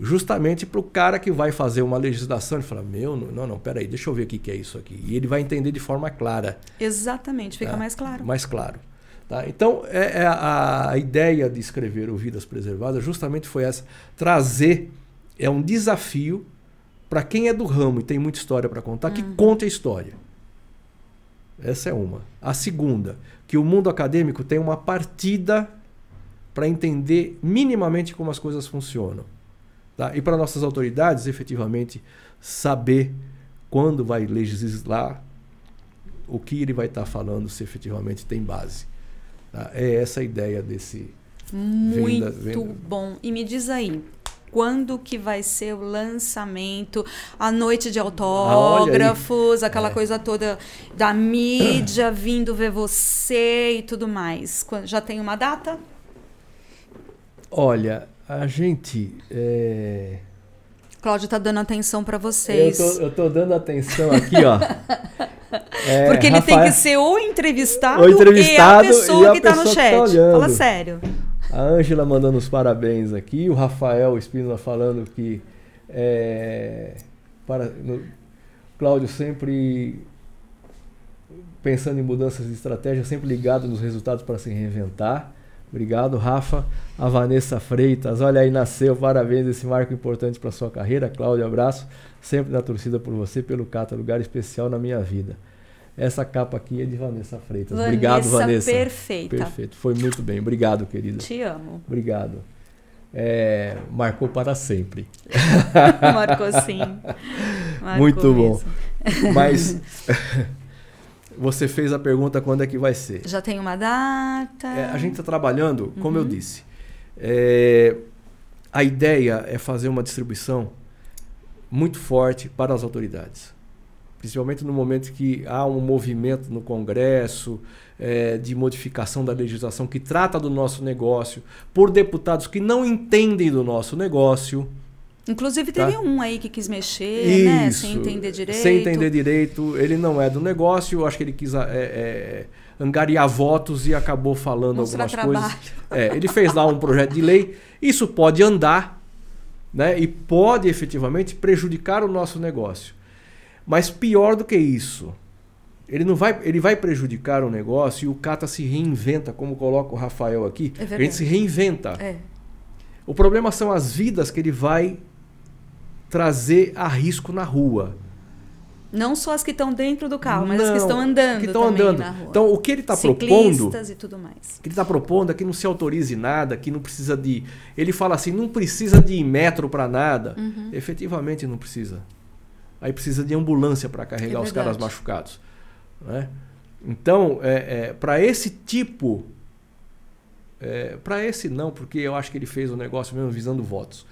Speaker 1: justamente para o cara que vai fazer uma legislação, ele fala, meu, não, não, peraí, deixa eu ver o que é isso aqui. E ele vai entender de forma clara.
Speaker 2: Exatamente, fica tá? mais claro.
Speaker 1: Mais claro. Tá? Então, é, é a, a, ideia de escrever o Vidas Preservadas justamente foi essa, trazer, é um desafio para quem é do ramo e tem muita história para contar, que uhum. conte a história. Essa é uma. A segunda, que o mundo acadêmico tem uma partida para entender minimamente como as coisas funcionam. Tá? E para nossas autoridades, efetivamente, saber quando vai legislar, o que ele vai estar tá falando, se efetivamente tem base. Tá? É essa a ideia desse.
Speaker 2: Muito venda, venda. bom. E me diz aí, quando que vai ser o lançamento, a noite de autógrafos, ah, aquela é. coisa toda da mídia [coughs] vindo ver você e tudo mais. Já tem uma data?
Speaker 1: Olha, a gente. É...
Speaker 2: Cláudio está dando atenção para vocês.
Speaker 1: Eu tô dando atenção aqui, ó. [laughs]
Speaker 2: É, Porque ele Rafael... tem que ser o entrevistado, o entrevistado e a pessoa e a que está no tá chat. Tá Fala sério.
Speaker 1: A Ângela mandando os parabéns aqui, o Rafael Espínola falando que é, para, no, Cláudio sempre pensando em mudanças de estratégia, sempre ligado nos resultados para se reinventar. Obrigado, Rafa. A Vanessa Freitas, olha aí, nasceu. Parabéns, esse marco importante para sua carreira. Cláudio, abraço. Sempre na torcida por você, pelo Cata, lugar especial na minha vida. Essa capa aqui é de Vanessa Freitas. Vanessa, Obrigado, Vanessa.
Speaker 2: Perfeita.
Speaker 1: Perfeito. Foi muito bem. Obrigado, querida.
Speaker 2: Te amo.
Speaker 1: Obrigado. É, marcou para sempre. [laughs]
Speaker 2: Marcou sim. [laughs]
Speaker 1: Marcou muito bom. Mas [laughs] Você fez a pergunta quando é que vai ser.
Speaker 2: Já tem uma data?
Speaker 1: É, a gente está trabalhando, como uhum. eu disse. É, a ideia é fazer uma distribuição muito forte para as autoridades. Principalmente no momento que há um movimento no Congresso é, de modificação da legislação que trata do nosso negócio, por deputados que não entendem do nosso negócio.
Speaker 2: Inclusive teve tá? um aí que quis mexer, né? Sem entender direito.
Speaker 1: Sem entender direito. Ele não é do negócio, eu acho que ele quis é, é, angariar votos e acabou falando Mostrar algumas trabalho. coisas. É, ele fez lá um projeto de lei. Isso pode andar né? e pode efetivamente prejudicar o nosso negócio. Mas pior do que isso, ele não vai, ele vai prejudicar o negócio e o Cata se reinventa, como coloca o Rafael aqui. É a gente se reinventa. É. O problema são as vidas que ele vai trazer a risco na rua.
Speaker 2: Não só as que estão dentro do carro, mas não, as que estão andando que estão andando. na rua.
Speaker 1: Então, o que ele está propondo...
Speaker 2: e tudo mais.
Speaker 1: O que ele está propondo é que não se autorize nada, que não precisa de... Ele fala assim, não precisa de metro para nada. Uhum. Efetivamente não precisa. Aí precisa de ambulância para carregar é os caras machucados. Né? Então, é, é para esse tipo... É, para esse não, porque eu acho que ele fez o negócio mesmo visando votos.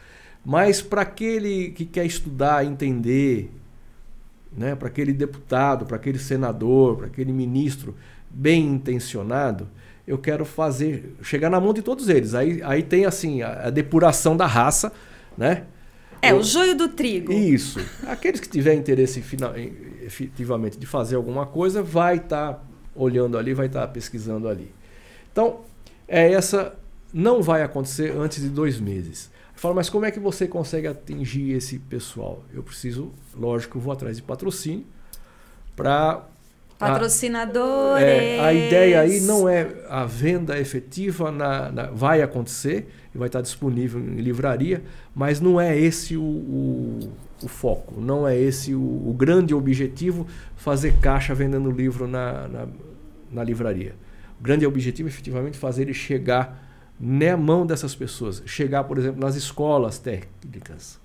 Speaker 1: Mas para aquele que quer estudar, entender, né, para aquele deputado, para aquele senador, para aquele ministro bem intencionado, eu quero fazer, chegar na mão de todos eles. Aí, aí tem assim a, a depuração da raça, né?
Speaker 2: É, eu, o joio do trigo.
Speaker 1: Isso. Aqueles que tiverem interesse efetivamente de fazer alguma coisa, vai estar tá olhando ali, vai estar tá pesquisando ali. Então, é essa não vai acontecer antes de dois meses. Fala, mas como é que você consegue atingir esse pessoal? Eu preciso, lógico, eu vou atrás de patrocínio para
Speaker 2: Patrocinadores.
Speaker 1: A, é, a ideia aí não é a venda efetiva, na, na, vai acontecer e vai estar disponível em livraria, mas não é esse o, o, o foco, não é esse o, o, grande objetivo fazer caixa vendendo livro na, na, na livraria. O grande objetivo é efetivamente fazer ele chegar na mão dessas pessoas. Chegar, por exemplo, nas escolas técnicas.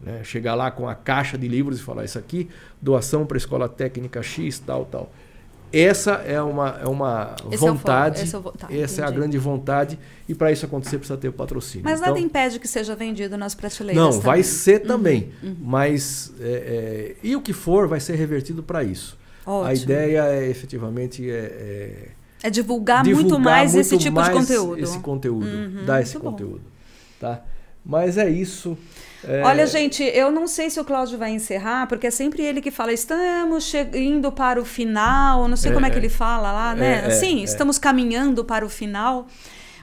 Speaker 1: Né? Chegar lá com a caixa de livros e falar isso aqui, doação para a escola técnica X, tal, tal. Essa é uma, é uma Esse vontade. É é, tá, essa é a grande vontade. E para isso acontecer, precisa ter o patrocínio.
Speaker 2: Mas
Speaker 1: então,
Speaker 2: nada impede que seja vendido nas prateleiras.
Speaker 1: Não, também. vai ser uhum, também. Uhum. Mas. É, é, e o que for vai ser revertido para isso. Ótimo. A ideia é efetivamente é, é
Speaker 2: é divulgar, divulgar muito mais muito esse tipo
Speaker 1: mais
Speaker 2: de conteúdo.
Speaker 1: Esse conteúdo, uhum, dar esse conteúdo, bom. tá? Mas é isso.
Speaker 2: É... Olha, gente, eu não sei se o Cláudio vai encerrar, porque é sempre ele que fala, estamos indo para o final, não sei é, como é que ele fala lá, né? É, assim, estamos caminhando para o final.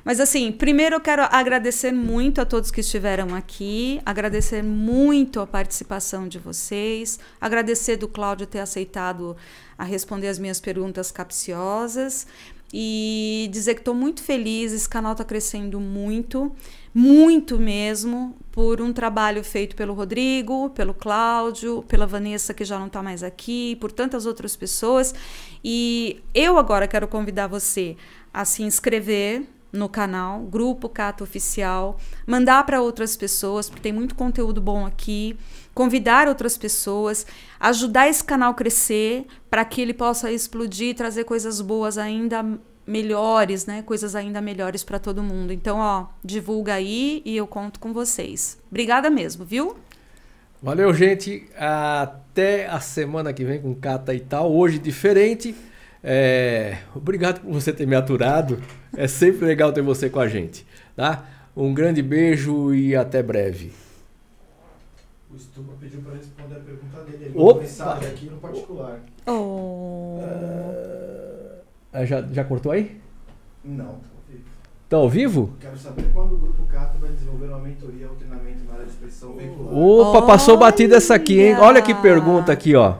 Speaker 2: Mas assim, primeiro eu quero agradecer muito a todos que estiveram aqui, agradecer muito a participação de vocês, agradecer do Cláudio ter aceitado a responder as minhas perguntas capciosas e dizer que estou muito feliz, esse canal está crescendo muito, muito mesmo, por um trabalho feito pelo Rodrigo, pelo Cláudio, pela Vanessa, que já não está mais aqui, por tantas outras pessoas. E eu agora quero convidar você a se inscrever no canal, Grupo Cato Oficial, mandar para outras pessoas, porque tem muito conteúdo bom aqui, convidar outras pessoas, ajudar esse canal crescer para que ele possa explodir e trazer coisas boas ainda melhores, né? Coisas ainda melhores para todo mundo. Então, ó, divulga aí e eu conto com vocês. Obrigada mesmo, viu?
Speaker 1: Valeu, gente. Até a semana que vem com Cata e tal. Hoje diferente. É, obrigado por você ter me aturado. É sempre legal ter você com a gente. Tá? Um grande beijo e até breve.
Speaker 3: O Stupa pediu para responder a pergunta dele. Ele Opa. mensagem aqui no particular.
Speaker 2: Oh.
Speaker 1: Uh, já, já cortou aí?
Speaker 3: Não.
Speaker 1: Tá ao vivo?
Speaker 3: Quero saber quando o Grupo Cato vai desenvolver uma mentoria ou treinamento na área de expressão veicular.
Speaker 1: Opa, passou batida essa aqui, hein? Olha que pergunta aqui, ó.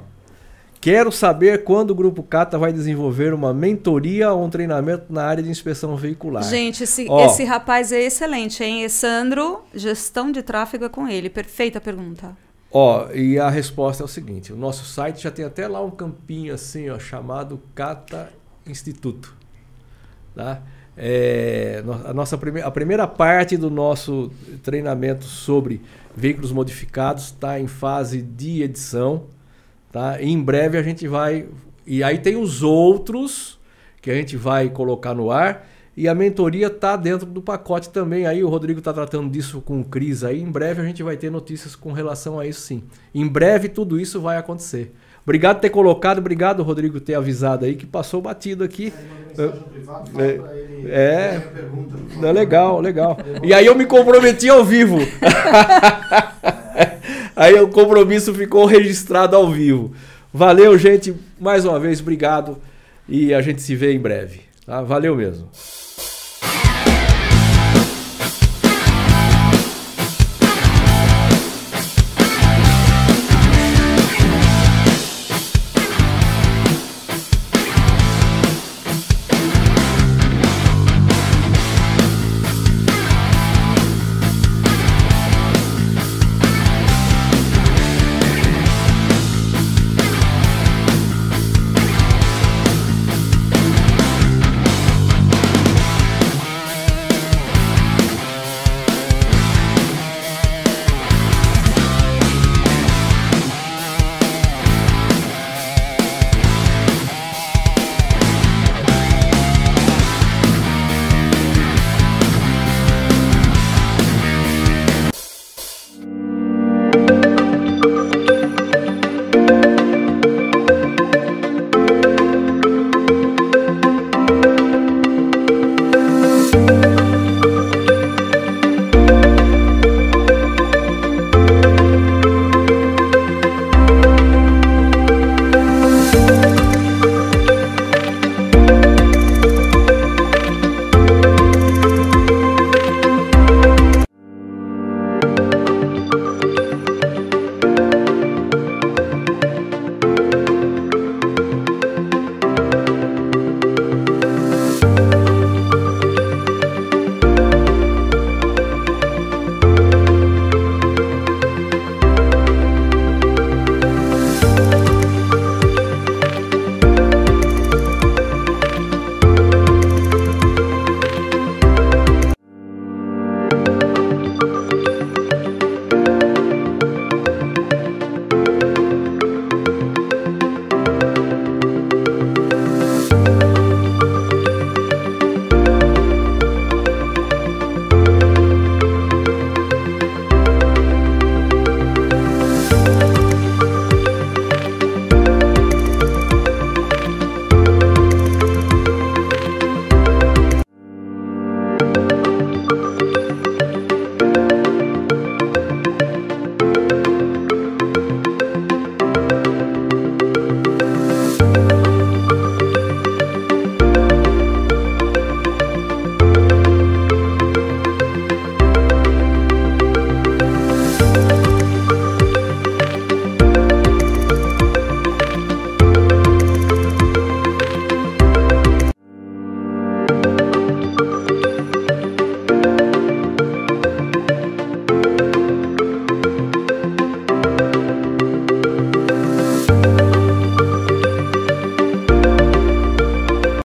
Speaker 1: Quero saber quando o Grupo Cata vai desenvolver uma mentoria ou um treinamento na área de inspeção veicular.
Speaker 2: Gente, esse, esse rapaz é excelente, hein? Sandro, gestão de tráfego é com ele. Perfeita pergunta.
Speaker 1: Ó, e a resposta é o seguinte: o nosso site já tem até lá um campinho assim, ó, chamado Cata Instituto. Tá? É, a, nossa prime a primeira parte do nosso treinamento sobre veículos modificados está em fase de edição. Tá? E em breve a gente vai. E aí tem os outros que a gente vai colocar no ar. E a mentoria está dentro do pacote também. Aí o Rodrigo está tratando disso com o Cris. Aí em breve a gente vai ter notícias com relação a isso sim. Em breve tudo isso vai acontecer. Obrigado por ter colocado, obrigado Rodrigo ter avisado aí que passou batido aqui. É, é, é legal, legal. E aí eu me comprometi ao vivo. [laughs] Aí o compromisso ficou registrado ao vivo. Valeu, gente. Mais uma vez, obrigado. E a gente se vê em breve. Tá? Valeu mesmo.